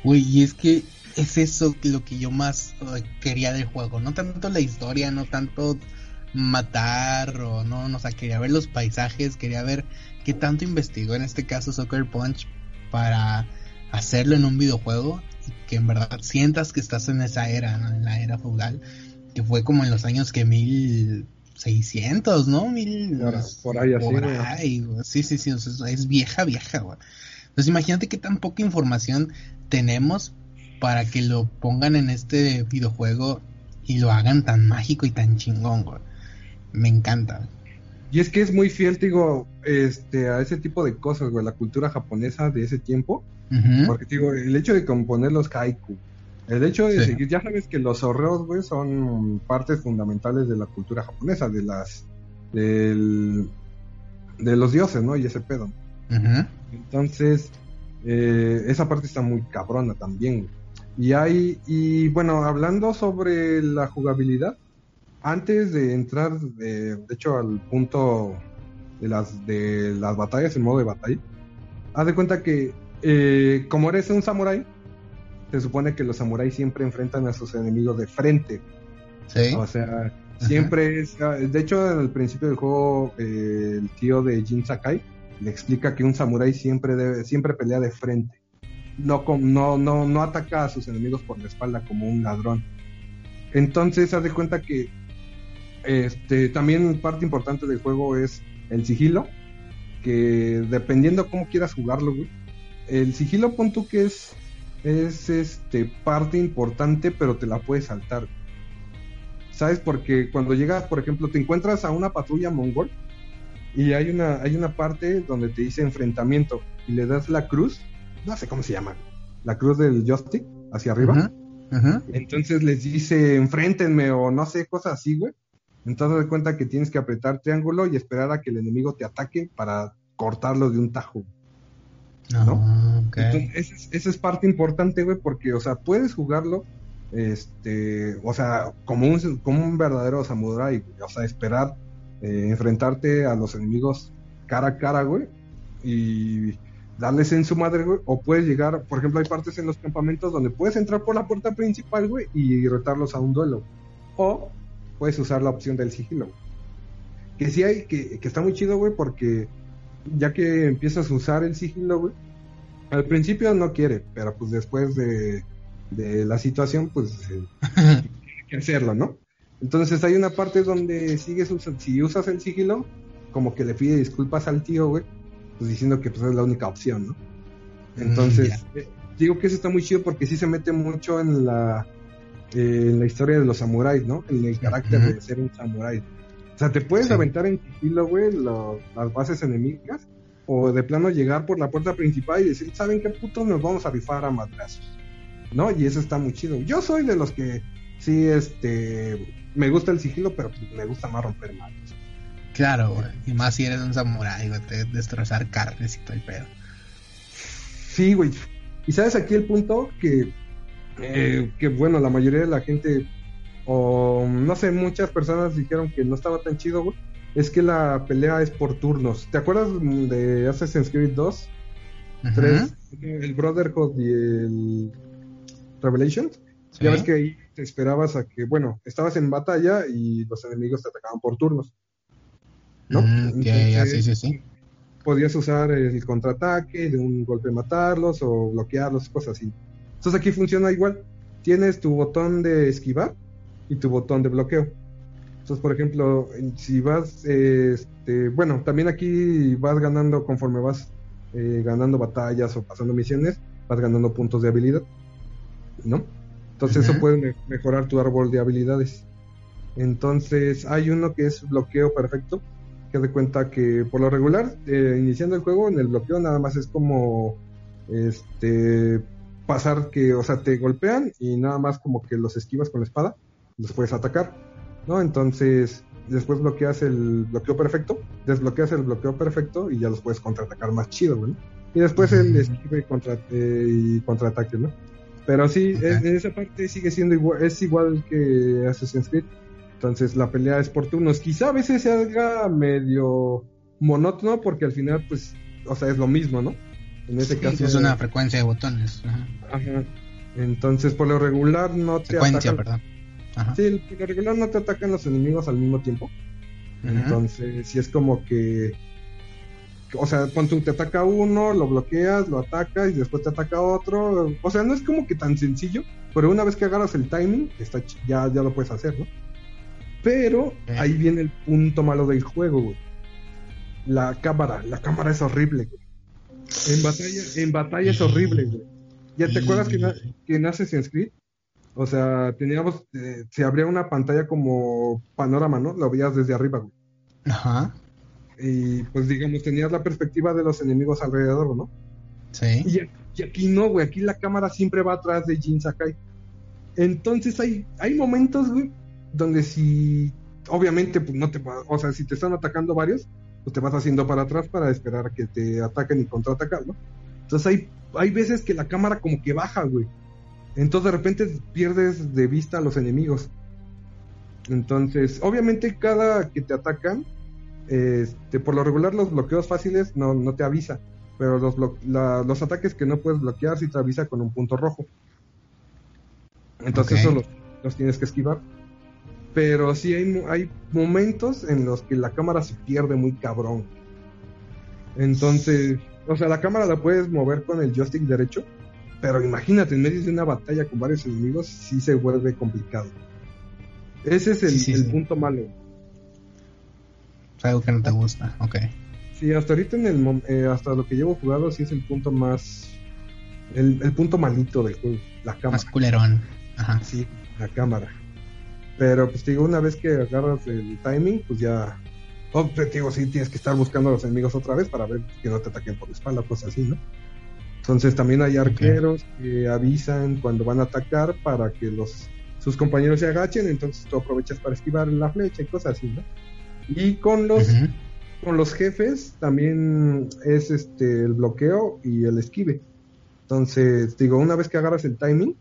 Güey, y es que es eso lo que yo más eh, quería del juego. No tanto la historia, no tanto matar o no, no, o sea, quería ver los paisajes, quería ver qué tanto investigó en este caso Soccer Punch para hacerlo en un videojuego y que en verdad sientas que estás en esa era, ¿no? en la era feudal, que fue como en los años que 1600, ¿no? Mil, Por- por ahí, así, por güey. ahí. Sí, sí, sí, o sea, es vieja, vieja, güey. Entonces imagínate qué tan poca información tenemos para que lo pongan en este videojuego y lo hagan tan mágico y tan chingón, güey. Me encanta. Y es que es muy fiel, digo, este, a ese tipo de cosas, güey, la cultura japonesa de ese tiempo. Porque, digo, el hecho de componer los haiku, el hecho de Sí. seguir, ya sabes que los horreos, güey, son partes fundamentales de la cultura japonesa, de las, del, de los dioses, ¿no? Y ese pedo. Entonces, eh, esa parte está muy cabrona también. güey. Y hay, y bueno, hablando sobre la jugabilidad, antes de entrar, de, de hecho, al punto de las, de las batallas, el modo de batalla, haz de cuenta que eh, como eres un samurái, se supone que los samuráis siempre enfrentan a sus enemigos de frente. Sí. O sea, siempre es. De hecho, en el principio del juego, eh, el tío de Jin Sakai le explica que un samurái siempre debe, siempre pelea de frente. No, no, no, no ataca a sus enemigos por la espalda como un ladrón. Entonces, haz de cuenta que este, también parte importante del juego es el sigilo. Que dependiendo cómo quieras jugarlo. El sigilo, pon tú que es, es este, parte importante, pero te la puedes saltar. ¿Sabes? Porque cuando llegas, por ejemplo, te encuentras a una patrulla mongol y hay una, hay una parte donde te dice enfrentamiento y le das la cruz, no sé cómo se llama, la cruz del joystick hacia arriba. Ujú. Entonces les dice enfréntenme o no sé, cosas así, güey. Entonces de cuenta que tienes que apretar triángulo y esperar a que el enemigo te ataque para cortarlo de un tajo. ¿no? Ah, ok. Entonces, esa es, parte importante, güey, porque, o sea, puedes jugarlo, este, o sea, como un, como un verdadero samurái, güey, o sea, esperar eh, enfrentarte a los enemigos cara a cara, güey, y darles en su madre, güey, o puedes llegar, por ejemplo, hay partes en los campamentos donde puedes entrar por la puerta principal, güey, y retarlos a un duelo, o puedes usar la opción del sigilo, güey. que sí hay, que, que está muy chido, güey, porque ya que empiezas a usar el sigilo, güey, al principio no quiere, pero pues después de, de la situación, pues eh, tiene que hacerlo, ¿no? Entonces hay una parte donde sigues usando, si usas el sigilo, como que le pide disculpas al tío, güey, pues diciendo que pues es la única opción, ¿no? Entonces, Mm, eh, digo que eso está muy chido porque sí se mete mucho en la, eh, en la historia de los samuráis, ¿no? En el carácter de ser un samurái. O sea, te puedes Sí. aventar en sigilo, güey, lo- las bases enemigas, o de plano llegar por la puerta principal y decir, ¿saben qué putos nos vamos a rifar a madrazos? ¿No? Y eso está muy chido. Yo soy de los que sí, este, me gusta el sigilo, pero me gusta más romper madres. Claro, güey. Y más si eres un samurái, güey. Te destrozar carnes y todo el pedo. Sí, güey. Y sabes aquí el punto que, eh, que bueno, la mayoría de la gente, o no sé, muchas personas dijeron que no estaba tan chido, güey. Es que la pelea es por turnos. ¿Te acuerdas de Assassin's Creed 2? Ujú. 3, el Brotherhood y el Revelations. Sí. Ya ves que ahí te esperabas a que, bueno, estabas en batalla y los enemigos te atacaban por turnos. ¿No? Mm, ya, sí, sí, sí. podías usar el contraataque, de un golpe matarlos o bloquearlos, cosas así. Entonces aquí funciona igual. Tienes tu botón de esquivar y tu botón de bloqueo. Entonces, por ejemplo, si vas, este, bueno, también aquí vas ganando conforme vas eh, ganando batallas o pasando misiones, vas ganando puntos de habilidad, ¿no? Entonces eso puede me- mejorar tu árbol de habilidades. Entonces hay uno que es bloqueo perfecto, que de cuenta que por lo regular, eh, iniciando el juego, en el bloqueo nada más es como este pasar que, o sea, te golpean y nada más como que los esquivas con la espada, los puedes atacar, ¿no? Entonces, después bloqueas el bloqueo perfecto, desbloqueas el bloqueo perfecto y ya los puedes contraatacar más chido, güey. Y después el esquive y, contra, eh, y contraataque, ¿no? Pero sí, en, en esa parte sigue siendo igual, es igual que Assassin's Creed. Entonces la pelea es por turnos. Quizá a veces se haga medio monótono porque al final, pues, o sea, es lo mismo, ¿no? En ese Sí, caso. es una frecuencia de botones. Ajá. Ajá. Entonces, por lo regular no te Secuencia, atacan. perdón. Ajá. Sí, por lo regular no te atacan los enemigos al mismo tiempo. Entonces, si es como que. O sea, cuando te ataca uno, lo bloqueas, lo atacas y después te ataca otro. O sea, no es como que tan sencillo, pero una vez que agarras el timing, está ya, ya lo puedes hacer, ¿no? Pero ahí viene el punto malo del juego, güey. La cámara, la cámara es horrible, güey. En batalla, en batalla es horrible, güey. ¿Ya te acuerdas que, que en Assassin's Creed? O sea, teníamos, eh, se abría una pantalla como panorama, ¿no? Lo veías desde arriba, güey. Ajá. Y pues digamos, tenías la perspectiva de los enemigos alrededor, ¿no? Sí. Y, y aquí no, güey, aquí la cámara siempre va atrás de Jin Sakai. Entonces hay, hay momentos, güey, donde si, obviamente, pues no te va, o sea, si te están atacando varios, pues te vas haciendo para atrás para esperar a que te ataquen y contraatacar, ¿no? Entonces hay, hay veces que la cámara como que baja, güey. Entonces de repente pierdes de vista a los enemigos. Entonces, obviamente cada que te atacan, este, por lo regular los bloqueos fáciles no, no te avisa, pero los, la- los ataques que no puedes bloquear sí te avisa con un punto rojo. Entonces Ok. eso los, los tienes que esquivar. Pero sí hay, hay momentos en los que la cámara se pierde muy cabrón. Entonces, o sea, la cámara la puedes mover con el joystick derecho, pero imagínate, en medio de una batalla con varios enemigos, sí se vuelve complicado. Ese es el, Sí, sí, el sí. punto malo. Es algo que no te gusta. Ok. Sí, hasta ahorita en el eh, hasta lo que llevo jugado sí es el punto más el, el punto malito del juego, la cámara. Más culerón. Ajá. Sí, la cámara. Pero pues te digo, una vez que agarras el timing, pues ya oh, te digo, sí tienes que estar buscando a los enemigos otra vez para ver que no te ataquen por la espalda, cosas así, ¿no? Entonces también hay arqueros que avisan cuando van a atacar para que los sus compañeros se agachen, entonces tú aprovechas para esquivar la flecha y cosas así, ¿no? Y con los con los jefes también es este el bloqueo y el esquive. Entonces, digo, una vez que agarras el timing,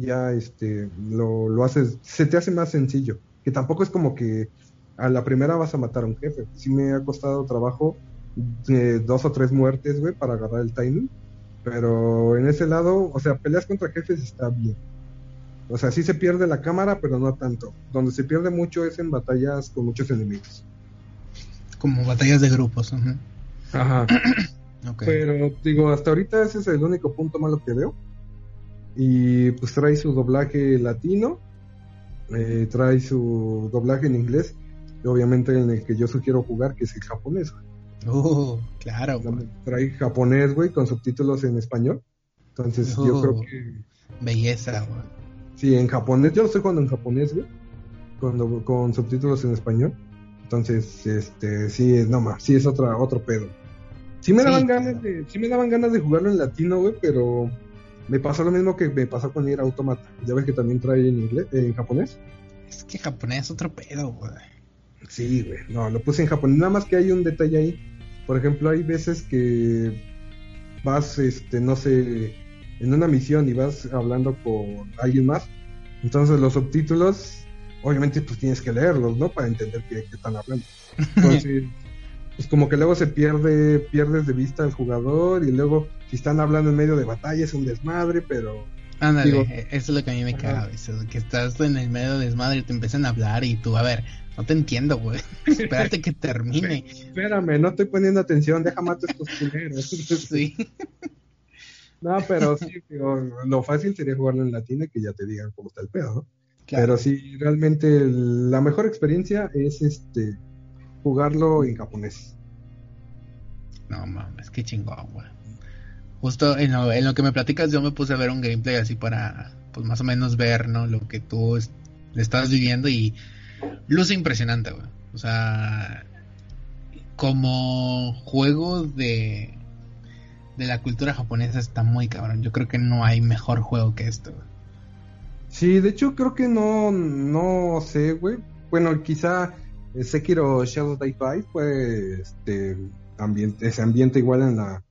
ya este lo, lo haces, se te hace más sencillo. Que tampoco es como que a la primera vas a matar a un jefe. Sí me ha costado trabajo eh, dos o tres muertes, güey, para agarrar el timing. Pero en ese lado, o sea, peleas contra jefes está bien. O sea, sí se pierde la cámara, pero no tanto. Donde se pierde mucho es en batallas con muchos enemigos. Como batallas de grupos. Ajá. Pero digo, hasta ahorita ese es el único punto malo que veo. Y pues trae su doblaje latino, eh, trae su doblaje en inglés, y obviamente en el que yo sugiero jugar, que es el japonés. güey. Uh, claro. güey. Trae japonés, güey, con subtítulos en español. Entonces yo Oh. creo que Belleza, güey. sí, en japonés, yo lo estoy jugando en japonés, güey, con, con subtítulos en español. Entonces, este, sí, no más, sí es otra, otro pedo. Sí me Sí, daban claro. ganas de, sí me daban ganas de jugarlo en latino, güey, pero me pasó lo mismo que me pasó con ir Automata. Ya ves que también trae en inglés, en japonés. Es que japonés es otro pedo, güey. Sí, güey, no, lo puse en japonés. Nada más que hay un detalle ahí. Por ejemplo, hay veces que vas, este, no sé, en una misión y vas hablando con alguien más. Entonces los subtítulos, obviamente, pues tienes que leerlos, ¿no? Para entender qué, qué están hablando. Entonces, pues como que luego se pierde, pierdes de vista al jugador y luego si están hablando en medio de batalla es un desmadre, pero Ándale, Digo- eh, eso es lo que a mí me caga, que estás en el medio de desmadre y te empiezan a hablar y tú, a ver, no te entiendo, güey. Espérate que termine. espérame, no estoy poniendo atención, deja matar estos culeros. Sí. No, pero sí, digo, lo fácil sería jugarlo en latino y que ya te digan cómo está el pedo, ¿no? Claro. Pero sí, realmente la mejor experiencia es este jugarlo en japonés. No mames, qué chingón, güey. Justo en lo, en lo que me platicas, yo me puse a ver un gameplay así para, pues más o menos ver, ¿no? Lo que tú es- estás viviendo y luce impresionante, güey. O sea, como juego de de la cultura japonesa está muy cabrón. Yo creo que no hay mejor juego que esto. güey. Sí, de hecho creo que no, no sé, güey. Bueno, quizá eh, Sekiro Shadow Die Five fue este ambiente, ese ambiente igual en la,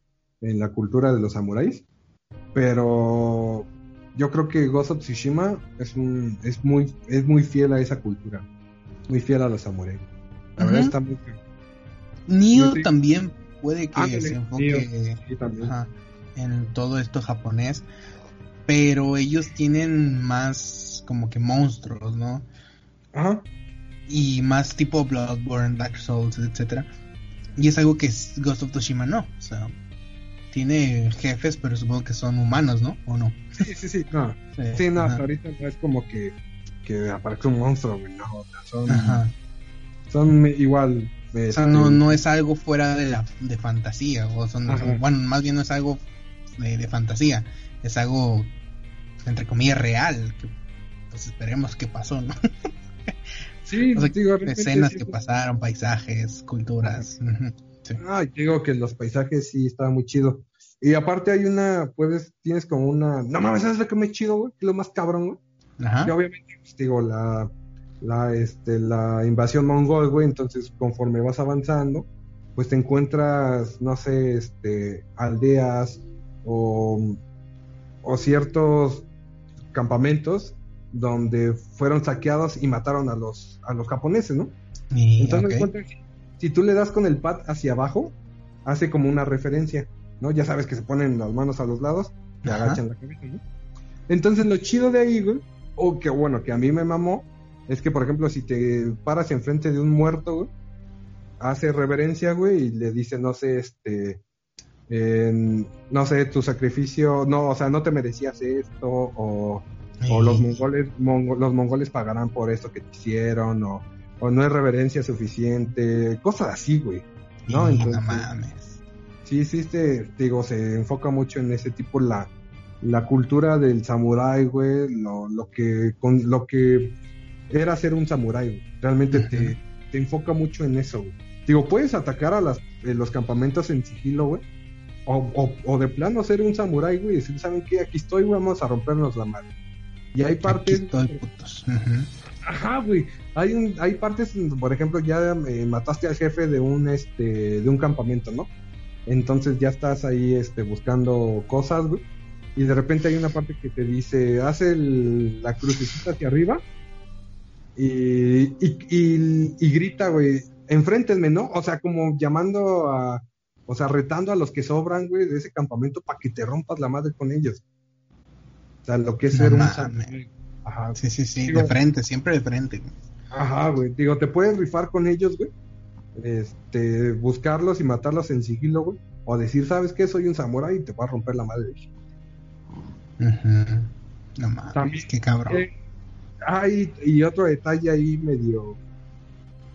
en la cultura de los samuráis. Pero yo creo que Ghost of Tsushima es un, es muy, es muy fiel a esa cultura. Muy fiel a los samuráis. La verdad está muy Yo sí. también puede que se enfoque sí, también. ajá, en todo esto japonés, pero ellos tienen más como que monstruos, ¿no? Ajá. Y más tipo Bloodborne, Dark Souls, etcétera. Y es algo que Ghost of Tsushima no, o sea, tiene jefes, pero supongo que son humanos, ¿no? ¿O no? Sí, sí, sí. No, sí, no, ajá. hasta ahorita no es como que, que aparezca un monstruo. No, son, Ajá. son igual. O sea, este, no, no es algo fuera de la de fantasía, o son, bueno, más bien no es algo de, de fantasía, es algo entre comillas real, que pues esperemos que pasó, ¿no? Sí, O sea, digo, escenas sí, que pasaron, paisajes, culturas. sí. Ay, digo que los paisajes sí estaban muy chido. Y aparte hay una, puedes, tienes como una, no mames, ¿sabes lo que me chido, güey? Lo más cabrón, güey. Ajá. Y obviamente, pues, digo, la, la, este, la invasión mongol, güey, entonces conforme vas avanzando, pues te encuentras, no sé, este, aldeas o, o ciertos campamentos donde fueron saqueados y mataron a los, a los japoneses, ¿no? Y, Entonces, encuentras- si tú le das con el pad hacia abajo, hace como una referencia, ¿no? Ya sabes que se ponen las manos a los lados y Ajá. agachan la cabeza, ¿no? Entonces, lo chido de ahí, güey, o que bueno, que a mí me mamó, es que, por ejemplo, si te paras enfrente de un muerto, güey, hace reverencia, güey, y le dice, no sé, este, no sé, tu sacrificio, no, o sea, no te merecías esto, o, o los mongoles, mongo- los mongoles pagarán por esto que te hicieron, o, o no es reverencia suficiente, cosas así, güey. ¿no? Entonces- mames. Sí, este, digo, se enfoca mucho en ese tipo la, la cultura del samurái, güey, lo, lo que con lo que era ser un samurái, güey. Realmente te, te enfoca mucho en eso, güey. Digo, puedes atacar a las, eh, los campamentos en sigilo, güey. O, o, o de plano ser un samurái, güey, y decir, ¿saben qué? Aquí estoy, güey, vamos a rompernos la madre. Y hay Aquí partes... estoy, putos. Ajá, güey. Hay un, hay partes, por ejemplo, ya eh, mataste al jefe de un este, de un campamento, ¿no? Entonces ya estás ahí este buscando cosas, güey. Y de repente hay una parte que te dice, hace el- la crucecita hacia arriba y, y, y, y grita, güey, enfréntenme, ¿no? O sea, como llamando a, o sea, retando a los que sobran, güey, de ese campamento para que te rompas la madre con ellos. O sea, lo que es No ser un. Ajá, Sí, sí, sí, Digo- de frente, siempre de frente. Ajá, güey. Digo, te puedes rifar con ellos, güey. Este, buscarlos y matarlos en sigilo, güey. O decir, ¿sabes qué? Soy un samurái y te voy a romper la madre. Ujú. No mames, También- qué cabrón. Eh, ay, y otro detalle ahí medio,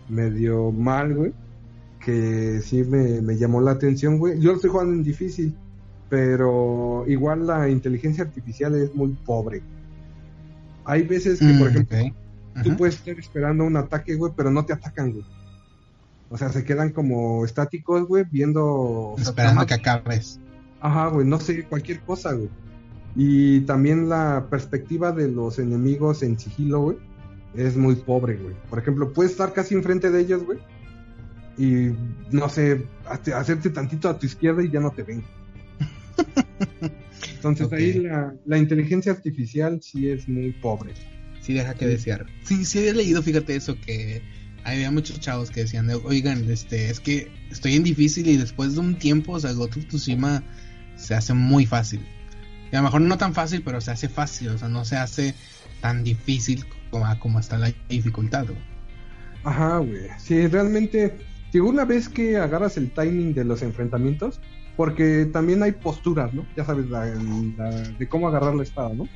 medio mal, güey. Que sí me, me llamó la atención, güey. Yo lo estoy jugando en difícil. Pero igual la inteligencia artificial es muy pobre. Hay veces que, por Mm, ejemplo, ok. tú puedes estar esperando un ataque, güey, pero no te atacan, güey. O sea, se quedan como estáticos, güey, viendo... o sea, Esperando que acabes. Ajá, güey, no sé, cualquier cosa, güey. Y también la perspectiva de los enemigos en sigilo, güey, es muy pobre, güey. Por ejemplo, puedes estar casi enfrente de ellos, güey, y no sé, hace- hacerte tantito a tu izquierda y ya no te ven. Entonces ahí la, la inteligencia artificial sí es muy pobre. Sí, deja que desear. Sí, sí había leído, fíjate eso, que había muchos chavos que decían, de, oigan, este, es que estoy en difícil y después de un tiempo, o sea, Ghost of Tsushima se hace muy fácil. Y a lo mejor no tan fácil, pero se hace fácil, o sea, no se hace tan difícil como, como está la dificultad. güey. Ajá, güey. Sí, realmente, digo, una vez que agarras el timing de los enfrentamientos, porque también hay posturas, ¿no? Ya sabes, la, la- de cómo agarrar la espada, ¿no?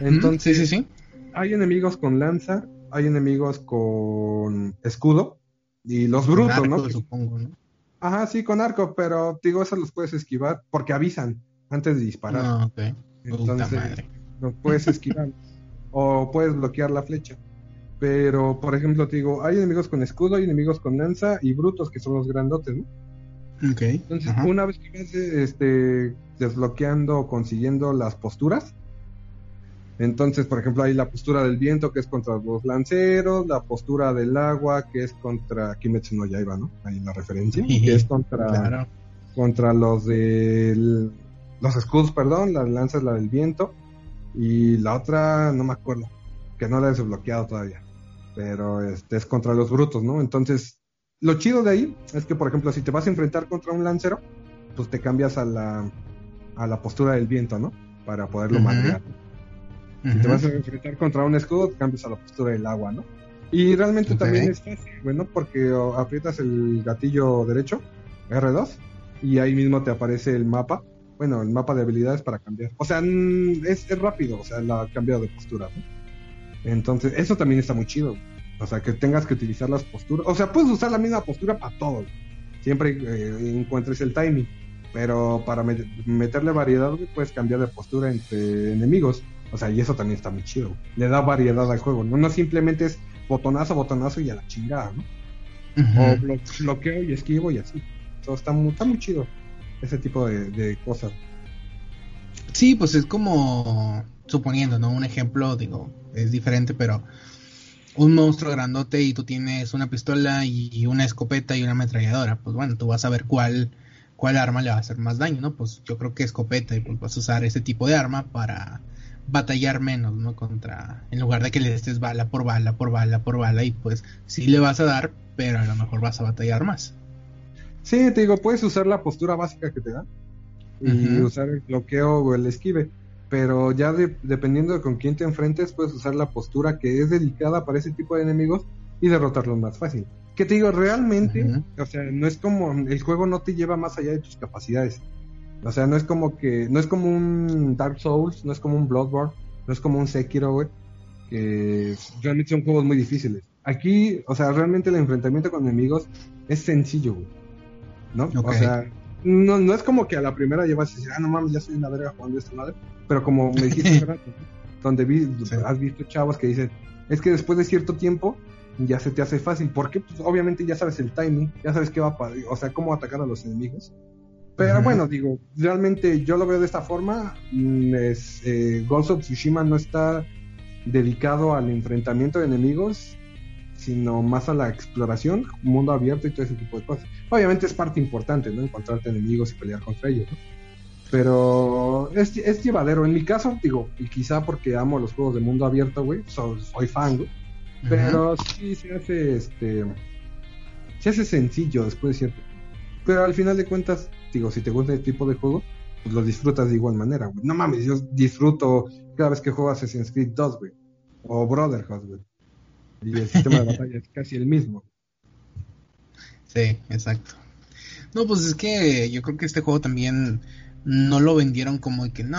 Entonces, sí, sí, sí. hay enemigos con lanza, hay enemigos con escudo, y los brutos, Arco, ¿no? Supongo, ¿no? Ajá, sí, con arco, pero digo, esos los puedes esquivar porque avisan antes de disparar. No, ok. Puta Entonces, los puedes esquivar. o puedes bloquear la flecha. Pero, por ejemplo, te digo, hay enemigos con escudo, hay enemigos con lanza y brutos, que son los grandotes, ¿no? Ok. Entonces, ajá. una vez que vas este, desbloqueando o consiguiendo las posturas, entonces, por ejemplo, hay la postura del viento, que es contra los lanceros, la postura del agua, que es contra Kimetsu no Yaiba, ¿no? Ahí la referencia, que es contra, Claro. contra los de los escudos, perdón, la lanza es la del viento, y la otra, no me acuerdo, que no la he desbloqueado todavía, pero este es contra los brutos, ¿no? Entonces, lo chido de ahí es que, por ejemplo, si te vas a enfrentar contra un lancero, pues te cambias a la, a la postura del viento, ¿no? Para poderlo madrear. Si te vas a enfrentar contra un escudo, cambias a la postura del agua, ¿no? Y realmente también es fácil, bueno, porque aprietas el gatillo derecho, R2, y ahí mismo te aparece el mapa, bueno, el mapa de habilidades para cambiar. O sea, es, es rápido, o sea, la cambio de postura, ¿no? Entonces, eso también está muy chido. O sea, que tengas que utilizar las posturas. O sea, puedes usar la misma postura para todo. Siempre eh, encuentres el timing. Pero para met- meterle variedad, puedes cambiar de postura entre enemigos. O sea, y eso también está muy chido. Le da variedad al juego. No, no simplemente es botonazo, botonazo y a la chingada, ¿no? O blo- bloqueo y esquivo y así. Eso está muy, está muy chido. Ese tipo de, de cosas. Sí, pues es como suponiendo, ¿no? Un ejemplo, digo, es diferente, pero un monstruo grandote y tú tienes una pistola y una escopeta y una ametralladora, pues bueno, tú vas a ver cuál cuál arma le va a hacer más daño, ¿no? Pues yo creo que escopeta y pues vas a usar ese tipo de arma para batallar menos, ¿no? Contra en lugar de que le estés bala por bala por bala por bala y pues sí le vas a dar, pero a lo mejor vas a batallar más. Sí, te digo, puedes usar la postura básica que te dan y usar el bloqueo o el esquive. Pero ya de- dependiendo de con quién te enfrentes, puedes usar la postura que es dedicada para ese tipo de enemigos y derrotarlos más fácil. Que te digo, realmente, o sea, no es como, el juego no te lleva más allá de tus capacidades. O sea, no es como que, no es como un Dark Souls, no es como un Bloodborne, no es como un Sekiro, güey, que realmente son juegos muy difíciles. Aquí, o sea, realmente el enfrentamiento con enemigos es sencillo, güey. ¿No? O sea, no, no es como que a la primera llevas y dices, ah, no mames, ya soy una verga jugando esta madre. Pero como me dijiste donde vi, Sí. has visto chavos que dicen, es que después de cierto tiempo ya se te hace fácil, porque pues, obviamente ya sabes el timing, ya sabes qué va a o sea, cómo atacar a los enemigos. Pero bueno, digo, realmente yo lo veo de esta forma. mm, Es, eh, Ghost of Tsushima no está dedicado al enfrentamiento de enemigos, sino más a la exploración, mundo abierto y todo ese tipo de cosas. Obviamente es parte importante, ¿no? Encontrarte enemigos y pelear contra ellos, ¿no? Pero es, es llevadero. En mi caso, digo, y quizá porque amo los juegos de mundo abierto, güey, so- soy fan, güey. Pero sí se hace, este, se hace sencillo después de cierto. Pero al final de cuentas, digo, si te gusta este tipo de juego, pues lo disfrutas de igual manera, güey. No mames, yo disfruto cada vez que juego Assassin's Creed 2, güey. O Brotherhood, güey. Y el sistema de batalla es casi el mismo. Sí, exacto. No, pues es que yo creo que este juego también no lo vendieron como que no,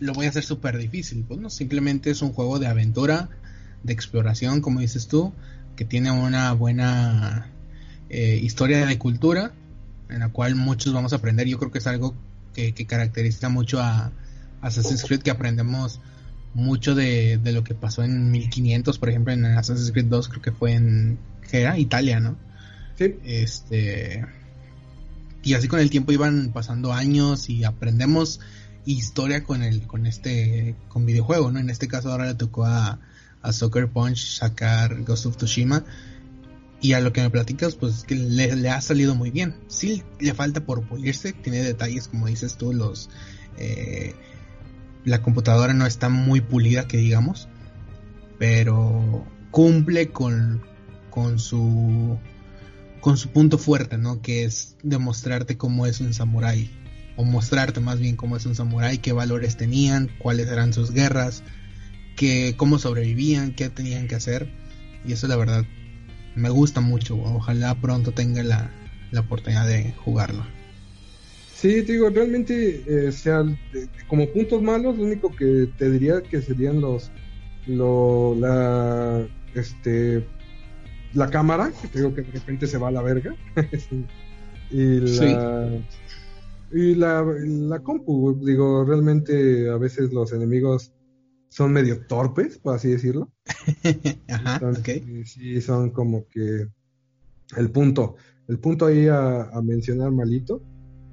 lo voy a hacer súper difícil. Pues no, simplemente es un juego de aventura, de exploración, como dices tú, que tiene una buena eh, historia de cultura, en la cual muchos vamos a aprender. Yo creo que es algo que, que caracteriza mucho a Assassin's Creed, que aprendemos mucho de, de lo que pasó en 1500, por ejemplo, en Assassin's Creed 2, creo que fue en ¿qué era? Italia, ¿no? Sí, Este. Y así con el tiempo iban pasando años y aprendemos historia con el, con este, con videojuego, ¿no? En este caso ahora le tocó a, a Soccer Punch sacar Ghost of Tsushima. Y a lo que me platicas, pues que le, ha salido muy bien. Sí le falta por pulirse, tiene detalles como dices tú, los eh, la computadora no está muy pulida que digamos, pero cumple con, con su con su punto fuerte, ¿no? Que es demostrarte cómo es un samurái o mostrarte más bien cómo es un samurái, qué valores tenían, cuáles eran sus guerras, que cómo sobrevivían, qué tenían que hacer y eso la verdad me gusta mucho. Ojalá pronto tenga la, la oportunidad de jugarlo. Sí, te digo, realmente, eh, sea, de- como puntos malos, lo único que te diría que serían los, lo, la, este, la cámara, que te digo que de repente se va a la verga, y la, y la, la compu, digo, realmente a veces los enemigos son medio torpes, por así decirlo, Ajá, Entonces, ok. sí, son como que el punto, el punto ahí a, a mencionar malito.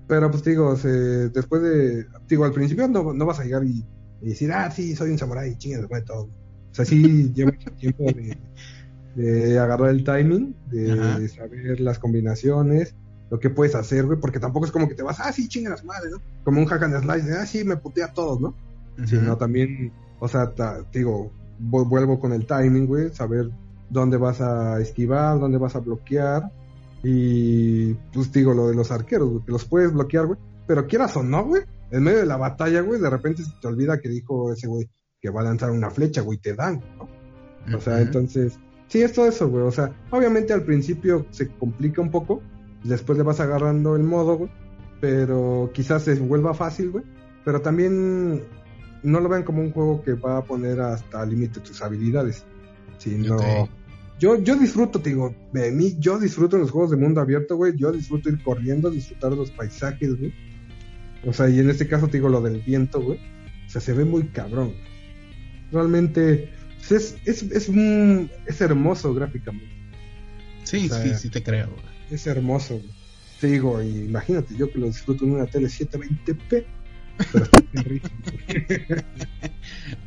Pero pues digo, se- después de, digo, al principio no, no vas a llegar y, y decir, ah, sí, soy un samurái, chingas, güey, todo. O sea, sí lleva mucho tiempo de, de agarrar el timing, de Ajá. saber las combinaciones, lo que puedes hacer, güey, porque tampoco es como que te vas, ah, sí, chingas madre, ¿no? Como un hack and slice, de, ah, sí, me putea a todos, ¿no? sino también, o sea, ta- digo, vuelvo con el timing, güey, saber dónde vas a esquivar, dónde vas a bloquear y pues digo lo de los arqueros, güey, que los puedes bloquear, güey, pero quieras o no, güey, en medio de la batalla, güey, de repente se te olvida que dijo ese güey que va a lanzar una flecha, güey, te dan, ¿no? O sea, entonces, sí, es todo eso, güey. O sea, obviamente al principio se complica un poco, después le vas agarrando el modo, güey, pero quizás se vuelva fácil, güey. Pero también no lo vean como un juego que va a poner hasta límite tus habilidades, sino... Yo, yo disfruto, te digo, de mí, yo disfruto los juegos de mundo abierto, güey. Yo disfruto ir corriendo, disfrutar los paisajes, güey. O sea, y en este caso te digo lo del viento, güey. O sea, se ve muy cabrón. Realmente pues, es, es, es, un- es hermoso gráficamente. Sí, o sea, sí, sí te creo. güey. Es hermoso, güey. Te digo, imagínate, yo que lo disfruto en una tele 720p. Pero está perrísimo.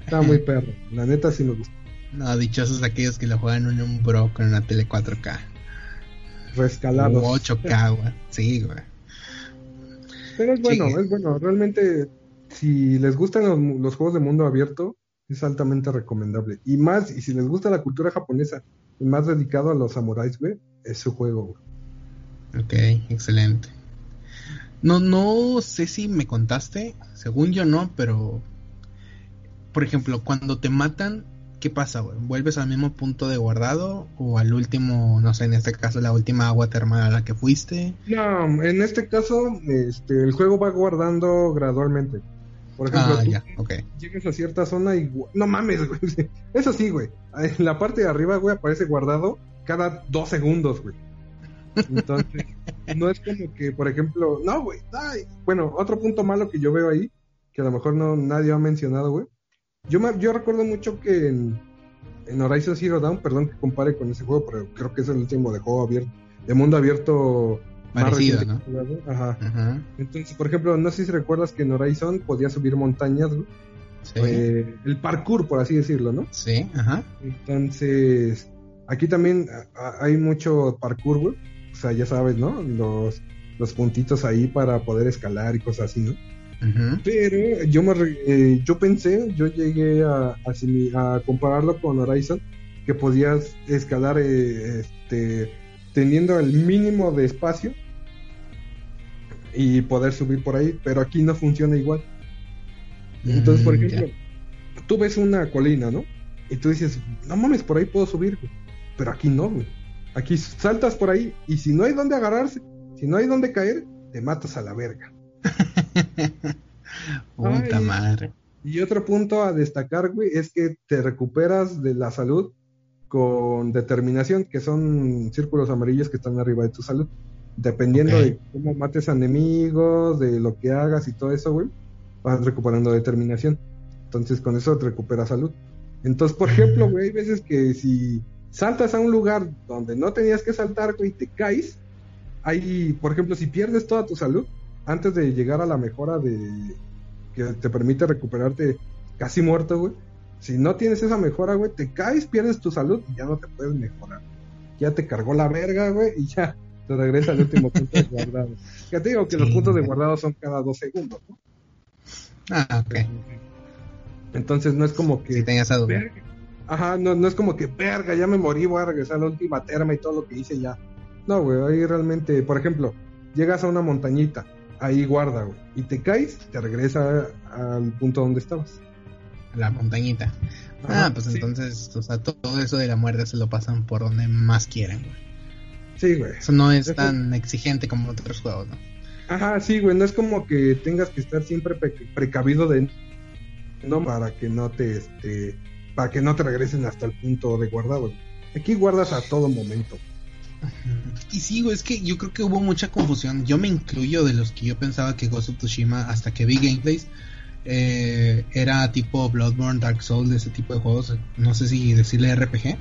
está muy perro. La neta sí me gusta. No, dichosos aquellos que lo juegan en un Bro con una tele 4K. Rescalados. O 8K, güey. Sí, güey. Pero es bueno, Sí. es bueno. Realmente, si les gustan los, los juegos de mundo abierto, es altamente recomendable. Y más, y si les gusta la cultura japonesa, y más dedicado a los samuráis, güey, es su juego, güey. Ok, excelente. No, no sé si me contaste, según yo no, pero por ejemplo, cuando te matan, ¿qué pasa, güey? ¿Vuelves al mismo punto de guardado o al último, no sé, en este caso la última agua termal a la que fuiste? No, en este caso, este, el juego va guardando gradualmente. Por ejemplo, Ah, ya, ok. llegas a cierta zona y no mames, güey. Eso sí, güey. En la parte de arriba, güey, aparece guardado cada dos segundos, güey. Entonces, no es como que, por ejemplo, no, güey. Bueno, otro punto malo que yo veo ahí, que a lo mejor no nadie ha mencionado, güey. Yo me, yo recuerdo mucho que en, en Horizon Zero Dawn, perdón que compare con ese juego, pero creo que es el último de juego abierto, de mundo abierto más Parecido, reciente ¿no? que. Ajá. Ajá, Entonces, por ejemplo, no sé si recuerdas que en Horizon podías subir montañas, güey. sí, Eh, el parkour, por así decirlo, ¿no? sí, ajá, Entonces, aquí también hay mucho parkour, güey. O sea, ya sabes, ¿no? Los, los puntitos ahí para poder escalar y cosas así, ¿no? Pero yo me eh, yo pensé, yo llegué a, a compararlo con Horizon, que podías escalar eh, este, teniendo el mínimo de espacio y poder subir por ahí, pero aquí no funciona igual. Entonces, por Mm, ejemplo, tú ves una colina, ¿no? Y tú dices, no mames, por ahí puedo subir. Pero aquí no, güey. Aquí saltas por ahí y si no hay dónde agarrarse, si no hay dónde caer, te matas a la verga. Puta Ay. madre. Y otro punto a destacar, güey, es que te recuperas de la salud con determinación, que son círculos amarillos que están arriba de tu salud. Dependiendo de cómo mates a enemigos, de lo que hagas y todo eso, güey, vas recuperando determinación. Entonces con eso te recuperas salud. Entonces, por ejemplo, güey, hay veces que si saltas a un lugar donde no tenías que saltar, güey, y te caes, hay, por ejemplo, si pierdes toda tu salud, antes de llegar a la mejora de que te permite recuperarte casi muerto, güey. Si no tienes esa mejora, güey, te caes, pierdes tu salud y ya no te puedes mejorar. Ya te cargó la verga, güey, y ya te regresa al último punto de guardado. Ya te digo que los puntos de guardado son cada dos segundos, ¿no? Ah, ok. Entonces no es como que... Si duda. verga. Ajá, no, no es como que, verga, ya me morí, voy a regresar a la última terma y todo lo que hice ya. No, güey, ahí realmente, por ejemplo, llegas a una montañita, ahí guarda, güey, y te caes, te regresa al punto donde estabas. La montañita. Ajá, ah, pues sí. entonces, o sea, to- todo eso de la muerte se lo pasan por donde más quieren, güey. Sí, güey. Eso no es tan exigente como otros juegos, ¿no? Ajá, sí, güey, no es como que tengas que estar siempre pre- precavido de no para que no te este para que no te regresen hasta el punto de guardado. Aquí guardas a todo momento. Y sí, güey, es que yo creo que hubo mucha confusión. Yo me incluyo de los que yo pensaba que Ghost of Tsushima, hasta que vi gameplays, eh, era tipo Bloodborne, Dark Souls, de ese tipo de juegos. No sé si decirle RPG.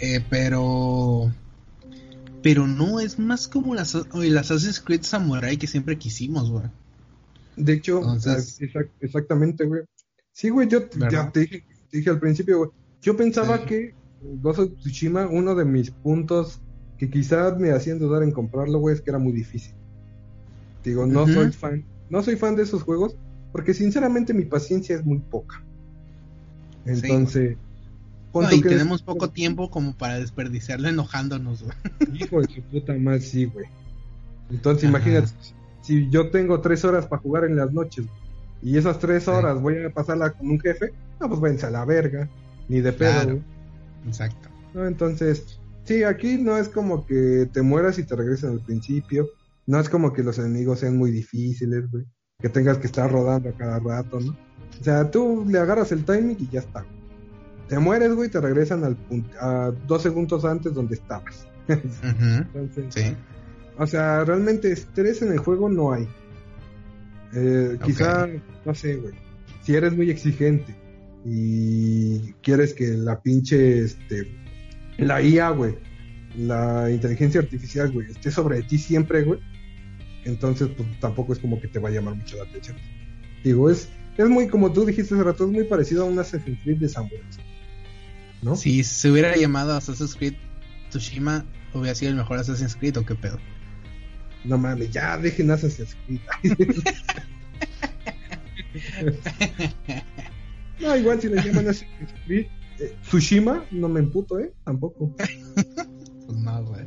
Eh, pero. Pero no, es más como las, el Assassin's Creed Samurai que siempre quisimos, güey. De hecho, Entonces- ah, exact- exactamente, güey. Sí, güey, yo ¿Verdad? ya te dije, te dije al principio, güey. Yo pensaba Sí. que of Tsushima, uno de mis puntos que quizás me hacían dudar en comprarlo, güey, es que era muy difícil. Digo, no soy fan, no soy fan de esos juegos, porque sinceramente mi paciencia es muy poca. Entonces, No, tú y que- tenemos poco tiempo como para desperdiciarlo enojándonos, güey. Hijo de su puta madre, sí, güey. Entonces, Ajá. imagínate, si yo tengo tres horas para jugar en las noches y esas tres horas voy a pasarla con un jefe, no, pues váyanse a la verga, ni de pedo, Claro. Exacto. ¿no? Entonces, sí, aquí no es como que te mueras y te regresen al principio, no es como que los enemigos sean muy difíciles, güey, que tengas que estar rodando a cada rato, ¿no? O sea, tú le agarras el timing y ya está. Te mueres, güey, te regresan al punto, a dos segundos antes donde estabas. Entonces, Sí. o sea, realmente estrés en el juego no hay. Eh. Quizá, no sé, güey. Si eres muy exigente y quieres que la pinche, este, la IA, güey, la inteligencia artificial, güey, esté sobre ti siempre, güey, entonces, pues tampoco es como que te va a llamar mucho la atención. Digo, es, es muy, como tú dijiste hace rato, es muy parecido a un Assassin's Creed de Samurai. ¿No? Si se hubiera llamado Assassin's Creed Tsushima, hubiera sido el mejor Assassin's Creed o qué pedo. No mames, ya dejen Assassin's Creed. No, igual si le llaman Creed eh, Tsushima, no me emputo, ¿eh? Tampoco. Pues no, güey.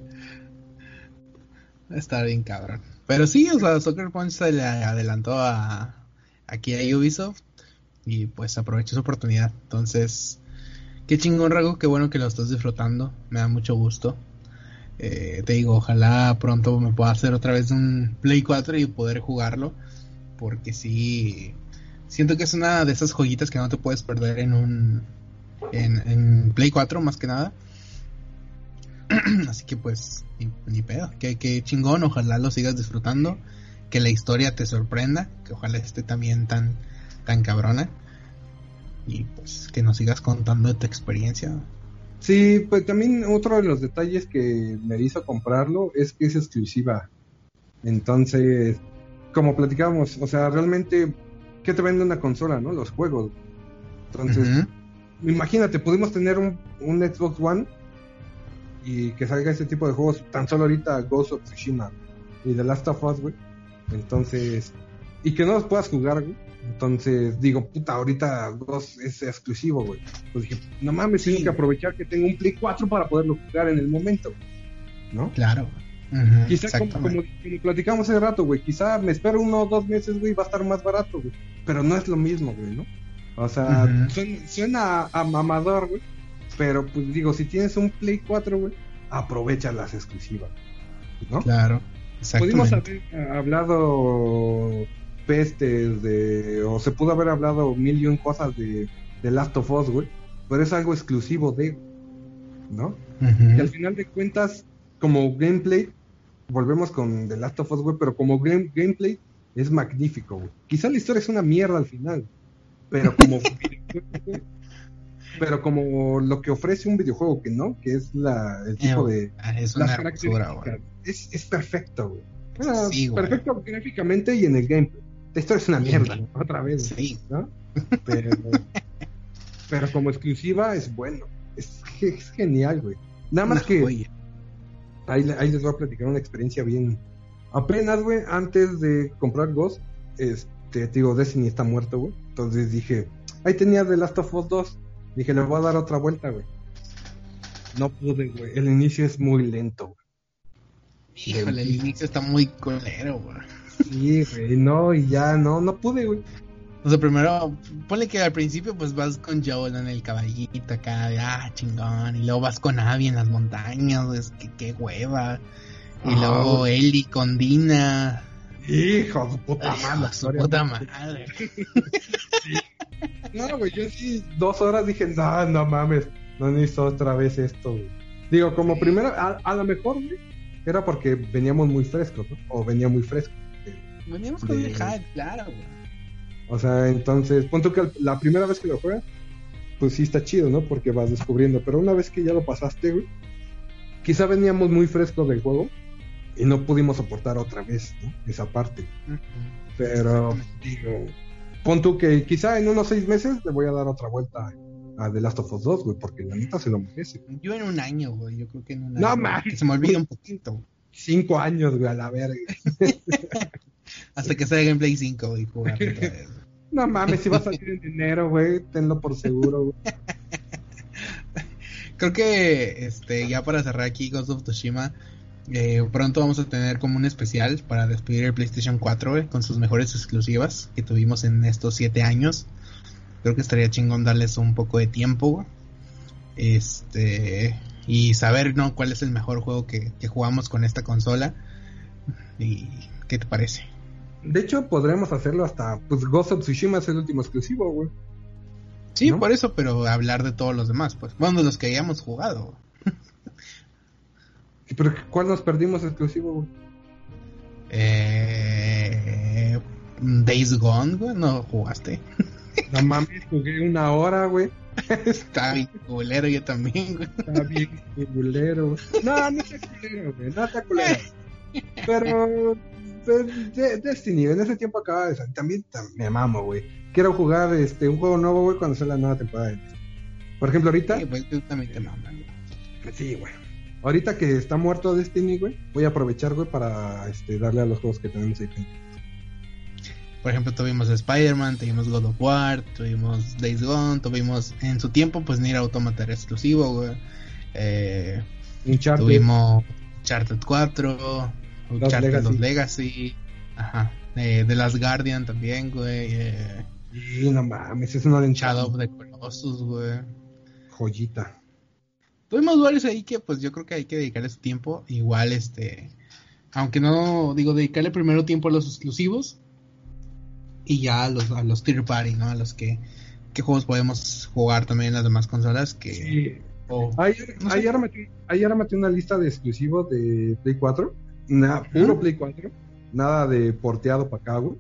Está bien cabrón. Pero sí, o sea, Soccer Punch se le adelantó a aquí a Ubisoft y pues aprovechó su oportunidad. Entonces, qué chingón, Rago, qué bueno que lo estás disfrutando. Me da mucho gusto. Eh, te digo, ojalá pronto me pueda hacer otra vez un Play 4 y poder jugarlo. Porque sí, siento que es una de esas joyitas que no te puedes perder en un en, Play 4 más que nada. Así que pues, ni, ni pedo. Que, que chingón, ojalá lo sigas disfrutando. Que la historia te sorprenda. Que ojalá esté también tan, tan cabrona. Y pues que nos sigas contando de tu experiencia. Sí, pues también otro de los detalles que me hizo comprarlo es que es exclusiva. Entonces, como platicábamos, o sea, realmente, ¿qué te vende una consola, no? Los juegos. Entonces, imagínate, pudimos tener un, un Xbox One y que salga ese tipo de juegos tan solo ahorita Ghost of Tsushima y The Last of Us, güey. Entonces, y que no los puedas jugar, güey. Entonces, digo, puta, ahorita Ghost es exclusivo, güey. Pues dije, no mames, Sí. tengo que aprovechar que tengo un Play 4 para poderlo jugar en el momento, ¿no? Claro. Quizá como, como, como platicamos hace rato, güey, quizá me espero uno o dos meses, güey, va a estar más barato, güey. Pero no es lo mismo, güey, ¿no? O sea, suena, suena a mamador, güey. Pero pues digo, si tienes un Play 4, güey, aprovecha las exclusivas, ¿no? Claro. Pudimos haber hablado pestes de, o se pudo haber hablado mil y un cosas de, de Last of Us, güey. Pero es algo exclusivo de, ¿no? Y al final de cuentas, como gameplay, volvemos con The Last of Us, güey, pero como game- gameplay es magnífico, güey. Quizá la historia es una mierda al final, pero como pero como lo que ofrece un videojuego que no, que es la, el tipo Eh, de es una hermosura, es, es perfecto, güey. Sí, perfecto gráficamente y en el gameplay. La historia es una mierda, otra vez, Sí. ¿no? Pero, pero como exclusiva es bueno. Es, es genial, güey. Nada más Una que joya. Ahí, le- ahí les voy a platicar una experiencia bien. Apenas, güey, antes de comprar Ghost, este, te digo, Destiny está muerto, güey. Entonces dije, ahí tenía The Last of Us 2. Dije, le voy a dar otra vuelta, güey. No pude, güey. El inicio es muy lento, güey. Híjole, el inicio está muy culero, güey. Sí, güey, no, y ya, no, no pude, güey. O sea, primero, ponle que al principio pues vas con Joel en el caballito acá, de, ah, chingón, y luego vas con Abby en las montañas, es que qué hueva. Y Ah, luego. Ellie con Dina. Hijo de su puta Ay, madre. su puta madre. No, güey, yo sí, dos horas dije, no, no mames, no necesito otra vez esto, güey. Digo, como primero, a, a lo mejor, güey, era porque veníamos muy frescos, ¿no? O venía muy fresco. Veníamos con el hype, claro, güey. O sea, entonces, punto que la primera vez que lo juegas, pues sí está chido, ¿no? Porque vas descubriendo. Pero una vez que ya lo pasaste, güey, quizá veníamos muy frescos del juego y no pudimos soportar otra vez, ¿no? Esa parte. Pero, digo, pon tú que quizá en unos seis meses le voy a dar otra vuelta a The Last of Us 2, güey, porque la neta se lo merece. Yo en un año, güey. Yo creo que en un No año. mames. que se me olvida un poquito. Cinco años, güey, a la verga. Hasta que salga en Play 5, güey. jugarlo otra vez. No mames, si va a salir en dinero, güey, tenlo por seguro, güey. Creo que este ya para cerrar aquí Ghost of Tsushima, eh, pronto vamos a tener como un especial para despedir el PlayStation 4 güey, con sus mejores exclusivas que tuvimos en estos siete años. Creo que estaría chingón darles un poco de tiempo, este y saber no cuál es el mejor juego que, que jugamos con esta consola. ¿Y qué te parece? De hecho, podremos hacerlo hasta, pues Ghost of Tsushima es el último exclusivo, güey. Sí, ¿No? por eso, pero hablar de todos los demás, pues. Bueno, de los que hayamos jugado. Pero ¿cuál nos perdimos exclusivo, güey? Eh, Days Gone, güey, no jugaste. No mames, jugué una hora, güey. Está bien culero yo también, güey. Está bien culero. No, no está culero, güey. No está culero. Pero Destiny, en ese tiempo acaba de salir. También tam- me mamo, güey. Quiero jugar este un juego nuevo, güey, cuando sea la nueva temporada de. Por ejemplo, ahorita, Sí, pues tú también te mamas, güey. sí, güey. Ahorita que está muerto Destiny, güey, voy a aprovechar, güey, para este, darle a los juegos que tenemos ahí. Por ejemplo, tuvimos Spider-Man, tuvimos God of War, tuvimos Days Gone, tuvimos en su tiempo, pues Nier Automata era exclusivo, güey. Eh, Uncharted, tuvimos Uncharted 4, Uncharted Legacy. 2 Legacy, ajá. Eh, The Last Guardian también, güey. Eh, Sí, no mames, es una de Shadow of the Colossus, güey. joyita. Tuvimos varios ahí que pues yo creo que hay que dedicarle su tiempo. Igual este, aunque no digo dedicarle primero tiempo a los exclusivos y ya a los a los tier party, ¿no? A los que qué juegos podemos jugar también en las demás consolas que Sí. o- Ayer, No sé. ayer, metí, ayer metí una lista de exclusivos de Play 4. Na- puro. Play 4. Nada de porteado para acá, güey.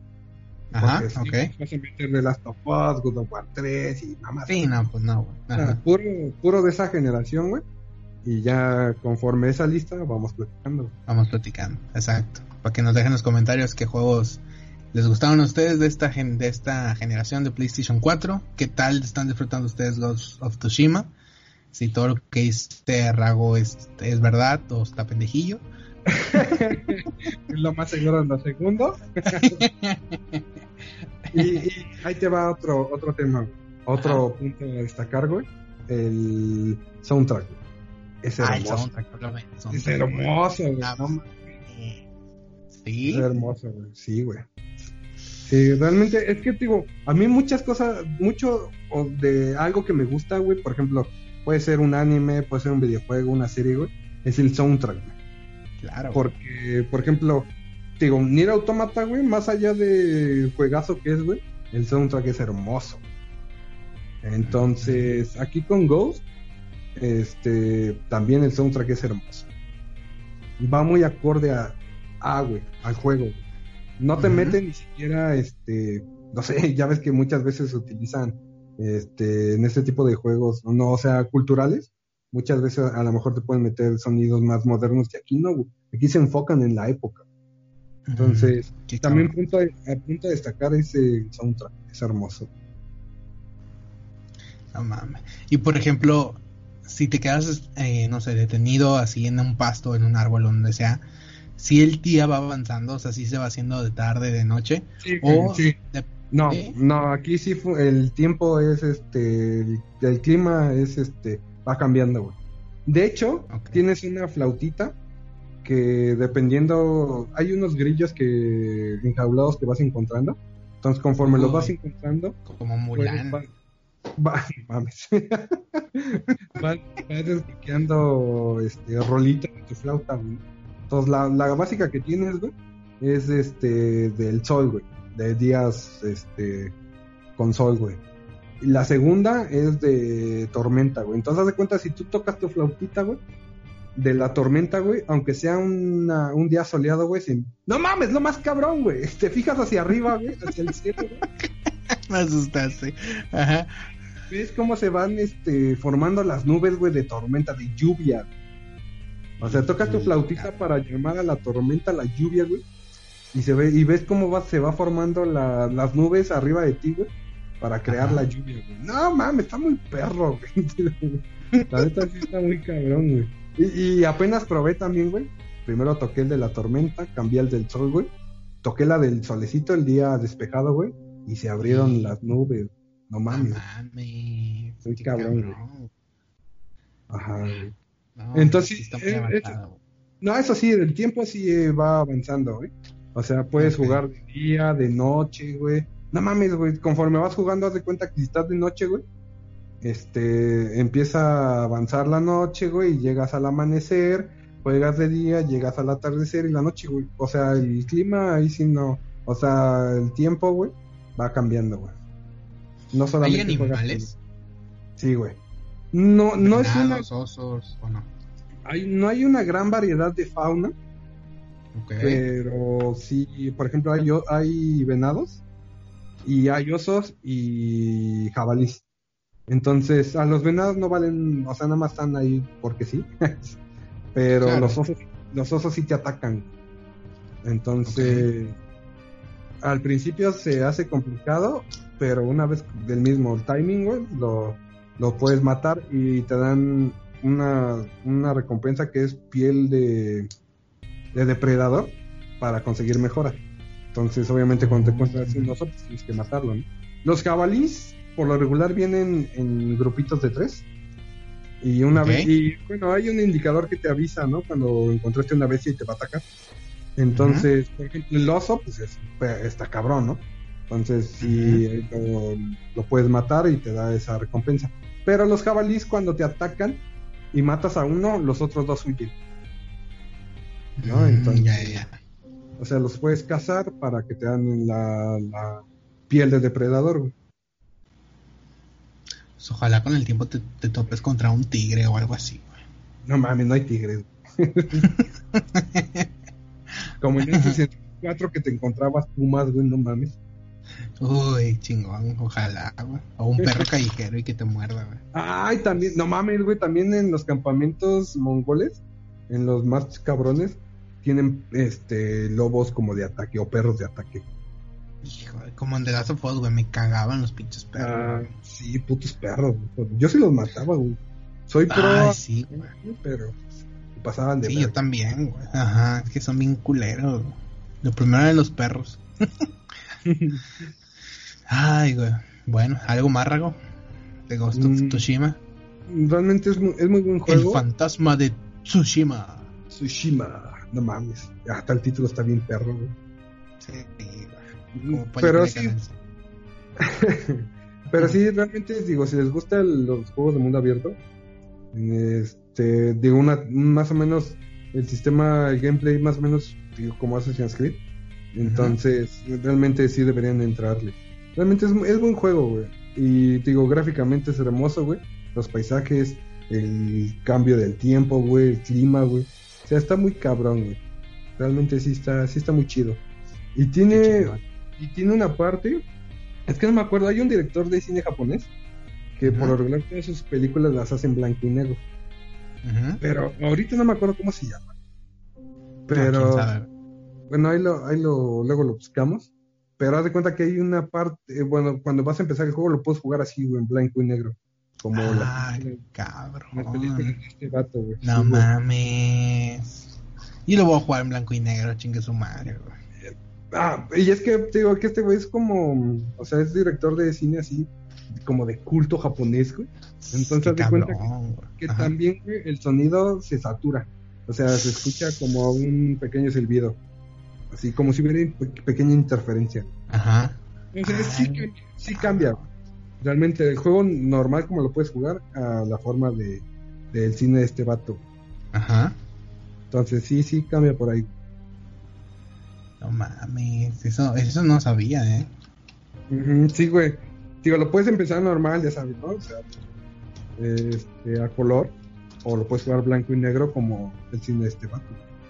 Ajá, sí, ok. Vas a meter The Last of Us, God of War 3 y mamás. Sí, no, pues no, güey. Puro, puro de esa generación, güey. Y ya conforme esa lista vamos platicando. Vamos platicando, exacto. Para que nos dejen en los comentarios qué juegos les gustaron a ustedes de esta gen- de esta generación de PlayStation 4. ¿Qué tal están disfrutando ustedes Ghost of Tsushima? Si todo lo que dice Rago es, es verdad o está pendejillo. Lo más seguro en lo segundo. y, y ahí te va otro, otro tema. Otro punto a destacar, güey. El soundtrack. Es Ah, el hermoso. Es hermoso, güey. Ah, No Eh, Sí, Es hermoso, güey. Sí, güey. Sí, realmente es que digo, a mí muchas cosas, mucho o de algo que me gusta, güey, por ejemplo, puede ser un anime, puede ser un videojuego, una serie, güey, es el soundtrack, güey. Claro. Porque, por ejemplo, digo, Nier Automata, güey, más allá de juegazo que es, güey, el soundtrack es hermoso. Entonces, aquí con Ghost, este, también el soundtrack es hermoso. Va muy acorde a, a güey, al juego. güey. No te mete ni siquiera, este, no sé, ya ves que muchas veces se utilizan, este, en este tipo de juegos, no, o sea, culturales, muchas veces a lo mejor te pueden meter sonidos más modernos que aquí no. Aquí se enfocan en la época. Entonces, también punto a, punto de destacar ese soundtrack, es hermoso. No mames. Y por ejemplo, si te quedas, eh, no sé, detenido así en un pasto, en un árbol, donde sea, si el día va avanzando, o sea, si se va haciendo de tarde, de noche, Sí, o sí. de- No, ¿Sí? no, aquí sí fu- el tiempo es este, el, el clima es este, va cambiando, güey. De hecho, tienes una flautita que dependiendo, hay unos grillos que enjaulados que vas encontrando. Entonces, conforme los vas encontrando, como pues, Mulan. va, va- mames. desbloqueando este rolita de tu flauta, güey. Entonces, la, la básica que tienes, güey, es este del sol, güey, de días este con sol, güey. La segunda es de tormenta, güey. Entonces, haz de cuenta, si tú tocas tu flautita, güey, de la tormenta, güey, aunque sea una- un día soleado, güey, sin... No mames, lo más cabrón, güey. Te fijas hacia arriba, güey, hacia el cielo, güey. Me asustaste. Ajá. ¿Ves cómo se van este, formando las nubes, güey, de tormenta, de lluvia? O sea, tocas tu flautita para llamar a la tormenta, la lluvia, güey. Y se ve, y ves cómo va, se va formando la- las nubes arriba de ti, güey, para crear Ajá. la lluvia, güey. No mames, está muy perro, güey. La neta sí está muy cabrón, güey. Y, y apenas probé también, güey. Primero toqué el de la tormenta, cambié el del sol, güey. Toqué la del solecito el día despejado, güey. Y se abrieron Sí. las nubes. No No mames. mames. Muy qué cabrón, cabrón. Ajá, güey. No, Entonces, sí está muy eh, avanzado. No, eso sí, el tiempo sí eh, va avanzando, güey. O sea, puedes jugar de día, de noche, güey. No mames, güey. Conforme vas jugando, haz de cuenta que si estás de noche, güey. Este, empieza a avanzar la noche, güey, y llegas al amanecer. Juegas de día, llegas al atardecer y la noche, güey. O sea, el clima ahí sí no. O sea, el tiempo, güey, va cambiando, güey. No ¿Hay solamente juegas animales? Sí, güey. No, no es una, osos o no? hay, no hay una gran variedad de fauna. Ok. Pero sí, por ejemplo, hay, hay venados y hay osos y jabalís. Entonces, a los venados no valen, o sea, nada más están ahí porque sí. Pero Claro. los osos, los osos sí te atacan. Entonces, al principio se hace complicado, pero una vez del mismo timing, güey, lo, lo puedes matar y te dan una, una recompensa que es piel de, de depredador para conseguir mejora. Entonces, obviamente, cuando te encuentras un oso, pues tienes que matarlo, ¿no? Los jabalís, por lo regular, vienen en grupitos de tres. Y una Ok. vez, y bueno, hay un indicador que te avisa, ¿no? Cuando encontraste una bestia y te va a atacar. Entonces, por ejemplo, el oso, pues es- está cabrón, ¿no? Entonces, sí, lo, lo puedes matar y te da esa recompensa. Pero los jabalís, cuando te atacan y matas a uno, los otros dos huyen. ¿no? Mm, Entonces- ya. O sea, los puedes cazar para que te dan la, la piel de depredador, güey. Pues ojalá con el tiempo te, te topes contra un tigre o algo así, güey. No mames, no hay tigres. Como en el 64 que te encontrabas pumas, güey, no mames. Uy, chingón, ojalá, güey. O un perro callejero y que te muerda, güey. Ay, también, no mames, güey, también en los campamentos mongoles, en los más cabrones, tienen este lobos como de ataque o perros de ataque. Hijo, como en The Last of Us, güey, me cagaban los pinches Ah, perros. sí, putos perros. Yo sí los mataba, güey. Soy pro, Ay, sí, güey. pero pasaban de Sí, yo también, güey. Ajá, es que son bien culeros. güey. Lo primero eran los perros. Ay, güey. Bueno, ¿algo más, Rago? De Ghost of Mm, Tsushima. Realmente es muy, es muy buen El juego. fantasma de Tsushima. Tsushima, no mames. Hasta el título está bien perro, güey. Sí. Como Pero sí, pero sí, realmente, digo, si les gustan los juegos de mundo abierto, este, digo, una, más o menos, el sistema, el gameplay, más o menos, digo, como Assassin's Creed. Entonces, realmente sí deberían entrarle. Realmente es, es buen juego, güey. Y digo, gráficamente es hermoso, güey. Los paisajes, el cambio del tiempo, güey, el clima, güey. O sea, está muy cabrón, güey. Realmente sí está, sí está muy chido. Y tiene, y tiene una parte, es que no me acuerdo, hay un director de cine japonés que por lo regular todas sus películas las hace en blanco y negro. Ujú. Pero ahorita no me acuerdo cómo se llama. No, Pero bueno, ahí lo, ahí lo, luego lo buscamos. Pero haz de cuenta que hay una parte, eh, bueno, cuando vas a empezar el juego lo puedes jugar así, güey, en blanco y negro. Como la- Ay, películas cabrón. de este vato, güey. No Sí, mames. Y lo voy a jugar en blanco y negro, chingue su madre, güey. Ah, y es que te digo que este güey es como, o sea, es director de cine así, como de culto japonés, güey. Entonces, de cuenta. Que también güey, el sonido se satura. O sea, se escucha como un pequeño silbido. Así como si hubiera pe- pequeña interferencia. Ajá. Entonces, sí cambia. Realmente, el juego normal como lo puedes jugar a la forma de del cine de este vato. Ajá. Entonces, sí, sí cambia por ahí. No mames. Eso, eso no sabía, eh. Ujú, sí, güey. Digo, lo puedes empezar normal, ya sabes, ¿no? O sea, este, a color. O lo puedes jugar blanco y negro como el cine de este vato.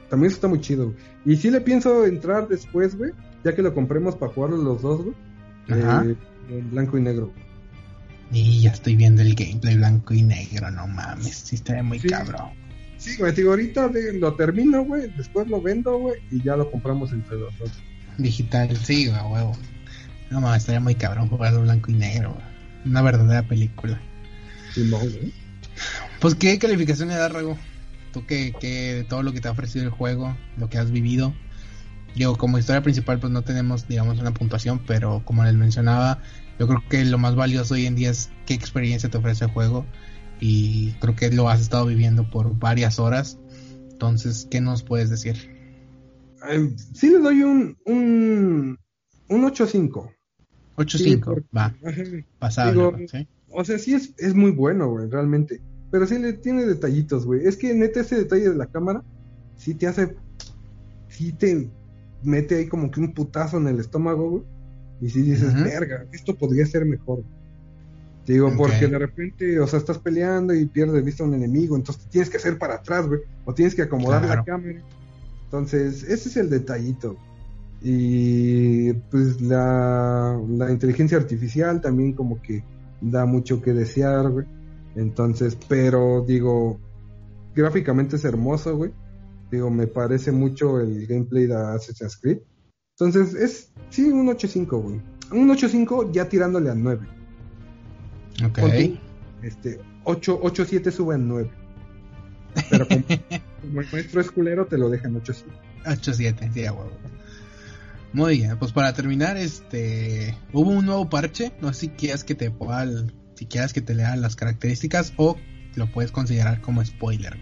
También eso está muy chido. güey. Y sí le pienso entrar después, güey. Ya que lo compremos para jugarlo los dos, güey. Ajá. eh, en blanco y negro. Y ya estoy viendo el gameplay blanco y negro, no mames, sí está muy Sí. cabrón. Sí, güey, digo, ahorita lo termino, güey, después lo vendo, güey, y ya lo compramos entre los dos. Digital, sí, a huevo. No mames, estaría muy cabrón jugarlo blanco y negro, güey. Una verdadera película. Sí, no, güey. Pues, ¿qué calificación le das, Rago? Tú que, que de todo lo que te ha ofrecido el juego, lo que has vivido. Digo, como historia principal, pues no tenemos, digamos, una puntuación, pero como les mencionaba, yo creo que lo más valioso hoy en día es qué experiencia te ofrece el juego. Y creo que lo has estado viviendo por varias horas. Entonces, ¿qué nos puedes decir? Sí le doy un, un, un 8.5. 8.5, Sí, porque- va, pasable, Digo, ¿sí? O sea, sí es, es muy bueno, güey, realmente. Pero sí le tiene detallitos, güey. Es que neta ese detalle de la cámara sí te hace, sí te mete ahí como que un putazo en el estómago, güey. Y sí dices, verga, esto podría ser mejor. Te digo, porque de repente, o sea, estás peleando y pierdes de vista a un enemigo, entonces tienes que hacer para atrás, güey. O tienes que acomodar Claro. la cámara. Entonces, ese es el detallito. Y pues la, la inteligencia artificial también como que da mucho que desear, güey. Entonces, pero digo, gráficamente es hermoso, güey. Digo, me parece mucho el gameplay de Assassin's Creed. Entonces, es, sí, un 8.5, güey. Un 8.5 ya tirándole a 9. Ok. Este, 8, 8.7 sube a 9. Pero como, como el maestro es culero, te lo deja en 8.5. 8-7, sí, a huevo. Muy bien, pues para terminar, este hubo un nuevo parche, no sé si quieras que te pueda, si quieras que te lea las características o lo puedes considerar como spoiler.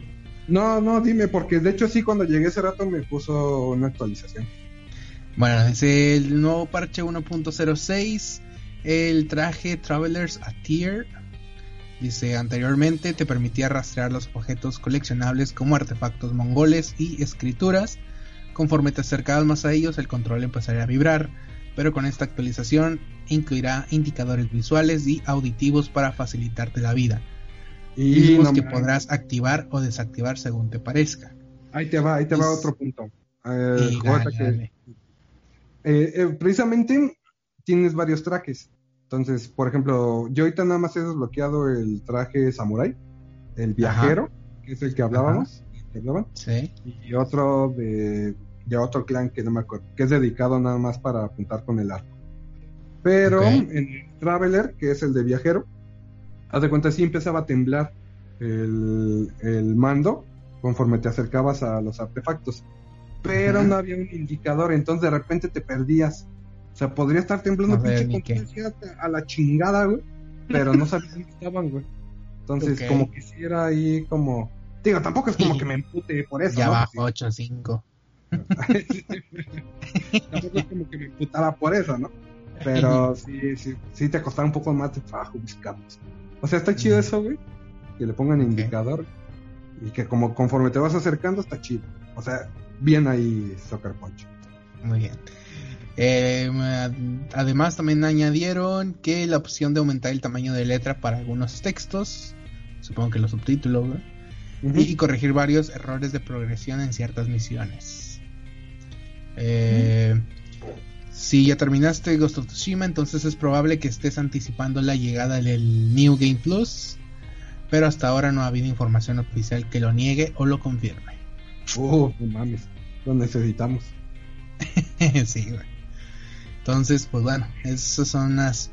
No, no, dime, porque de hecho sí, cuando llegué ese rato me puso una actualización. Bueno, es el nuevo parche 1.06, el traje Travelers Attire. Dice, anteriormente te permitía rastrear los objetos coleccionables como artefactos mongoles y escrituras. Conforme te acercabas más a ellos, el control empezaría a vibrar, pero con esta actualización incluirá indicadores visuales y auditivos para facilitarte la vida. Y no que podrás activar o desactivar según te parezca. Ahí te va, ahí te va otro punto. Eh, Y ahorita dale, que- dale. Eh, eh, precisamente tienes varios trajes. Entonces, por ejemplo, yo ahorita nada más he desbloqueado el traje samurai, el viajero, que es el que hablábamos, que hablaban, Sí. y otro de, de otro clan que no me acuerdo, que es dedicado nada más para apuntar con el arco. Pero Ok. en el Traveler, que es el de viajero, haz de cuenta, sí empezaba a temblar el, el mando conforme te acercabas a los artefactos. Pero Ajá. no había un indicador, entonces de repente te perdías. O sea, podría estar temblando A ver, pinche a la chingada, güey. Pero no sabías dónde estaban, güey. Entonces, como que sí era ahí como. Digo, tampoco es como que me empute por eso, Ya ¿no? bajo Pues 8-5. sí. tampoco es como que me emputara por eso, ¿no? Pero sí, sí, sí te costaba un poco más de trabajo buscarlos. O sea, está chido eso, güey. Que le pongan indicador. Y que como conforme te vas acercando, está chido. O sea, bien ahí Soccer Punch. Muy bien. Eh, además también añadieron que la opción de aumentar el tamaño de letra para algunos textos, supongo que los subtítulos, y corregir varios errores de progresión en ciertas misiones. Eh, Si ya terminaste Ghost of Tsushima, entonces es probable que estés anticipando la llegada del New Game Plus, pero hasta ahora no ha habido información oficial que lo niegue o lo confirme. Uh, no mames. Lo necesitamos. sí, güey. Entonces, pues bueno, esas son las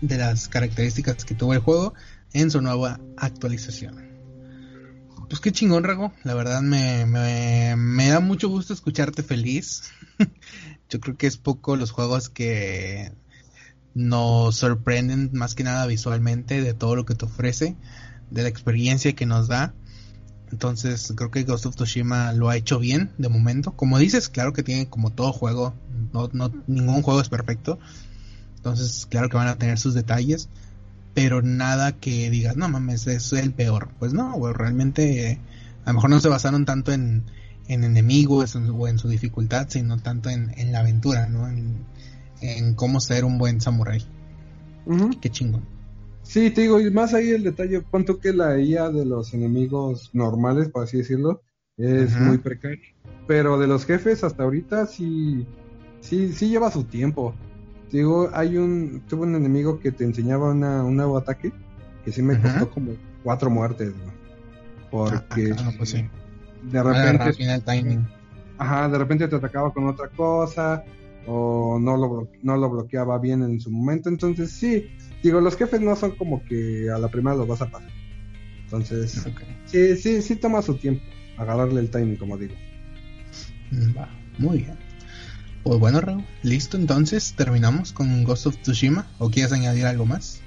de las características que tuvo el juego en su nueva actualización. Pues qué chingón, Rago. La verdad me, me, me da mucho gusto escucharte feliz. Yo creo que es poco los juegos que nos sorprenden más que nada visualmente de todo lo que te ofrece, de la experiencia que nos da. Entonces creo que Ghost of Tsushima lo ha hecho bien de momento. Como dices, claro que tiene como todo juego, no, no, ningún juego es perfecto. Entonces claro que van a tener sus detalles, pero nada que digas, no mames, es el peor. Pues no, güey, realmente eh, a lo mejor no se basaron tanto en, en enemigos en- o en su dificultad, sino tanto en, en la aventura, ¿no? En, en cómo ser un buen samurái. Qué chingón. Sí, te digo, y más ahí el detalle, cuánto que la IA de los enemigos normales, por así decirlo, es Ajá. muy precaria. Pero de los jefes hasta ahorita sí, sí, sí lleva su tiempo. Digo, hay un, tuve un enemigo que te enseñaba una, un nuevo ataque que sí me Ajá. costó como cuatro muertes, güey. Porque Ah, ah, pues sí. de repente, timing. ajá, de repente te atacaba con otra cosa o no lo, no lo bloqueaba bien en su momento. Entonces sí, digo, los jefes no son como que a la primera los vas a pasar. Entonces, sí, sí, sí toma su tiempo agarrarle el timing, como digo. Mm, Va, muy bien. Pues bueno, Raúl, listo. Entonces terminamos con Ghost of Tsushima. ¿O quieres añadir algo más?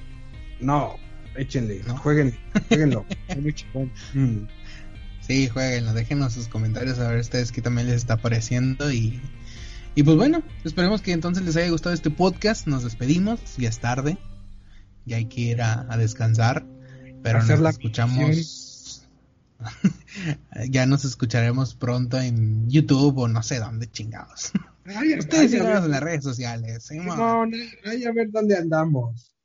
No, échenle, ¿No? jueguen, jueguenlo. Mm. Sí, jueguenlo, déjenos sus comentarios a ver ustedes qué también les está pareciendo y, y pues bueno, esperemos que entonces les haya gustado este podcast, nos despedimos, ya es tarde, ya hay que ir a, a descansar, pero Hacer nos escuchamos, ya nos escucharemos pronto en YouTube o no sé dónde chingados. Ay, Ustedes síganos en las redes sociales, ¿sí, mo? no, no, ay, a ver dónde andamos.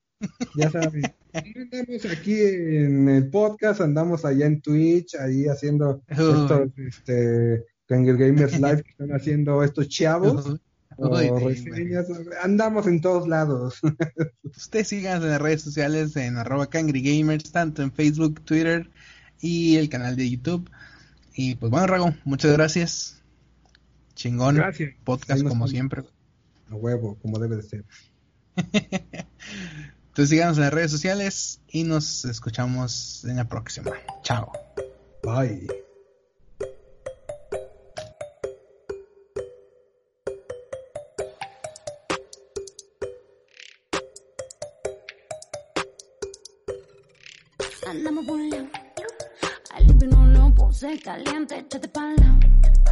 Ya sabes. Andamos aquí en el podcast, andamos allá en Twitch, ahí haciendo estos, este, Kangel Gamers Live que están haciendo estos chavos. Uy, reseñas, andamos en todos lados. Ustedes síganos en las redes sociales en arroba Cangry Gamers, tanto en Facebook, Twitter y el canal de YouTube. Y pues bueno, Rago, muchas gracias. Chingón. Gracias. Podcast como siempre. A huevo, como debe de ser. Entonces síganos en las redes sociales y nos escuchamos en la próxima. Chao. Bye. Caliente, échate pa'l lado.